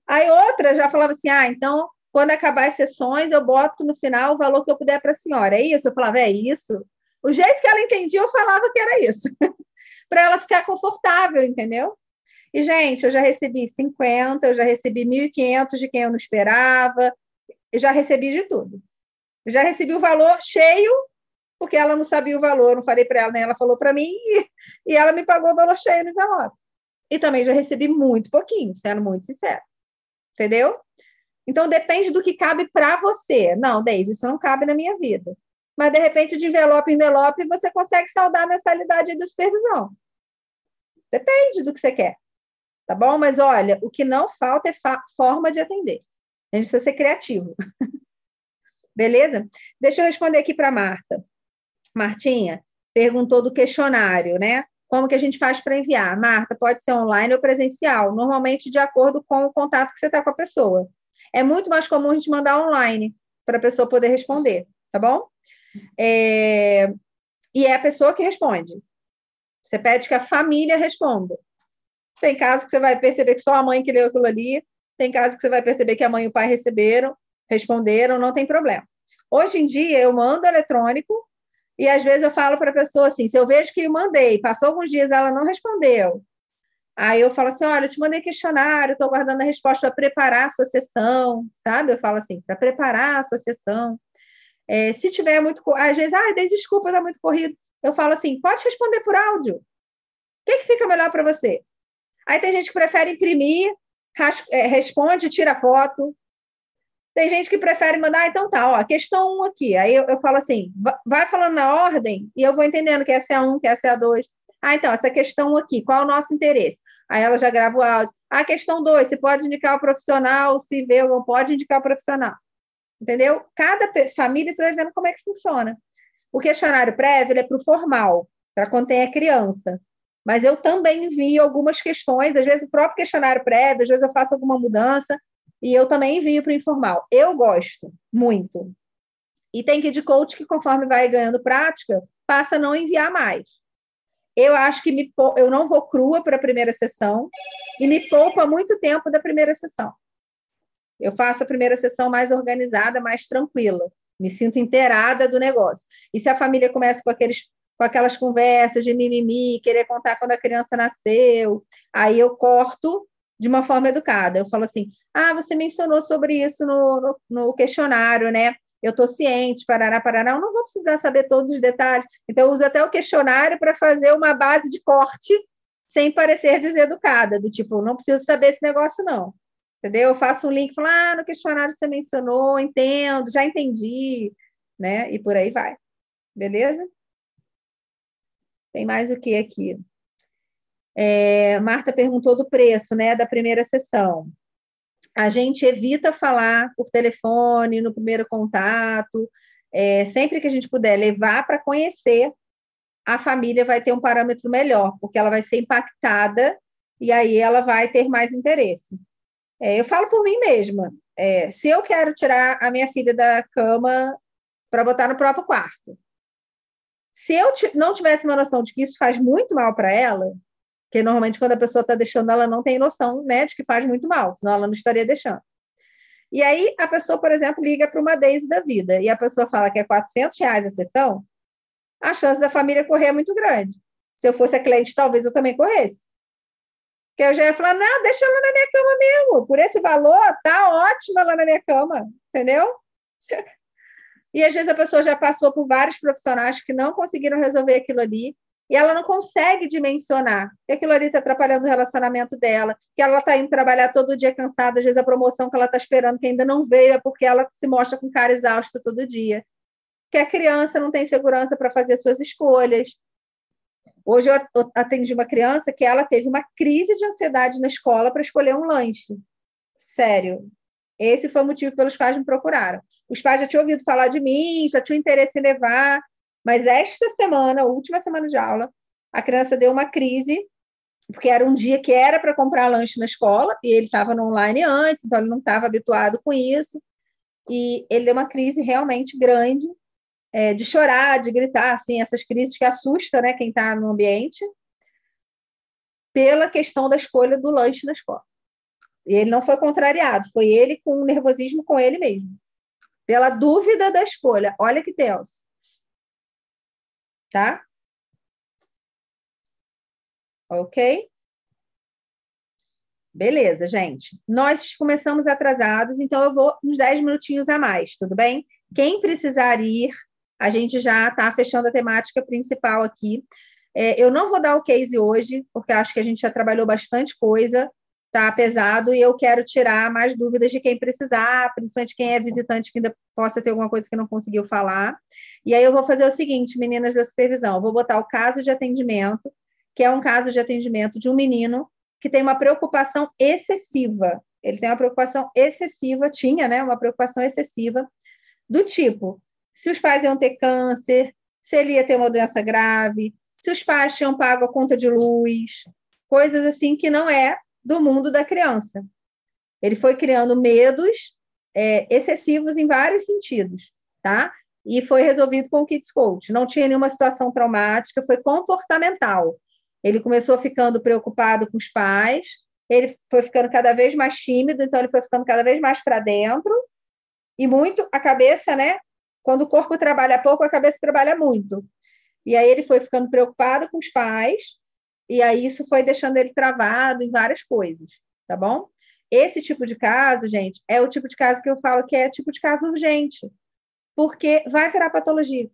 Aí outra já falava assim, ah, então quando acabar as sessões, eu boto no final o valor que eu puder para a senhora. É isso? Eu falava, é isso. O jeito que ela entendia, eu falava que era isso, para ela ficar confortável, entendeu? E, gente, eu já recebi 50, eu já recebi 1.500 de quem eu não esperava, eu já recebi de tudo. Eu já recebi o valor cheio, porque ela não sabia o valor, não falei para ela, nem ela falou para mim, e, e ela me pagou o valor cheio no envelope. E também já recebi muito pouquinho, sendo muito sincero. Entendeu? Então, depende do que cabe para você. Não, Deise, isso não cabe na minha vida. Mas, de repente, de envelope em envelope, você consegue saldar a mensalidade da supervisão. Depende do que você quer. Tá bom? Mas, olha, o que não falta é forma de atender. A gente precisa ser criativo. Beleza? Deixa eu responder aqui para Marta. Martinha perguntou do questionário, né? Como que a gente faz para enviar? Marta, pode ser online ou presencial, normalmente de acordo com o contato que você está com a pessoa. É muito mais comum a gente mandar online para a pessoa poder responder, tá bom? É... E é a pessoa que responde. Você pede que a família responda. Tem casos que você vai perceber que só a mãe que leu aquilo ali, tem casos que você vai perceber que a mãe e o pai receberam, responderam, não tem problema. Hoje em dia, eu mando eletrônico e às vezes eu falo para a pessoa assim: se eu vejo que eu mandei, passou alguns dias ela não respondeu, aí eu falo assim: olha, eu te mandei questionário, estou guardando a resposta para preparar a sua sessão, sabe? Eu falo assim: para preparar a sua sessão. É, se tiver muito. Às vezes, ah, desculpa, está muito corrido. Eu falo assim: pode responder por áudio. O que, que fica melhor para você? Aí tem gente que prefere imprimir, é, responde, tira foto. Tem gente que prefere mandar, ah, então tá, ó, questão 1 um aqui. Aí eu, eu, falo assim, vai falando na ordem e eu vou entendendo que essa é a 1, que essa é a 2. Ah, então, essa questão aqui, qual é o nosso interesse? Aí ela já grava o áudio. Ah, questão 2, você pode indicar o profissional, se vê não pode indicar o profissional. Entendeu? Cada família você vai vendo como é que funciona. O questionário prévio é para o formal, para quando tem a criança. Mas eu também envio algumas questões, às vezes o próprio questionário prévio, às vezes eu faço alguma mudança, e eu também envio para o informal. Eu gosto muito. E tem que de coach que, conforme vai ganhando prática, passa a não enviar mais. Eu acho que me, eu não vou crua para a primeira sessão e me poupa muito tempo da primeira sessão. Eu faço a primeira sessão mais organizada, mais tranquila. Me sinto inteirada do negócio. E se a família começa com, aqueles, com aquelas conversas de mimimi, querer contar quando a criança nasceu, aí eu corto de uma forma educada. Eu falo assim: ah, você mencionou sobre isso no, no, no questionário, né? Eu estou ciente, parará, parará, eu não vou precisar saber todos os detalhes. Então, eu uso até o questionário para fazer uma base de corte sem parecer deseducada, do tipo, não preciso saber esse negócio, não. Entendeu? Eu faço um link, falo, ah, no questionário você mencionou, entendo, já entendi, né? E por aí vai. Beleza? Tem mais o que aqui? É, Marta perguntou do preço, né, da primeira sessão. A gente evita falar por telefone no primeiro contato. É, sempre que a gente puder levar para conhecer, a família vai ter um parâmetro melhor, porque ela vai ser impactada e aí ela vai ter mais interesse. É, eu falo por mim mesma. É, se eu quero tirar a minha filha da cama para botar no próprio quarto, se eu não tivesse uma noção de que isso faz muito mal para ela, porque normalmente quando a pessoa está deixando, ela não tem noção né, de que faz muito mal, senão ela não estaria deixando. E aí a pessoa, por exemplo, liga para uma Daisy da vida e a pessoa fala que é 400 reais a sessão, a chance da família correr é muito grande. Se eu fosse a cliente, talvez eu também corresse. Porque eu já ia falar, não, deixa ela na minha cama mesmo. Por esse valor, tá ótima lá na minha cama, entendeu? E às vezes a pessoa já passou por vários profissionais que não conseguiram resolver aquilo ali, e ela não consegue dimensionar que aquilo ali está atrapalhando o relacionamento dela, que ela está indo trabalhar todo dia cansada, às vezes a promoção que ela está esperando, que ainda não veio, é porque ela se mostra com cara exausta todo dia. Que a criança não tem segurança para fazer suas escolhas. Hoje eu atendi uma criança que ela teve uma crise de ansiedade na escola para escolher um lanche. Sério. Esse foi o motivo pelos quais me procuraram. Os pais já tinham ouvido falar de mim, já tinham interesse em levar, mas esta semana, última semana de aula, a criança deu uma crise, porque era um dia que era para comprar lanche na escola, e ele estava no online antes, então ele não estava habituado com isso. E ele deu uma crise realmente grande, é, de chorar, de gritar, assim, essas crises que assustam né, quem está no ambiente, pela questão da escolha do lanche na escola. E ele não foi contrariado, foi ele com nervosismo com ele mesmo. Pela dúvida da escolha. Olha que tenso tá? Ok? Beleza, gente. Nós começamos atrasados, então eu vou uns 10 minutinhos a mais, tudo bem? Quem precisar ir, a gente já está fechando a temática principal aqui. É, eu não vou dar o case hoje, porque acho que a gente já trabalhou bastante coisa. tá pesado e eu quero tirar mais dúvidas de quem precisar, principalmente quem é visitante que ainda possa ter alguma coisa que não conseguiu falar. E aí eu vou fazer o seguinte, meninas da supervisão, vou botar o caso de atendimento, que é um caso de atendimento de um menino que tem uma preocupação excessiva. Ele tem uma preocupação excessiva, tinha, né, uma preocupação excessiva do tipo, se os pais iam ter câncer, se ele ia ter uma doença grave, se os pais tinham pago a conta de luz, coisas assim que não é do mundo da criança. Ele foi criando medos é, excessivos em vários sentidos, tá? E foi resolvido com o Kids Coach. Não tinha nenhuma situação traumática, foi comportamental. Ele começou ficando preocupado com os pais, ele foi ficando cada vez mais tímido, então ele foi ficando cada vez mais para dentro, e muito a cabeça, né? Quando o corpo trabalha pouco, a cabeça trabalha muito. E aí ele foi ficando preocupado com os pais, e aí isso foi deixando ele travado em várias coisas, tá bom? Esse tipo de caso, gente, é o tipo de caso que eu falo que é tipo de caso urgente, porque vai virar patologia.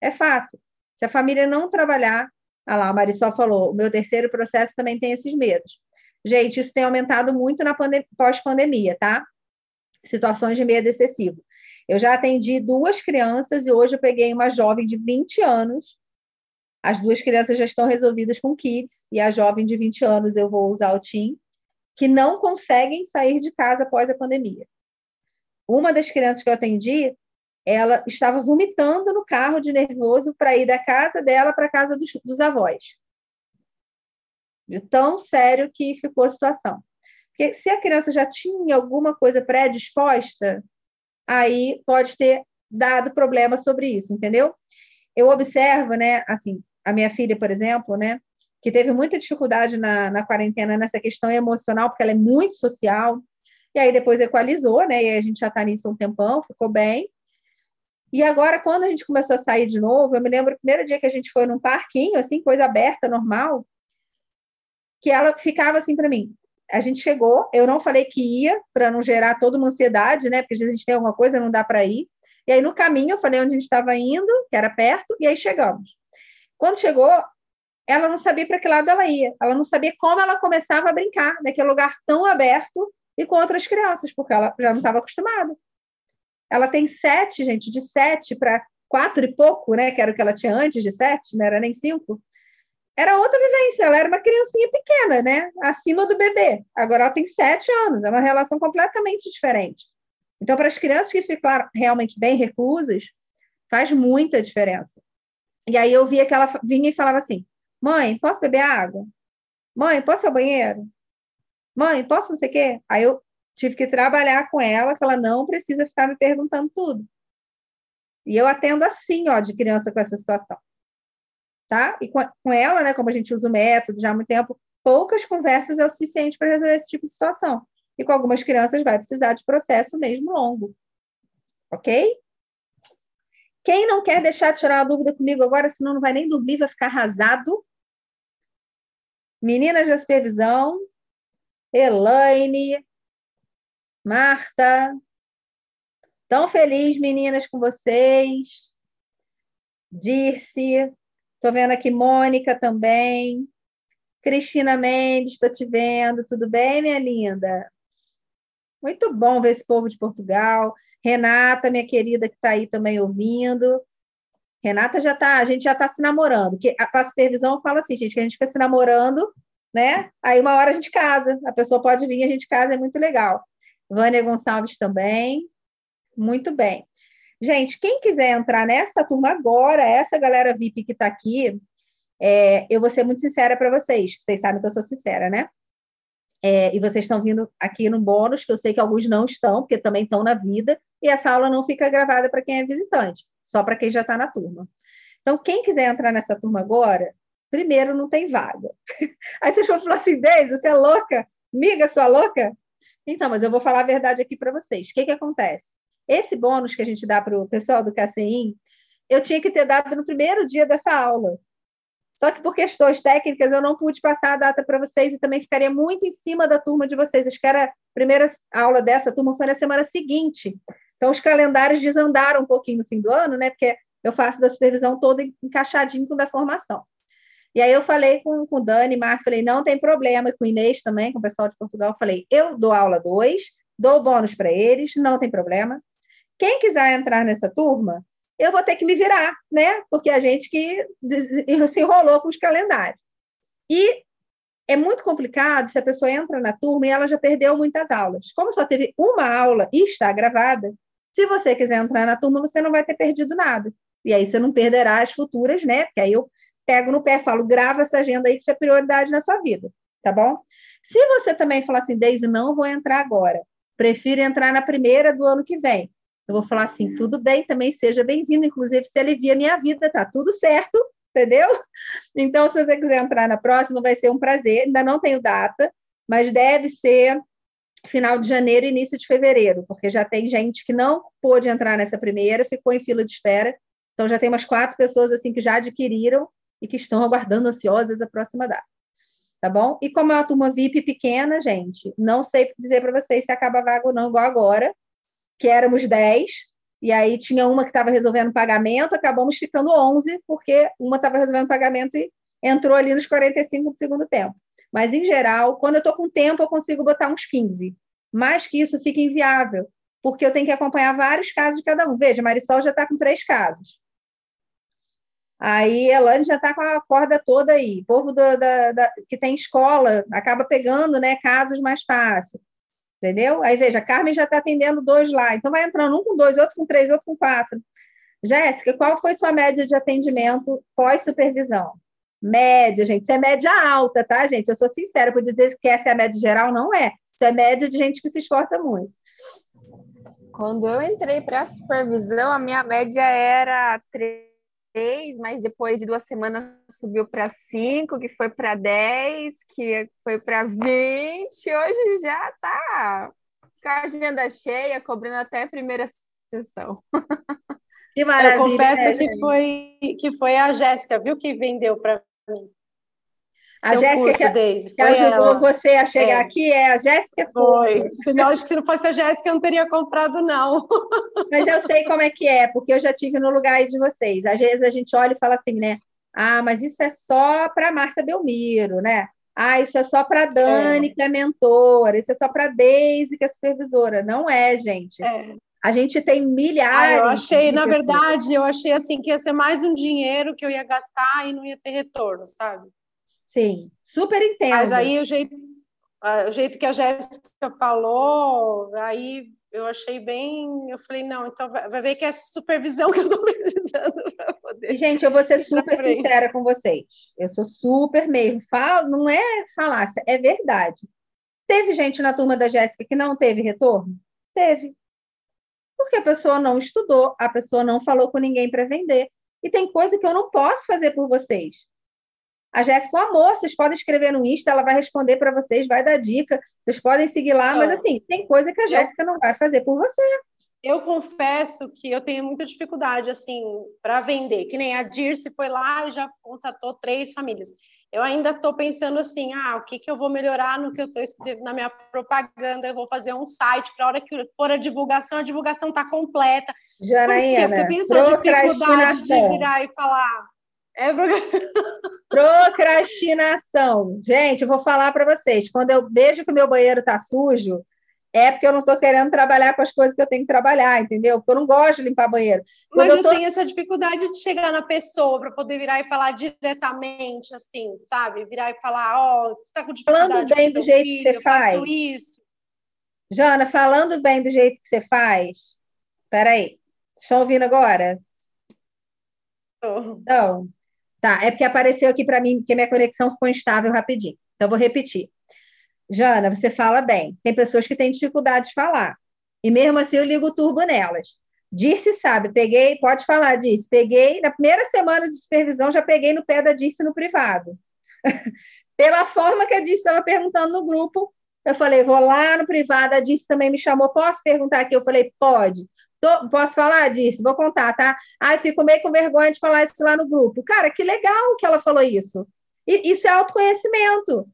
É fato. Se a família não trabalhar, ah lá, a Marisol falou, o meu terceiro processo também tem esses medos. Gente, isso tem aumentado muito na pós-pandemia, tá? Situações de medo excessivo. Eu já atendi duas crianças e hoje eu peguei uma jovem de 20 anos as duas crianças já estão resolvidas com kids e a jovem de 20 anos eu vou usar o TIM, que não conseguem sair de casa após a pandemia. Uma das crianças que eu atendi, ela estava vomitando no carro de nervoso para ir da casa dela para a casa dos, dos avós. De tão sério que ficou a situação. Porque se a criança já tinha alguma coisa predisposta, aí pode ter dado problema sobre isso, entendeu? Eu observo, né, assim, a minha filha, por exemplo, né, que teve muita dificuldade na, na quarentena nessa questão emocional, porque ela é muito social, e aí depois equalizou, né, e a gente já está nisso um tempão, ficou bem. E agora, quando a gente começou a sair de novo, eu me lembro o primeiro dia que a gente foi num parquinho, assim, coisa aberta, normal, que ela ficava assim para mim. A gente chegou, eu não falei que ia, para não gerar toda uma ansiedade, né? Porque às vezes a gente tem alguma coisa, não dá para ir. E aí, no caminho, eu falei onde a gente estava indo, que era perto, e aí chegamos. Quando chegou, ela não sabia para que lado ela ia, ela não sabia como ela começava a brincar naquele lugar tão aberto e com outras crianças, porque ela já não estava acostumada. Ela tem sete, gente, de sete para quatro e pouco, né? Que era o que ela tinha antes de sete, não era nem cinco. Era outra vivência, ela era uma criancinha pequena, né? Acima do bebê. Agora ela tem sete anos, é uma relação completamente diferente. Então, para as crianças que ficaram realmente bem reclusas, faz muita diferença. E aí eu via que ela vinha e falava assim: Mãe, posso beber água? Mãe, posso ir ao banheiro? Mãe, posso não sei o quê? Aí eu tive que trabalhar com ela, que ela não precisa ficar me perguntando tudo. E eu atendo assim, ó, de criança com essa situação. Tá? E com, com ela, né, como a gente usa o método já há muito tempo, poucas conversas é o suficiente para resolver esse tipo de situação. E com algumas crianças vai precisar de processo mesmo longo. Ok? Quem não quer deixar de tirar a dúvida comigo agora, senão não vai nem dormir, vai ficar arrasado? Meninas da supervisão, Elaine, Marta. Tão feliz, meninas, com vocês. Dirce. Estou vendo aqui Mônica também. Cristina Mendes, estou te vendo. Tudo bem, minha linda? Muito bom ver esse povo de Portugal. Renata, minha querida, que está aí também ouvindo. Renata já está, a gente já está se namorando. Que a, a supervisão fala assim, gente, que a gente fica se namorando, né? Aí uma hora a gente casa, a pessoa pode vir, a gente casa, é muito legal. Vânia Gonçalves também. Muito bem. Gente, quem quiser entrar nessa turma agora, essa galera VIP que está aqui, é, eu vou ser muito sincera para vocês. Vocês sabem que eu sou sincera, né? É, e vocês estão vindo aqui no bônus, que eu sei que alguns não estão, porque também estão na vida, e essa aula não fica gravada para quem é visitante, só para quem já está na turma. Então, quem quiser entrar nessa turma agora, primeiro não tem vaga. Aí vocês vão falar assim, Deise, você é louca? Miga, sua louca? Então, mas eu vou falar a verdade aqui para vocês. O que, que acontece? Esse bônus que a gente dá para o pessoal do KCI, eu tinha que ter dado no primeiro dia dessa aula. Só que por questões técnicas eu não pude passar a data para vocês e também ficaria muito em cima da turma de vocês. Acho que era a primeira aula dessa turma foi na semana seguinte. Então os calendários desandaram um pouquinho no fim do ano, né? Porque eu faço da supervisão toda encaixadinho com da formação. E E aí eu falei com, com o Dani, Márcio, falei, não tem problema, com o Inês também, com o pessoal de Portugal, falei, eu dou aula 2, dou bônus para eles, não tem problema. Quem quiser entrar nessa turma, eu vou ter que me virar, né? Porque a gente que se enrolou com os calendários. E é muito complicado se a pessoa entra na turma e ela já perdeu muitas aulas. Como só teve uma aula e está gravada, se você quiser entrar na turma, você não vai ter perdido nada. E aí você não perderá as futuras, né? Porque aí eu pego no pé e falo, grava essa agenda aí que isso é prioridade na sua vida, tá bom? Se você também falar assim, Deise, não vou entrar agora, prefiro entrar na primeira do ano que vem. Eu vou falar assim, tudo bem, também seja bem-vindo, inclusive se alivia a minha vida, tá tudo certo, entendeu? Então, se você quiser entrar na próxima, vai ser um prazer. Ainda não tenho data, mas deve ser final de janeiro, início de fevereiro, porque já tem gente que não pôde entrar nessa primeira, ficou em fila de espera. Então, já tem umas quatro pessoas assim que já adquiriram e que estão aguardando ansiosas a próxima data. Tá bom? E como é uma turma VIP pequena, gente, não sei dizer para vocês se acaba vaga ou não, igual agora que éramos 10, e aí tinha uma que estava resolvendo pagamento, acabamos ficando 11, porque uma estava resolvendo pagamento e entrou ali nos 45 do segundo tempo. Mas, em geral, quando eu estou com tempo, eu consigo botar uns 15. Mais que isso fica inviável, porque eu tenho que acompanhar vários casos de cada um. Veja, Marisol já está com três casos. Aí Elane já está com a corda toda aí. O povo do, da, da, que tem escola acaba pegando né, casos mais fácil. Entendeu? Aí veja, a Carmen já está atendendo dois lá, então vai entrando um com dois, outro com três, outro com quatro. Jéssica, qual foi sua média de atendimento pós-supervisão? Média, gente, isso é média alta, tá, gente? Eu sou sincera, por dizer que essa é a média geral, não é. Isso é média de gente que se esforça muito. Quando eu entrei para a supervisão, a minha média era 3 três, mas depois de duas semanas subiu para cinco, que foi para dez, que foi para vinte. Hoje já está com a agenda cheia, cobrando até a primeira sessão. Que maravilha. Eu confesso né, que foi, que foi a Jéssica, viu, que vendeu para mim. A Jéssica que, que ajudou ela. você a chegar é. aqui é a Jéssica? Foi. Senão, acho que se não fosse a Jéssica, eu não teria comprado, não. Mas eu sei como é que é, porque eu já tive no lugar de vocês. Às vezes a gente olha e fala assim, né? Ah, mas isso é só para Marta Belmiro, né? Ah, isso é só para Dani, é. que é mentora, isso é só para Deise, que é supervisora. Não é, gente. É. A gente tem milhares. Ah, eu achei, na pessoas. verdade, eu achei assim que ia ser mais um dinheiro que eu ia gastar e não ia ter retorno, sabe? Sim, super entendo. Mas aí o jeito, o jeito que a Jéssica falou, aí eu achei bem. Eu falei, não, então vai ver que é supervisão que eu estou precisando para poder. Gente, eu vou ser super sincera com vocês. Eu sou super mesmo. Falo, não é falácia, é verdade. Teve gente na turma da Jéssica que não teve retorno? Teve. Porque a pessoa não estudou, a pessoa não falou com ninguém para vender. E tem coisa que eu não posso fazer por vocês. A Jéssica, amor, vocês podem escrever no Insta, ela vai responder para vocês, vai dar dica, vocês podem seguir lá, mas assim, tem coisa que a Jéssica não vai fazer por você. Eu confesso que eu tenho muita dificuldade, assim, para vender, que nem a Dirce foi lá e já contatou três famílias. Eu ainda estou pensando assim, ah, o que, que eu vou melhorar no que eu estou na minha propaganda? Eu vou fazer um site para a hora que for a divulgação, a divulgação está completa. Janaína, Porque eu tenho essa dificuldade de virar e falar, é procrastinação. Gente, eu vou falar para vocês. Quando eu vejo que o meu banheiro está sujo, é porque eu não estou querendo trabalhar com as coisas que eu tenho que trabalhar, entendeu? Porque eu não gosto de limpar banheiro. Quando Mas eu, tô... tenho essa dificuldade de chegar na pessoa para poder virar e falar diretamente, assim, sabe? Virar e falar, ó, oh, você está com dificuldade Falando bem do jeito filho, que você faz. isso. Jana, falando bem do jeito que você faz. Peraí, estão ouvindo agora? Oh. Não. Tá, é porque apareceu aqui para mim que minha conexão ficou instável rapidinho. Então, vou repetir. Jana, você fala bem. Tem pessoas que têm dificuldade de falar. E mesmo assim eu ligo o turbo nelas. Dirce sabe, peguei, pode falar, Dirce, peguei, na primeira semana de supervisão, já peguei no pé da Dirce no privado. Pela forma que a Dirce estava perguntando no grupo, eu falei, vou lá no privado, a Dirce também me chamou, posso perguntar aqui? Eu falei, pode. Tô, posso falar disso? Vou contar, tá? Ai, fico meio com vergonha de falar isso lá no grupo. Cara, que legal que ela falou isso. E isso é autoconhecimento.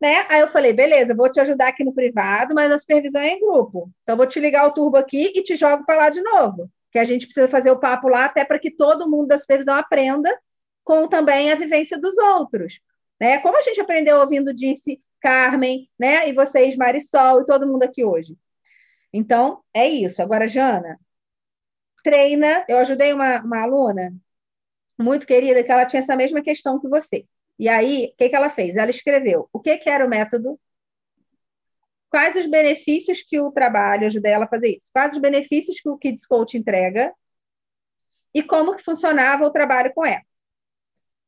Né? Aí eu falei, beleza, vou te ajudar aqui no privado, mas a supervisão é em grupo. Então, vou te ligar o turbo aqui e te jogo para lá de novo. Que a gente precisa fazer o papo lá, até para que todo mundo da supervisão aprenda com também a vivência dos outros. Né? Como a gente aprendeu ouvindo disse Carmen, né? E vocês, Marisol, e todo mundo aqui hoje. Então, é isso. Agora, Jana, treina. Eu ajudei uma, uma aluna muito querida que ela tinha essa mesma questão que você. E aí, o que, que ela fez? Ela escreveu o que, que era o método, quais os benefícios que o trabalho, eu ajudei ela a fazer isso, quais os benefícios que o Kids Coach entrega e como que funcionava o trabalho com ela.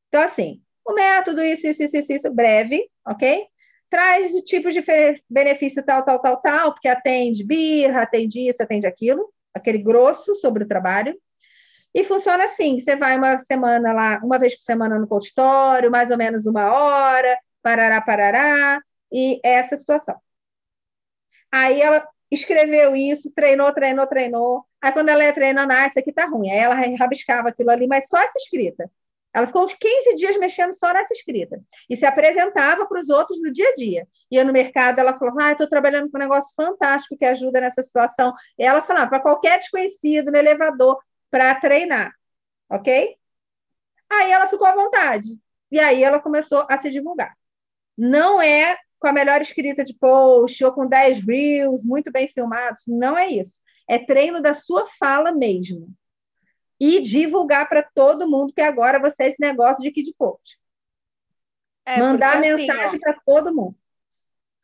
Então, assim, o método, isso, isso, isso, isso, breve, ok? Traz tipos de benefício tal, tal, tal, tal, porque atende birra, atende isso, atende aquilo, aquele grosso sobre o trabalho. E funciona assim: você vai uma semana lá, uma vez por semana no consultório, mais ou menos uma hora, parará, parará, e é essa situação. Aí ela escreveu isso, treinou, treinou, treinou. Aí quando ela ia treinando, ah, isso aqui tá ruim. Aí ela rabiscava aquilo ali, mas só essa escrita. Ela ficou uns 15 dias mexendo só nessa escrita. E se apresentava para os outros no dia a dia. Ia no mercado, ela falou: Ah, estou trabalhando com um negócio fantástico que ajuda nessa situação. E ela falava para qualquer desconhecido no elevador para treinar. Ok? Aí ela ficou à vontade. E aí ela começou a se divulgar. Não é com a melhor escrita de post ou com 10 reels muito bem filmados. Não é isso. É treino da sua fala mesmo e divulgar para todo mundo que agora você é esse negócio de Kid Coach. É, Mandar porque, assim, mensagem assim, para todo mundo.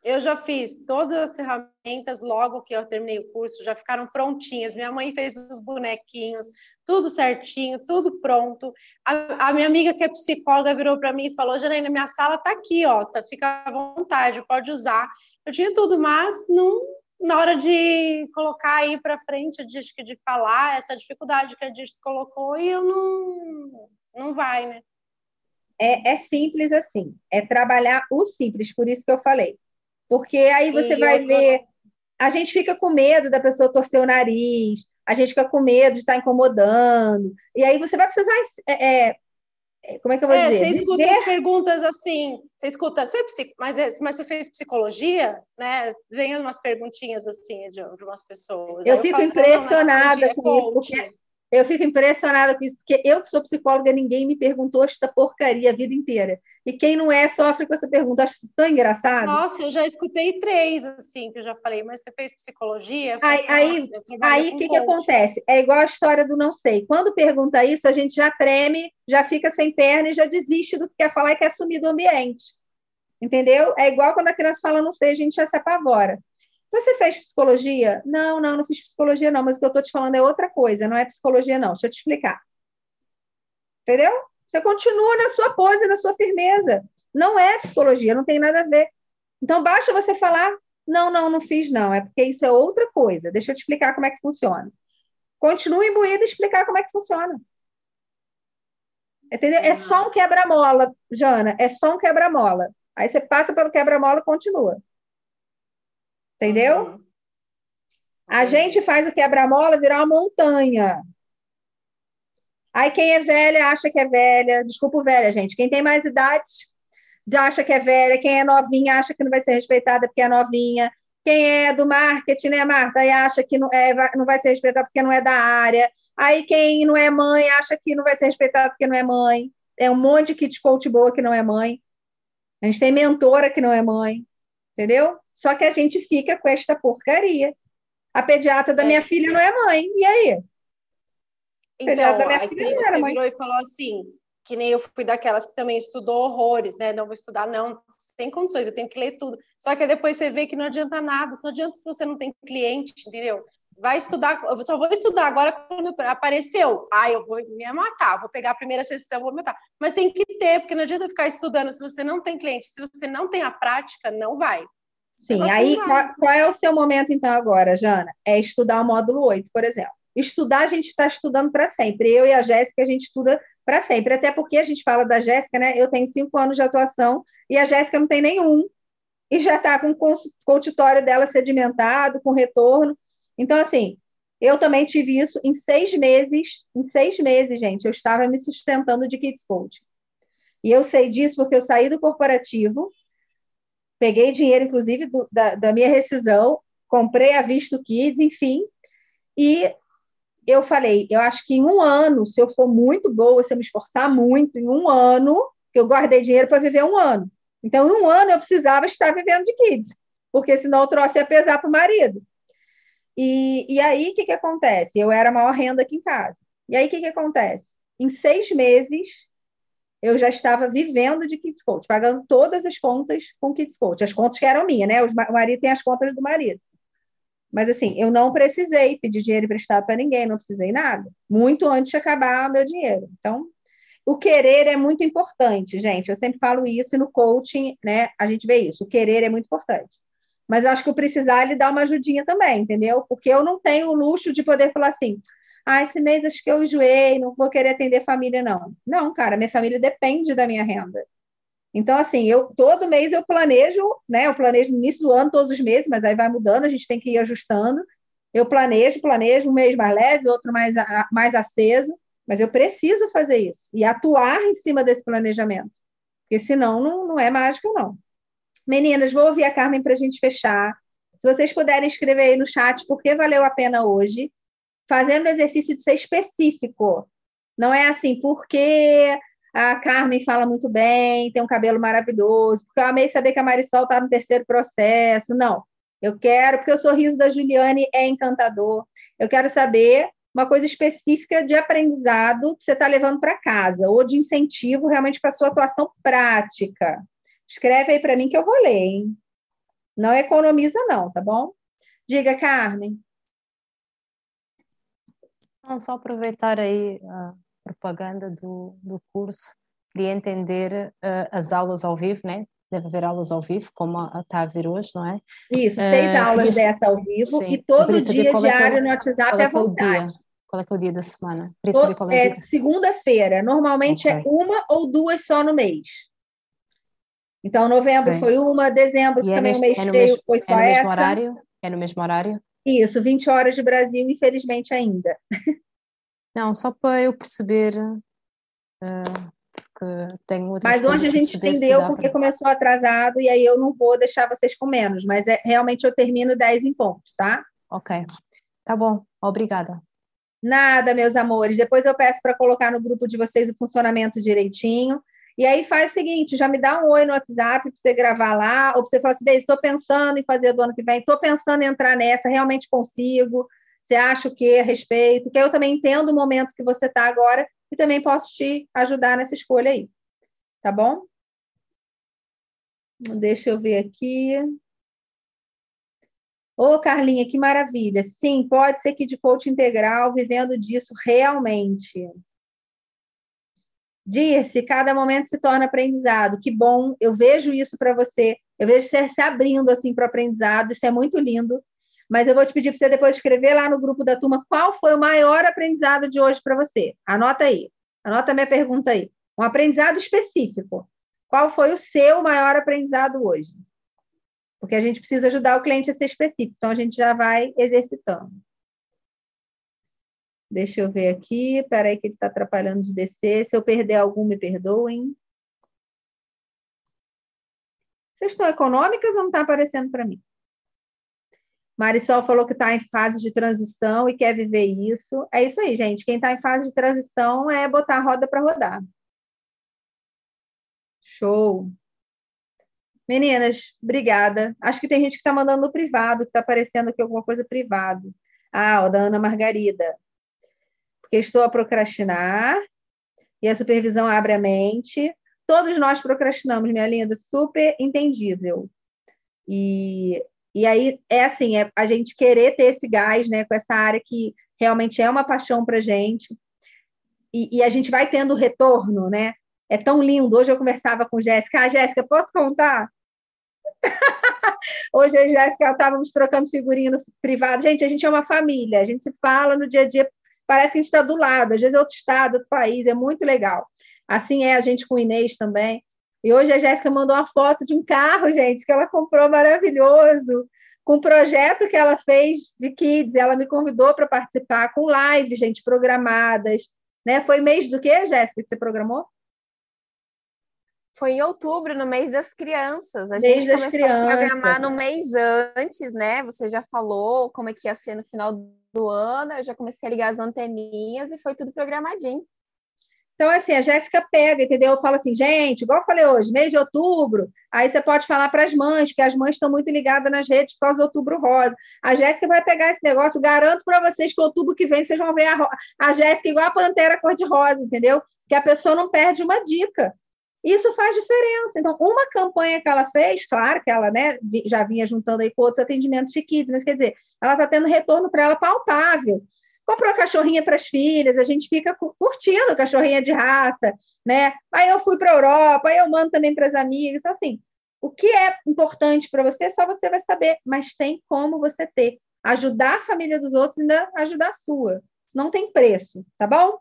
Eu já fiz todas as ferramentas logo que eu terminei o curso, já ficaram prontinhas. Minha mãe fez os bonequinhos, tudo certinho, tudo pronto. A, a minha amiga que é psicóloga virou para mim e falou: Janaína, minha sala está aqui, ó, tá, fica à vontade, pode usar. Eu tinha tudo, mas não na hora de colocar aí para frente, de, de falar, essa dificuldade que a Dirce colocou, e eu não, não vai, né? É, é, simples assim, é trabalhar o simples, por isso que eu falei. Porque aí você e vai ver, a gente fica com medo da pessoa torcer o nariz, a gente fica com medo de estar incomodando, e aí você vai precisar é, é como é que eu vou é, dizer? Você escuta Viver... as perguntas assim, você escuta, você é psico, mas, é, mas você fez psicologia, né? Vem umas perguntinhas assim de, de umas pessoas. Eu, eu fico falo, impressionada não, com isso, porque eu fico impressionada com isso, porque eu que sou psicóloga, ninguém me perguntou esta porcaria a vida inteira. E quem não é sofre com essa pergunta. Acho isso tão engraçado. Nossa, eu já escutei três, assim, que eu já falei, mas você fez psicologia? Aí, aí, aí o que, que acontece? É igual a história do não sei. Quando pergunta isso, a gente já treme, já fica sem perna e já desiste do que quer falar e quer sumir do ambiente. Entendeu? É igual quando a criança fala não sei, a gente já se apavora. Você fez psicologia? Não, não, não fiz psicologia, não, mas o que eu estou te falando é outra coisa, não é psicologia, não. Deixa eu te explicar. Entendeu? Você continua na sua pose, na sua firmeza. Não é psicologia, não tem nada a ver. Então, basta você falar: não, não, não fiz, não, é porque isso é outra coisa. Deixa eu te explicar como é que funciona. Continua imbuído e explicar como é que funciona. Entendeu? É só um quebra-mola, Jana, é só um quebra-mola. Aí você passa pelo quebra-mola e continua. Entendeu? Uhum. A gente faz o quebra-mola virar uma montanha. Aí quem é velha acha que é velha. Desculpa, velha, gente. Quem tem mais idade acha que é velha. Quem é novinha acha que não vai ser respeitada porque é novinha. Quem é do marketing, né, Marta? Aí acha que não, é, não vai ser respeitada porque não é da área. Aí quem não é mãe acha que não vai ser respeitado porque não é mãe. É um monte de kit coach boa que não é mãe. A gente tem mentora que não é mãe entendeu? Só que a gente fica com esta porcaria. A pediatra da minha é. filha não é mãe, e aí? Então, da minha filha virou e falou assim, que nem eu fui daquelas que também estudou horrores, né? Não vou estudar, não, sem condições, eu tenho que ler tudo. Só que depois você vê que não adianta nada, não adianta se você não tem cliente, entendeu? Vai estudar, eu só vou estudar agora quando apareceu. Ah, eu vou me matar, vou pegar a primeira sessão, vou me matar. Mas tem que ter, porque não adianta ficar estudando se você não tem cliente, se você não tem a prática, não vai. Sim, aí qual, qual, é o seu momento então agora, Jana? É estudar o módulo 8, por exemplo. Estudar, a gente está estudando para sempre. Eu e a Jéssica, a gente estuda para sempre. Até porque a gente fala da Jéssica, né? Eu tenho cinco anos de atuação e a Jéssica não tem nenhum. E já está com o consultório dela sedimentado, com retorno. Então, assim, eu também tive isso em seis meses. Em seis meses, gente, eu estava me sustentando de Kids Coach. E eu sei disso porque eu saí do corporativo, peguei dinheiro, inclusive, do, da, da minha rescisão, comprei a Visto Kids, enfim, e eu falei, eu acho que em um ano, se eu for muito boa, se eu me esforçar muito, em um ano, que eu guardei dinheiro para viver um ano. Então, em um ano, eu precisava estar vivendo de kids, porque senão o troço ia pesar para o marido. E, e aí, o que, que acontece? Eu era a maior renda aqui em casa. E aí, o que, que acontece? Em seis meses, eu já estava vivendo de Kids Coach, pagando todas as contas com Kids Coach. As contas que eram minhas, né? O marido tem as contas do marido. Mas, assim, eu não precisei pedir dinheiro emprestado para ninguém, não precisei nada. Muito antes de acabar o meu dinheiro. Então, o querer é muito importante, gente. Eu sempre falo isso e no coaching, né? A gente vê isso. O querer é muito importante. Mas eu acho que o precisar ele dá uma ajudinha também, entendeu? Porque eu não tenho o luxo de poder falar assim: ah, esse mês acho que eu enjoei, não vou querer atender família, não. Não, cara, minha família depende da minha renda. Então, assim, eu todo mês eu planejo, né? Eu planejo no início do ano, todos os meses, mas aí vai mudando, a gente tem que ir ajustando. Eu planejo, planejo um mês mais leve, outro mais, mais aceso, mas eu preciso fazer isso e atuar em cima desse planejamento, porque senão não, não é mágica, não. Meninas, vou ouvir a Carmen para a gente fechar. Se vocês puderem escrever aí no chat por que valeu a pena hoje, fazendo exercício de ser específico. Não é assim, porque a Carmen fala muito bem, tem um cabelo maravilhoso, porque eu amei saber que a Marisol está no terceiro processo. Não. Eu quero, porque o sorriso da Juliane é encantador. Eu quero saber uma coisa específica de aprendizado que você está levando para casa, ou de incentivo realmente para a sua atuação prática. Escreve aí para mim que eu vou ler, hein? Não economiza, não, tá bom? Diga, Carmen. Não, só aproveitar aí a propaganda do, do curso, queria entender uh, as aulas ao vivo, né? Deve haver aulas ao vivo, como está a vir hoje, não é? Isso, seis uh, aulas queria... dessa ao vivo Sim, e todo dia é diário é, no WhatsApp é, à vontade. Qual é que é o dia da semana? é, é segunda-feira. Normalmente é okay. é uma ou duas só no mês. Então, novembro foi uma, dezembro e também é o mês é mesmo, foi só é no essa. Mesmo horário? É no mesmo horário? Isso, 20 horas de Brasil, infelizmente ainda. Não, só para eu perceber uh, que tenho Mas hoje a gente entendeu porque começou atrasado e aí eu não vou deixar vocês com menos, mas é, realmente eu termino 10 em ponto, tá? Ok. Tá bom, obrigada. Nada, meus amores. Depois eu peço para colocar no grupo de vocês o funcionamento direitinho. E aí faz o seguinte, já me dá um oi no WhatsApp para você gravar lá, ou você fala assim, Deise, estou pensando em fazer do ano que vem, estou pensando em entrar nessa, realmente consigo, você acha o que a respeito, que eu também entendo o momento que você está agora e também posso te ajudar nessa escolha aí. Tá bom? Deixa eu ver aqui. Ô, Carlinha, que maravilha. Sim, pode ser que de coach integral, vivendo disso realmente. Dirce, cada momento se torna aprendizado. Que bom, eu vejo isso para você. Eu vejo você se abrindo assim para o aprendizado, isso é muito lindo. Mas eu vou te pedir para você depois escrever lá no grupo da turma qual foi o maior aprendizado de hoje para você. Anota aí. Anota minha pergunta aí. Um aprendizado específico. Qual foi o seu maior aprendizado hoje? Porque a gente precisa ajudar o cliente a ser específico, então a gente já vai exercitando. Deixa eu ver aqui. Espera aí que ele está atrapalhando de descer. Se eu perder algum, me perdoem. Vocês estão econômicas ou não está aparecendo para mim? Marisol falou que está em fase de transição e quer viver isso. É isso aí, gente. Quem está em fase de transição é botar a roda para rodar. Show. Meninas, obrigada. Acho que tem gente que está mandando no privado, que está aparecendo aqui alguma coisa privado. Ah, o da Ana Margarida porque estou a procrastinar e a supervisão abre a mente. Todos nós procrastinamos, minha linda, super entendível. E, e aí é assim, é a gente querer ter esse gás, né, com essa área que realmente é uma paixão para gente. E, e, a gente vai tendo retorno, né? É tão lindo. Hoje eu conversava com Jéssica. Ah, Jéssica, posso contar? Hoje a Jéssica estávamos trocando figurinha no privado. Gente, a gente é uma família, a gente se fala no dia a dia parece que a gente está do lado, às vezes é outro estado, outro país, é muito legal. Assim é a gente com o Inês também. E hoje a Jéssica mandou uma foto de um carro, gente, que ela comprou maravilhoso, com um projeto que ela fez de kids. Ela me convidou para participar com lives, gente, programadas. Né? Foi mês do que, Jéssica, que você programou? Foi em outubro, no mês das crianças. A mês gente começou crianças. a programar no mês antes, né? Você já falou como é que ia ser no final do ano, eu já comecei a ligar as anteninhas e foi tudo programadinho. Então, assim, a Jéssica pega, entendeu? Eu falo assim, gente, igual eu falei hoje, mês de outubro, aí você pode falar para as mães, porque as mães estão muito ligadas nas redes por causa do outubro rosa. A Jéssica vai pegar esse negócio, garanto para vocês que outubro que vem vocês vão ver a, a Jéssica igual a pantera cor-de-rosa, entendeu? Que a pessoa não perde uma dica. Isso faz diferença. Então, uma campanha que ela fez, claro que ela né, já vinha juntando aí com outros atendimentos de kids, mas quer dizer, ela está tendo retorno para ela palpável comprou a cachorrinha para as filhas, a gente fica curtindo cachorrinha de raça, né? Aí eu fui para a Europa, aí eu mando também para as amigas. Então, assim, o que é importante para você, só você vai saber, mas tem como você ter. Ajudar a família dos outros e ainda ajudar a sua. Não tem preço, tá bom?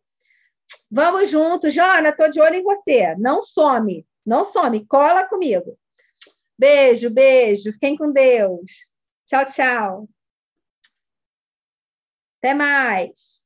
Vamos juntos, Jana, estou de olho em você. Não some, não some, cola comigo. Beijo, beijo. Fiquem com Deus. Tchau, tchau. Até mais!